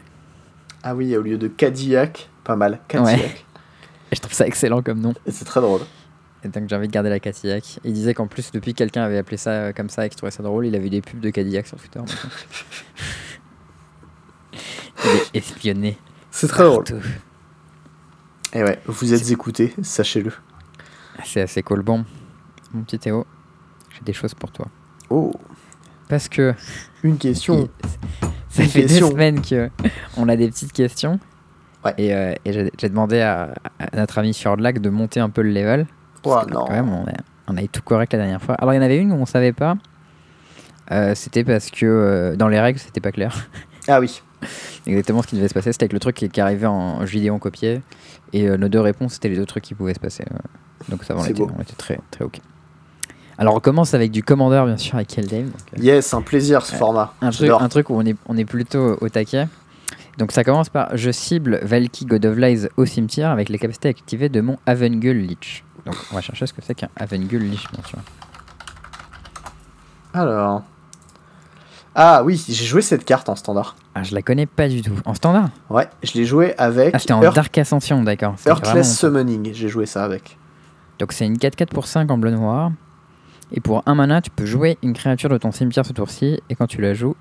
Ah oui, au lieu de Cadillac, pas mal, Cadillac.
Et *laughs* je trouve ça excellent comme nom.
Et c'est très drôle.
Et donc j'ai envie de garder la Cadillac. Il disait qu'en plus, depuis que quelqu'un avait appelé ça euh, comme ça et qu'il trouvait ça drôle, il avait des pubs de Cadillac sur Twitter. *laughs* il est espionné.
C'est très drôle. Et ouais, vous êtes écoutés, sachez-le.
C'est assez cool. Bon, mon petit Théo, j'ai des choses pour toi.
Oh,
Parce que
une question.
ça
Une
fait
question.
deux semaines que on a des petites questions.
Ouais.
Et, euh, et j'ai demandé à, à notre ami Fjordlac de monter un peu le level.
Oh non.
Quand même, on a, on a eu tout correct la dernière fois. Alors, il y en avait une où on savait pas. Euh, c'était parce que euh, dans les règles, c'était pas clair.
Ah oui.
Exactement ce qui devait se passer. C'était avec le truc qui, qui arrivait en en copié. Et euh, nos deux réponses, c'était les deux trucs qui pouvaient se passer. euh. donc, ça on était, on était très, très OK. Alors, on commence avec du Commander, bien sûr, avec Eldame. euh,
Yes, un plaisir ce format.
un, truc,
J'adore.
un truc où on est, on est plutôt au taquet. Donc, ça commence par Je cible Valky God of Lies au cimetière avec les capacités activées de mon Avengul Lich. Donc, on va chercher ce que c'est qu'un Avengul Lich, bien sûr.
Alors. Ah oui, j'ai joué cette carte en standard.
Ah, je la connais pas du tout. En standard
Ouais, je l'ai joué avec
Ah, c'était en
Earth-
Dark Ascension, d'accord. Vraiment-
Earthless Summoning. J'ai joué ça avec.
Donc c'est une 4-4 pour 5 en bleu noir. Et pour un mana, tu peux jouer une créature de ton cimetière ce tour-ci. Et quand tu la joues,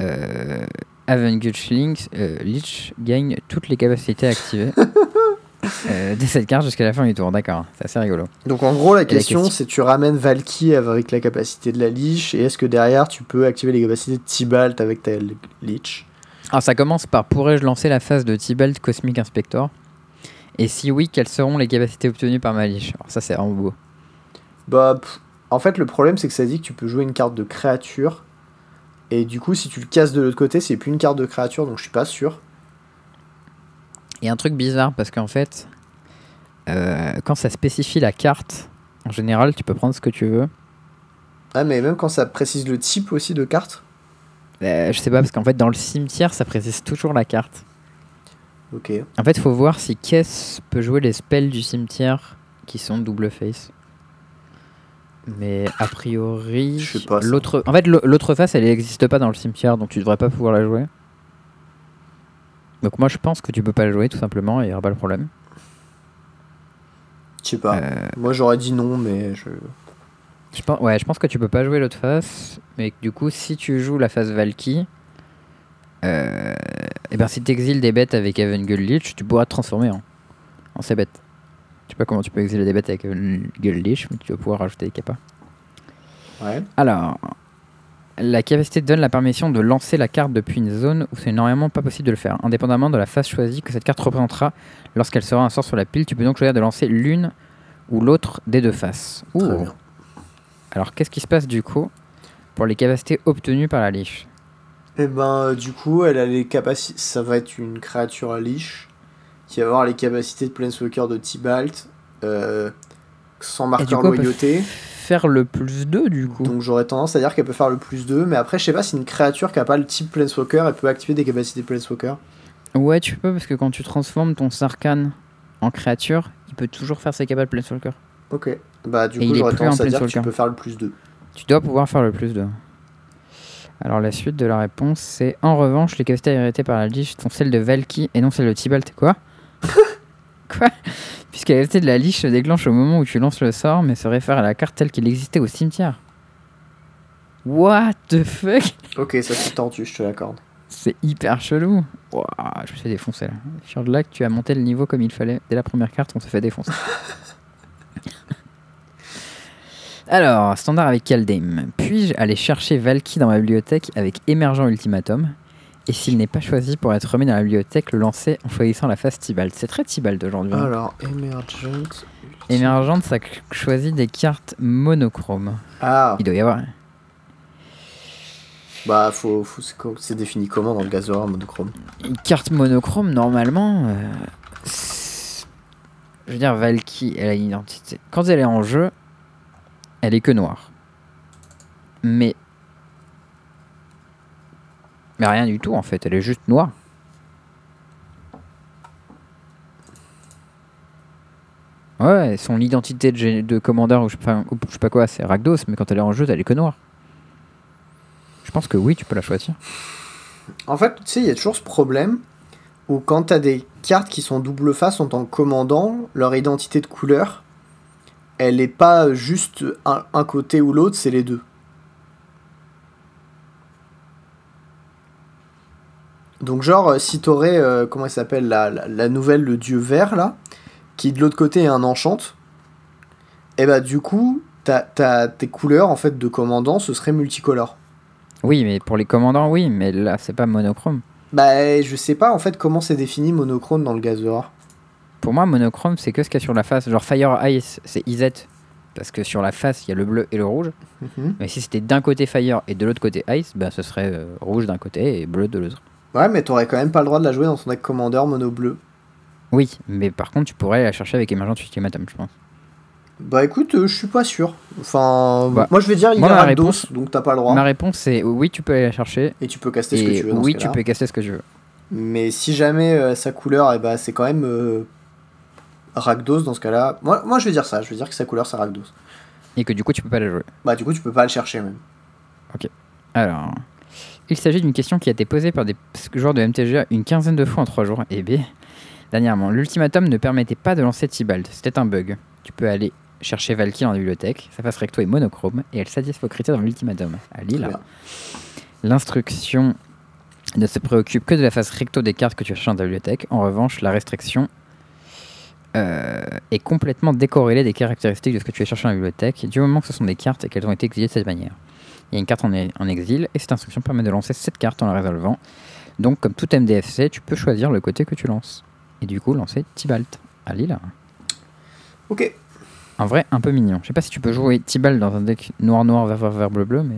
euh, Avenged Link, euh, Lich gagne toutes les capacités activées *laughs* euh, de cette carte jusqu'à la fin du tour. D'accord, c'est assez rigolo.
Donc en gros, la question,
question-
c'est tu ramènes Valky avec la capacité de la Lich et est-ce que derrière tu peux activer les capacités de Tibalt avec ta l- Lich
Alors ça commence par pourrais-je lancer la phase de Tibalt Cosmic Inspector? Et si oui, quelles seront les capacités obtenues par ma Lich Alors ça c'est vraiment beau.
Bah, pff, en fait, le problème, c'est que ça dit que tu peux jouer une carte de créature. Et du coup, si tu le casses de l'autre côté, c'est plus une carte de créature, donc je suis pas sûr.
Et un truc bizarre parce qu'en fait, euh, quand ça spécifie la carte, en général, tu peux prendre ce que tu veux.
Ah, mais même quand ça précise le type aussi de carte.
Euh, je sais pas, parce qu'en fait, dans le cimetière, ça précise toujours la carte.
Ok.
En fait, il faut voir si Kess peut jouer les spells du cimetière qui sont double face. Mais a priori. En fait, l'autre face, elle n'existe pas dans le cimetière, donc tu devrais pas pouvoir la jouer. Donc moi, je pense que tu peux pas la jouer, tout simplement, et il y aura pas le problème.
Je sais pas.
Euh,
Moi, j'aurais dit non, mais je.
Je pense, ouais, je pense que tu peux pas jouer l'autre face, mais du coup, si tu joues la phase Valky, euh, et ben si tu exiles des bêtes avec Avengul Lich, tu pourras te transformer en, en ces bêtes. Je sais pas comment tu peux exiler des bêtes avec Avengul Lich, mais tu vas pouvoir rajouter des capas.
Ouais.
Alors, la capacité donne la permission de lancer la carte depuis une zone où c'est normalement pas possible de le faire, indépendamment de la phase choisie que cette carte représentera lorsqu'elle sera un sort sur la pile. Tu peux donc choisir de lancer l'une ou l'autre des deux faces.
Très bien.
Alors, qu'est-ce qui se passe du coup pour les capacités obtenues par la liche?
Et ben, euh, du coup, elle a les capacités. Ça va être une créature à Lich qui va avoir les capacités de Planeswalker de Tibalt, euh, sans marqueur
coup,
loyauté.
Faire le plus 2 du coup.
Donc j'aurais tendance à dire qu'elle peut faire le plus 2, mais après je sais pas si une créature qui a pas le type Planeswalker, elle peut activer des capacités Planeswalker.
Ouais, tu peux parce que quand tu transformes ton Sarkhan en créature, il peut toujours faire ses capables Planeswalker.
Ok. Bah, du
Et
coup,
il est
j'aurais
plus
tendance
un
à dire que tu peux faire le plus 2.
Tu dois pouvoir faire le plus de. Alors la suite de la réponse c'est en revanche les capacités héritées par la liche sont celles de Valky et non celles de Tibalt. Quoi? *laughs* Quoi? Puisque la de la liche se déclenche au moment où tu lances le sort mais se réfère à la carte telle qu'il existait au cimetière. What the fuck?
Ok, ça c'est tendu, je te l'accorde.
C'est hyper chelou. Ouah, je me suis défoncé là. Sur de là que tu as monté le niveau comme il fallait. Dès la première carte, on se fait défoncer. *laughs* Alors, standard avec Kaldheim. Puis-je aller chercher Valky dans ma bibliothèque avec Émergent Ultimatum? Et s'il n'est pas choisi pour être remis dans la bibliothèque, le lancer en choisissant la phase Tibalt. C'est très Tibalt aujourd'hui. hein.
Alors, Emergent.
Émergente, ça c- choisit des cartes monochromes.
Ah,
Il doit y avoir.
bah, faut, faut, c'est co- c'est défini comment dans le Gazora monochrome?
Une carte monochrome, normalement. euh, c'est- je veux dire, Valky, elle a une identité. Quand elle est en jeu, elle est que noire. Mais. Mais rien du tout en fait, elle est juste noire. Ouais, son identité de, de commandeur ou je, sais pas- quoi, c'est Rakdos, mais quand elle est en jeu, elle est que noire. Je pense que oui, tu peux la choisir.
En fait, tu sais, il y a toujours ce problème où quand t'as des cartes qui sont double face en tant que commandant, leur identité de couleur, elle est pas juste un côté ou l'autre, c'est les deux. Donc genre, euh, si t'aurais, euh, comment elle s'appelle, la, la, la nouvelle, le dieu vert, là, qui de l'autre côté est un enchante, et bah du coup, t'as- tes couleurs, en fait, de commandant, ce serait multicolore.
Oui, mais pour les commandants, oui, mais là, c'est pas monochrome.
Bah, je sais pas, en fait, comment c'est défini monochrome dans le Gazora.
Pour moi, monochrome, c'est que ce qu'il y a sur la face. Genre Fire Ice, c'est IZ. Parce que sur la face, il y a le bleu et le rouge.
Mhm.
Mais si c'était d'un côté Fire et de l'autre côté Ice, ben ce serait euh, rouge d'un côté et bleu de l'autre.
Ouais, mais t'aurais quand même pas le droit de la jouer dans ton deck Commander mono bleu.
Oui, mais par contre, tu pourrais la chercher avec Emergent Ultimatum, je pense.
Bah écoute, euh, je suis pas sûr. Enfin,
Bah,
moi je vais dire il
ma
Rakdos,
réponse-
donc t'as pas le droit.
Ma réponse, c'est oui, tu peux aller la chercher.
Et tu peux caster ce que tu veux. dans
oui,
ce
tu peux casser ce que je veux.
Mais si jamais euh, sa couleur, eh bah, c'est quand même euh, Rakdos dans ce cas-là. Moi, moi je vais dire ça, je vais dire que sa couleur c'est Rakdos.
Et que du coup, tu peux pas la jouer.
Bah du coup tu peux pas le chercher même.
Alors, il s'agit d'une question qui a été posée par des joueurs de MTGA une quinzaine de fois en trois jours. Et B, dernièrement, l'ultimatum ne permettait pas de lancer Tibalt. C'était un bug. Tu peux aller chercher Valky dans la bibliothèque. Sa face recto est monochrome et elle satisfait aux critères dans l'ultimatum. À
bien.
l'instruction ne se préoccupe que de la face recto des cartes que tu cherches dans ta bibliothèque. En revanche, la restriction euh, est complètement décorrélée des caractéristiques de ce que tu as cherché dans la bibliothèque, du moment que ce sont des cartes et qu'elles ont été exilées de cette manière. Il y a une carte en, en exil et cette instruction permet de lancer cette carte en la résolvant. Donc, comme tout MDFC, tu peux choisir le côté que tu lances. Et du coup, lancer Tibalt à Lille.
Ok.
En vrai, un peu mignon. Je sais pas si tu peux jouer Tibalt dans un deck noir-noir, vert, vert, vert, bleu, bleu, mais.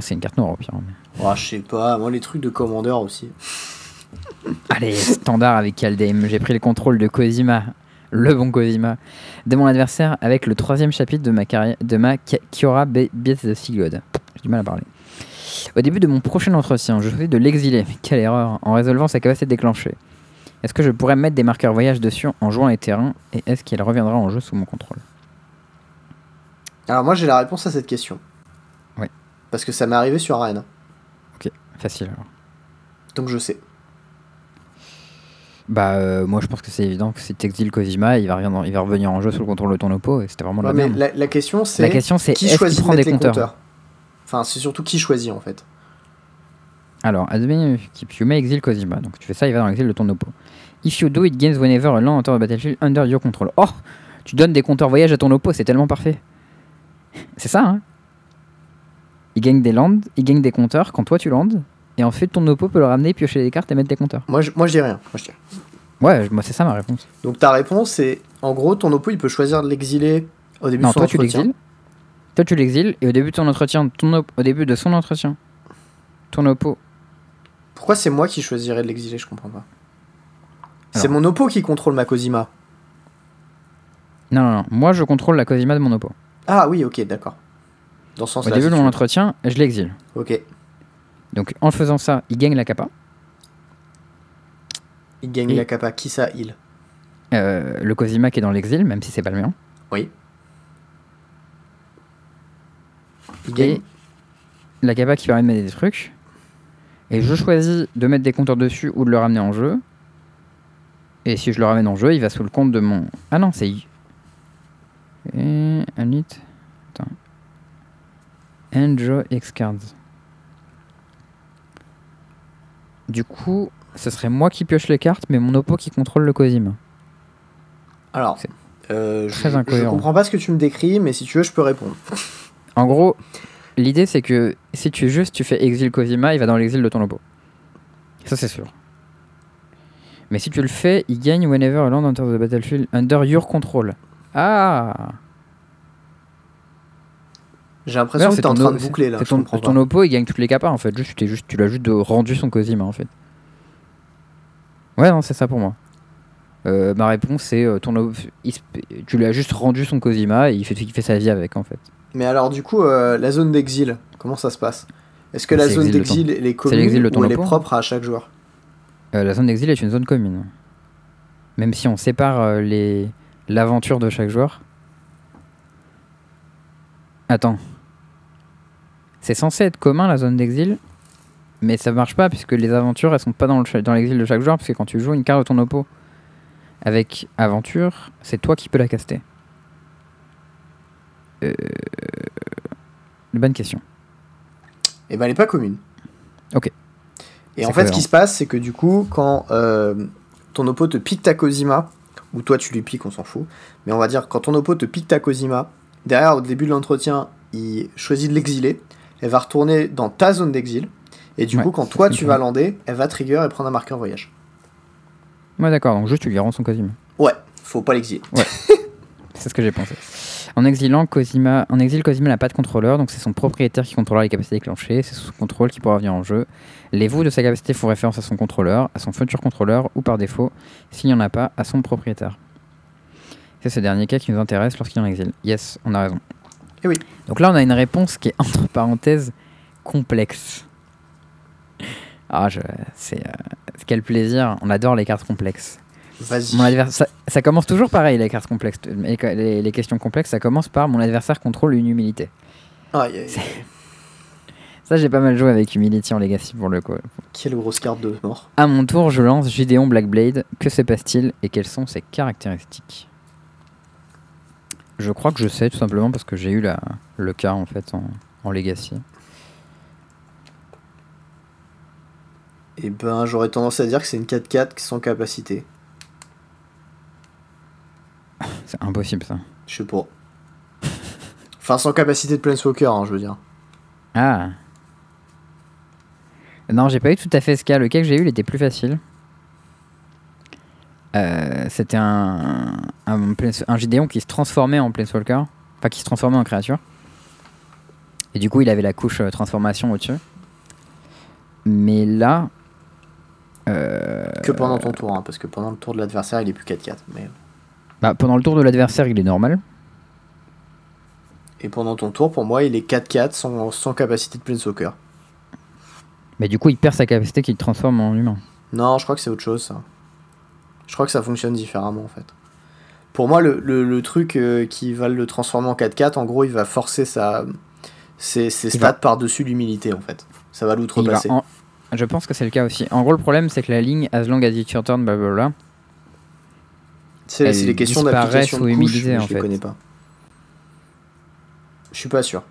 C'est une carte noire au pire. mais-
Oh, je sais pas, moi les trucs de Commander aussi. *laughs*
Allez, standard avec Kaldheim. J'ai pris le contrôle de Kozima, le bon Kozima, de mon adversaire avec le troisième chapitre de ma carrière, de ma Ki- Kiora Be- Beats the Sea God. J'ai du mal à parler. Au début de mon prochain entretien, je choisis de l'exiler. Mais quelle erreur En résolvant sa capacité de déclencher. Est-ce que je pourrais mettre des marqueurs voyage dessus en jouant les terrains et est-ce qu'elle reviendra en jeu sous mon contrôle?
Alors moi j'ai la réponse à cette question.
Ouais.
Parce que ça m'est arrivé sur Arena.
Facile alors.
Donc je sais.
Bah, euh, moi je pense que c'est évident que si t'exiles Kozima, il va, revenir, il va revenir en jeu sous le contrôle de ton oppo et c'était vraiment
Ouais,
la
mais la, la question c'est
La question c'est
qui choisit
prend des
mettre les
compteurs,
compteurs? Enfin c'est surtout qui choisit en fait.
Alors, admets keep you may exile Kozima. Donc tu fais ça, il va dans l'exil de ton oppo. If you do, it gains whenever a land enter the battlefield under your control. Oh Tu donnes des compteurs voyage à ton oppo, c'est tellement parfait. *laughs* C'est ça, hein Il gagne des lands, il gagne des compteurs quand toi tu landes, et en fait ton oppo peut le ramener, piocher des cartes et mettre des compteurs.
Moi je, moi je dis rien. Moi, je dis.
Ouais, moi c'est ça ma réponse.
Donc ta réponse c'est en gros ton oppo il peut choisir de l'exiler au début
Non,
de son
toi tu
entretien.
l'exiles. Toi tu l'exiles, et au début de ton entretien, ton op- au début de son entretien, ton oppo.
Pourquoi c'est moi qui choisirais de l'exiler Je comprends pas. C'est mon oppo qui contrôle ma Cosima.
Non, non, non. Moi je contrôle la Kozima de mon oppo.
Ah oui, ok, d'accord. Dans ce
Au début de mon entretien, je l'exile.
Ok.
Donc en faisant ça, il gagne la capa.
Il gagne
Et-
la capa. Qui ça Il?
Euh, le Cosima qui est dans l'exil, même si c'est pas le mien.
Oui. Gagne.
la capa qui permet de mettre des trucs. Et je choisis de mettre des compteurs dessus ou de le ramener en jeu. Et si je le ramène en jeu, il va sous le compte de mon. Ah non, c'est. Et. Unit. Attends. Enjoy X cards. Du coup, ce serait moi qui pioche les cartes, mais mon oppo qui contrôle le Cosima.
Alors, euh,
très
je, je
incohérent.
comprends pas ce que tu me décris, mais si tu veux, je peux répondre.
En gros, l'idée c'est que si tu juste tu fais exil Cosima, il va dans l'exil de ton oppo. Ça c'est sûr. Mais si tu le fais, il gagne whenever a land enters the battlefield under your control. Ah
J'ai l'impression que
c'est
t'es en train de boucler là.
Ton, ton oppo il gagne toutes les capas en fait. Juste, tu, t'es juste, tu l'as juste rendu son Cosima en fait. Ouais, non, c'est ça pour moi. Euh, ma réponse c'est euh, ton tu lui as juste rendu son Cosima et il fait, il fait sa vie avec en fait.
Mais alors, du coup, euh, la zone d'exil, comment ça se passe? Est-ce que la zone d'exil, elle est commune
l'exil
ou elle est propre à chaque joueur?
Euh, la zone d'exil est une zone commune. Même si on sépare euh, les l'aventure de chaque joueur. Attends. C'est censé être commun la zone d'exil, mais ça marche pas puisque les aventures elles sont pas dans le cha- dans l'exil de chaque joueur parce que quand tu joues une carte de ton oppo avec aventure, c'est toi qui peux la caster. Euh... Bonne question.
Eh ben, elle est pas commune.
Ok.
Et en fait, ce qui se passe, c'est que du coup, quand euh, ton oppo te pique ta Cosima, ou toi tu lui piques, on s'en fout, mais on va dire, quand ton oppo te pique ta Cosima, derrière, au début de l'entretien, il choisit de l'exiler, elle va retourner dans ta zone d'exil, et du
Ouais,
coup, quand toi tu vas lander, elle va trigger et prendre un marqueur voyage.
Ouais d'accord, donc juste tu lui rends son Cosima.
Ouais, faut pas l'exiler. *laughs*
C'est ce que j'ai pensé. En exilant Cosima, en exil, Cosima n'a pas de contrôleur, donc c'est son propriétaire qui contrôlera les capacités déclenchées, c'est sous son contrôle qui pourra venir en jeu. Les vous de sa capacité font référence à son contrôleur, à son futur contrôleur, ou par défaut, s'il n'y en a pas, à son propriétaire. C'est ce dernier cas qui nous intéresse lorsqu'il est en exil. Yes, on a raison.
Eh oui.
Donc là, on a une réponse qui est entre parenthèses complexe. Ah, je, c'est euh, quel plaisir. On adore les cartes complexes.
Vas-y.
Mon adversaire, ça, ça commence toujours pareil, les cartes complexes. Les, les- les questions complexes, ça commence par mon adversaire contrôle une humilité.
Aïe.
Ça, j'ai pas mal joué avec Humility en Legacy pour le coup.
Quelle grosse carte de mort.
À mon tour, je lance Gideon Blackblade. Que se passe-t-il et quelles sont ses caractéristiques? Je crois que je sais tout simplement parce que j'ai eu la, le cas en fait en, en Legacy.
Et ben, j'aurais tendance à dire que c'est une 4-4 sans capacité.
C'est impossible ça.
Je sais pas. Enfin, sans capacité de Planeswalker, hein, je veux dire.
Ah Non, j'ai pas eu tout à fait ce cas. Le cas que j'ai eu, il était plus facile. Euh, C'était un, un, Gideon qui se transformait en Planeswalker. Enfin, qui se transformait en créature. Et du coup, il avait la couche euh, transformation au-dessus. Mais là. euh,
Que pendant ton tour, hein, parce que pendant le tour de l'adversaire, il est plus 4-4. Mais...
bah, pendant le tour de l'adversaire, il est normal.
Et pendant ton tour, pour moi, il est 4-4 sans, sans capacité de Planeswalker.
Mais du coup, il perd sa capacité qu'il transforme en humain.
Non, je crois que c'est autre chose, ça. Je crois que ça fonctionne différemment, en fait. Pour moi, le, le- le truc euh, qui va le transformer en 4-4, en gros, il va forcer sa, ses, ses stats
va-
par-dessus l'humilité, en fait. Ça va l'outrepasser.
en- Je pense que c'est le cas aussi. En gros, le problème, c'est que la ligne as long as it's your turn, blablabla.
C'est les questions d'application de
en
je les
fait.
connais pas. Je suis pas sûr.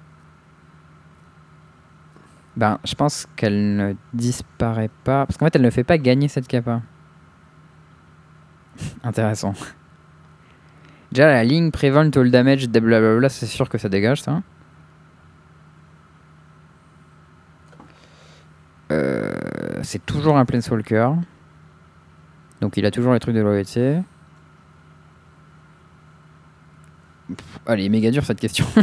Ben, je pense qu'elle ne disparaît pas. Parce qu'en fait, elle ne fait pas gagner cette capa. *laughs* Intéressant. Déjà, la ligne prevent all damage, blablabla, c'est sûr que ça dégage ça. Euh, c'est toujours un Planeswalker. Donc il a toujours les trucs de loyauté. Pff, Allez, méga dur cette question. *laughs*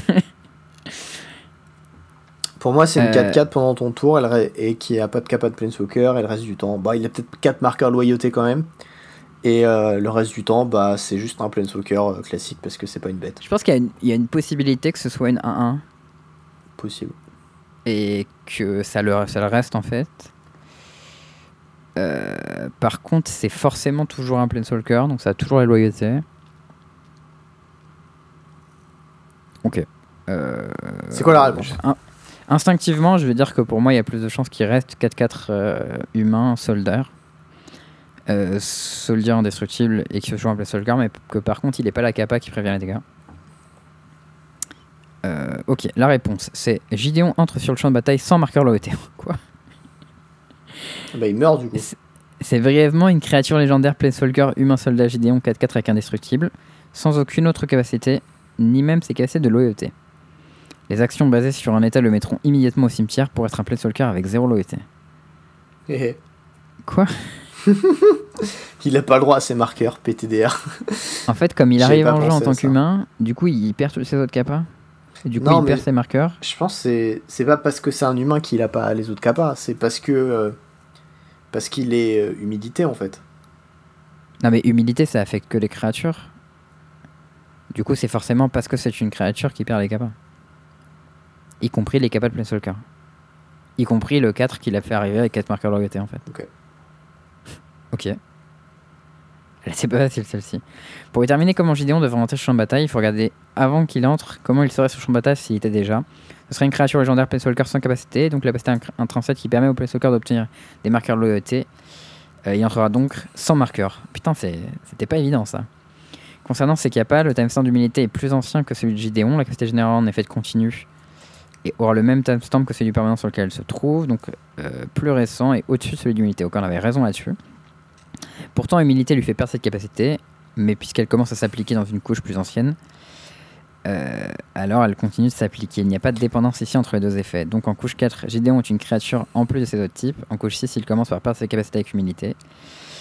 Pour moi, c'est une
Euh.
4-4 pendant ton tour elle et qui a pas de capa de Planeswalker et le reste du temps, bah, il a peut-être 4 marqueurs loyauté quand même. Et euh, le reste du temps, bah, c'est juste un Planeswalker euh, classique parce que c'est pas une bête.
Je pense qu'il y, a une- il y a une possibilité que ce soit une 1-1.
Possible.
et que ça le, ça le reste en fait. Euh, par contre, c'est forcément toujours un Planeswalker, donc ça a toujours la loyauté. Ok. Euh,
C'est quoi la réponse
in- Instinctivement, je vais dire que pour moi, il y a plus de chances qu'il reste 4-4 euh, humains, soldats. Euh, soldier indestructible et qu'il soit un Planeswalker, mais que par contre, il n'est pas la capa qui prévient les dégâts. Euh, ok, la réponse c'est Gideon entre sur le champ de bataille sans marqueur loyauté. *laughs* Quoi?
Bah, il meurt du coup.
C'est- C'est brièvement une créature légendaire Planeswalker humain soldat Gideon 4-4 avec indestructible, sans aucune autre capacité, ni même ses capacités de loyauté. Les actions basées sur un état le mettront immédiatement au cimetière pour être un Planeswalker avec zéro loyauté.
Hé, hé.
Quoi? *laughs*
Il a pas le droit à ses marqueurs, PTDR. *laughs*
En fait, comme il arrive en jeu en tant qu'humain, du coup il perd tous ses autres capas. Et du coup
Non,
il perd ses marqueurs.
Je pense que c'est pas parce que c'est un humain qu'il a pas les autres capas, c'est parce que euh, parce qu'il est euh, humidité en fait.
Non mais humilité ça affecte que les créatures. Du coup c'est forcément parce que c'est une créature qui perd les capas. Y compris les capas de Planeswalker. Y compris le 4 qu'il a fait arriver avec 4 marqueurs loyauté en fait.
Ok. *laughs*
Ok. Elle était pas facile celle-ci. Pour y terminer comment Gideon devrait entrer sur le champ de bataille, il faut regarder avant qu'il entre comment il serait sur le champ de bataille s'il était déjà. Ce serait une créature légendaire Planeswalker sans capacité, donc la capacité intrinsèque qui permet au Planeswalker d'obtenir des marqueurs de loyauté. Euh, il entrera donc sans marqueur. Putain, c'est- c'était pas évident ça. Concernant ses capas, le timestamp d'humilité est plus ancien que celui de Gideon. La capacité générale en effet de continu et aura le même timestamp que celui du permanent sur lequel elle se trouve, donc euh, plus récent et au-dessus de celui d'humilité. Aucun avait raison là-dessus. Pourtant, humilité lui fait perdre cette capacité, mais puisqu'elle commence à s'appliquer dans une couche plus ancienne, euh, alors elle continue de s'appliquer. Il n'y a pas de dépendance ici entre les deux effets. Donc en couche 4, Gideon est une créature en plus de ses autres types. En couche 6, il commence par perdre ses capacités avec humilité.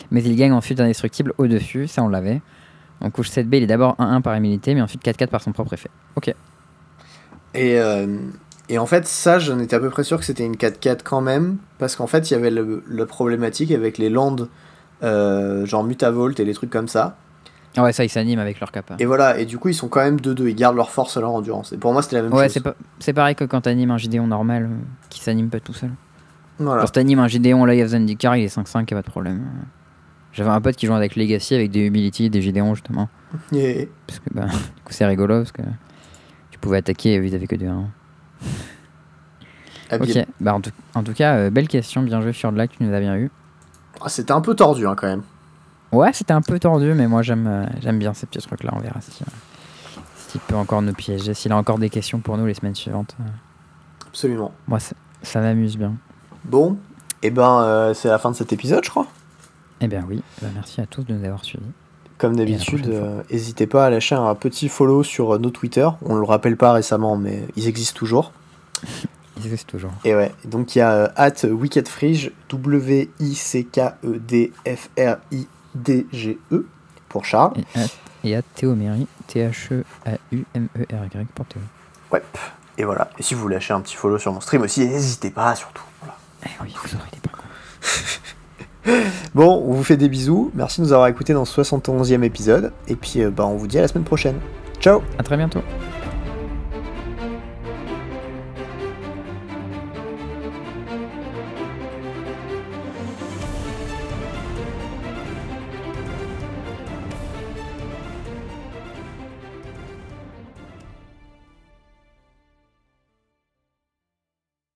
Mais il gagne ensuite indestructible au-dessus, ça on l'avait. En couche 7B, il est d'abord 1-1 par humilité, mais ensuite 4-4 par son propre effet. Ok.
Et, euh, et en fait, ça, j'en étais à peu près sûr que c'était une 4-4 quand même, parce qu'en fait, il y avait le- la problématique avec les landes, euh, genre Mutavolt et les trucs comme ça.
Ah ouais, ça, ils s'animent avec leur capa.
Et voilà, et du coup, ils sont quand même 2-2, ils gardent leur force et leur endurance. Et pour moi, c'était la même
Ouais,
chose.
c'est pas- c'est pareil que quand t'animes un Gideon normal euh, qui s'anime pas tout seul.
Voilà.
Quand t'animes un Gideon Live of Zendikar, il est 5-5, y'a pas de problème. J'avais un pote qui jouait avec Legacy avec des Humility, des Gideons justement. *laughs* Parce que bah, du coup, c'est rigolo parce que tu pouvais attaquer et avaient que deux 1.
habile.
Ok, bah en tout, en tout cas, euh, belle question, bien joué sur tu nous as bien eu.
Ah, c'était un peu tordu hein, quand même.
Ouais, c'était un peu tordu, mais moi j'aime euh, j'aime bien ces petits trucs là, on verra si, euh, s'il peut encore nous piéger, s'il a encore des questions pour nous les semaines suivantes.
Absolument.
moi, ça, ça m'amuse bien.
Bon, et ben euh, c'est la fin de cet épisode, je crois.
Eh bien oui, bah, merci à tous de nous avoir suivis.
Comme d'habitude, euh, n'hésitez pas à lâcher un petit follow sur euh, nos Twitter. On le rappelle pas récemment, mais ils existent toujours. *laughs*
Ils existent toujours.
Et ouais, donc il y a euh, at WickedFrige, W-I-C-K-E-D-F-R-I-D-G-E E pour Charles.
Et à, et à Théoméry, T-H-E-A-U-M-E-R-Y pour Théo.
Ouais. Et voilà. Et si vous lâchez un petit follow sur mon stream aussi, n'hésitez pas surtout. Voilà.
Eh oui, vous aurez des pas. *laughs*
Bon, on vous fait des bisous. Merci de nous avoir écoutés dans ce 71e épisode. Et puis, euh, bah, on vous dit à la semaine prochaine. Ciao
À très bientôt.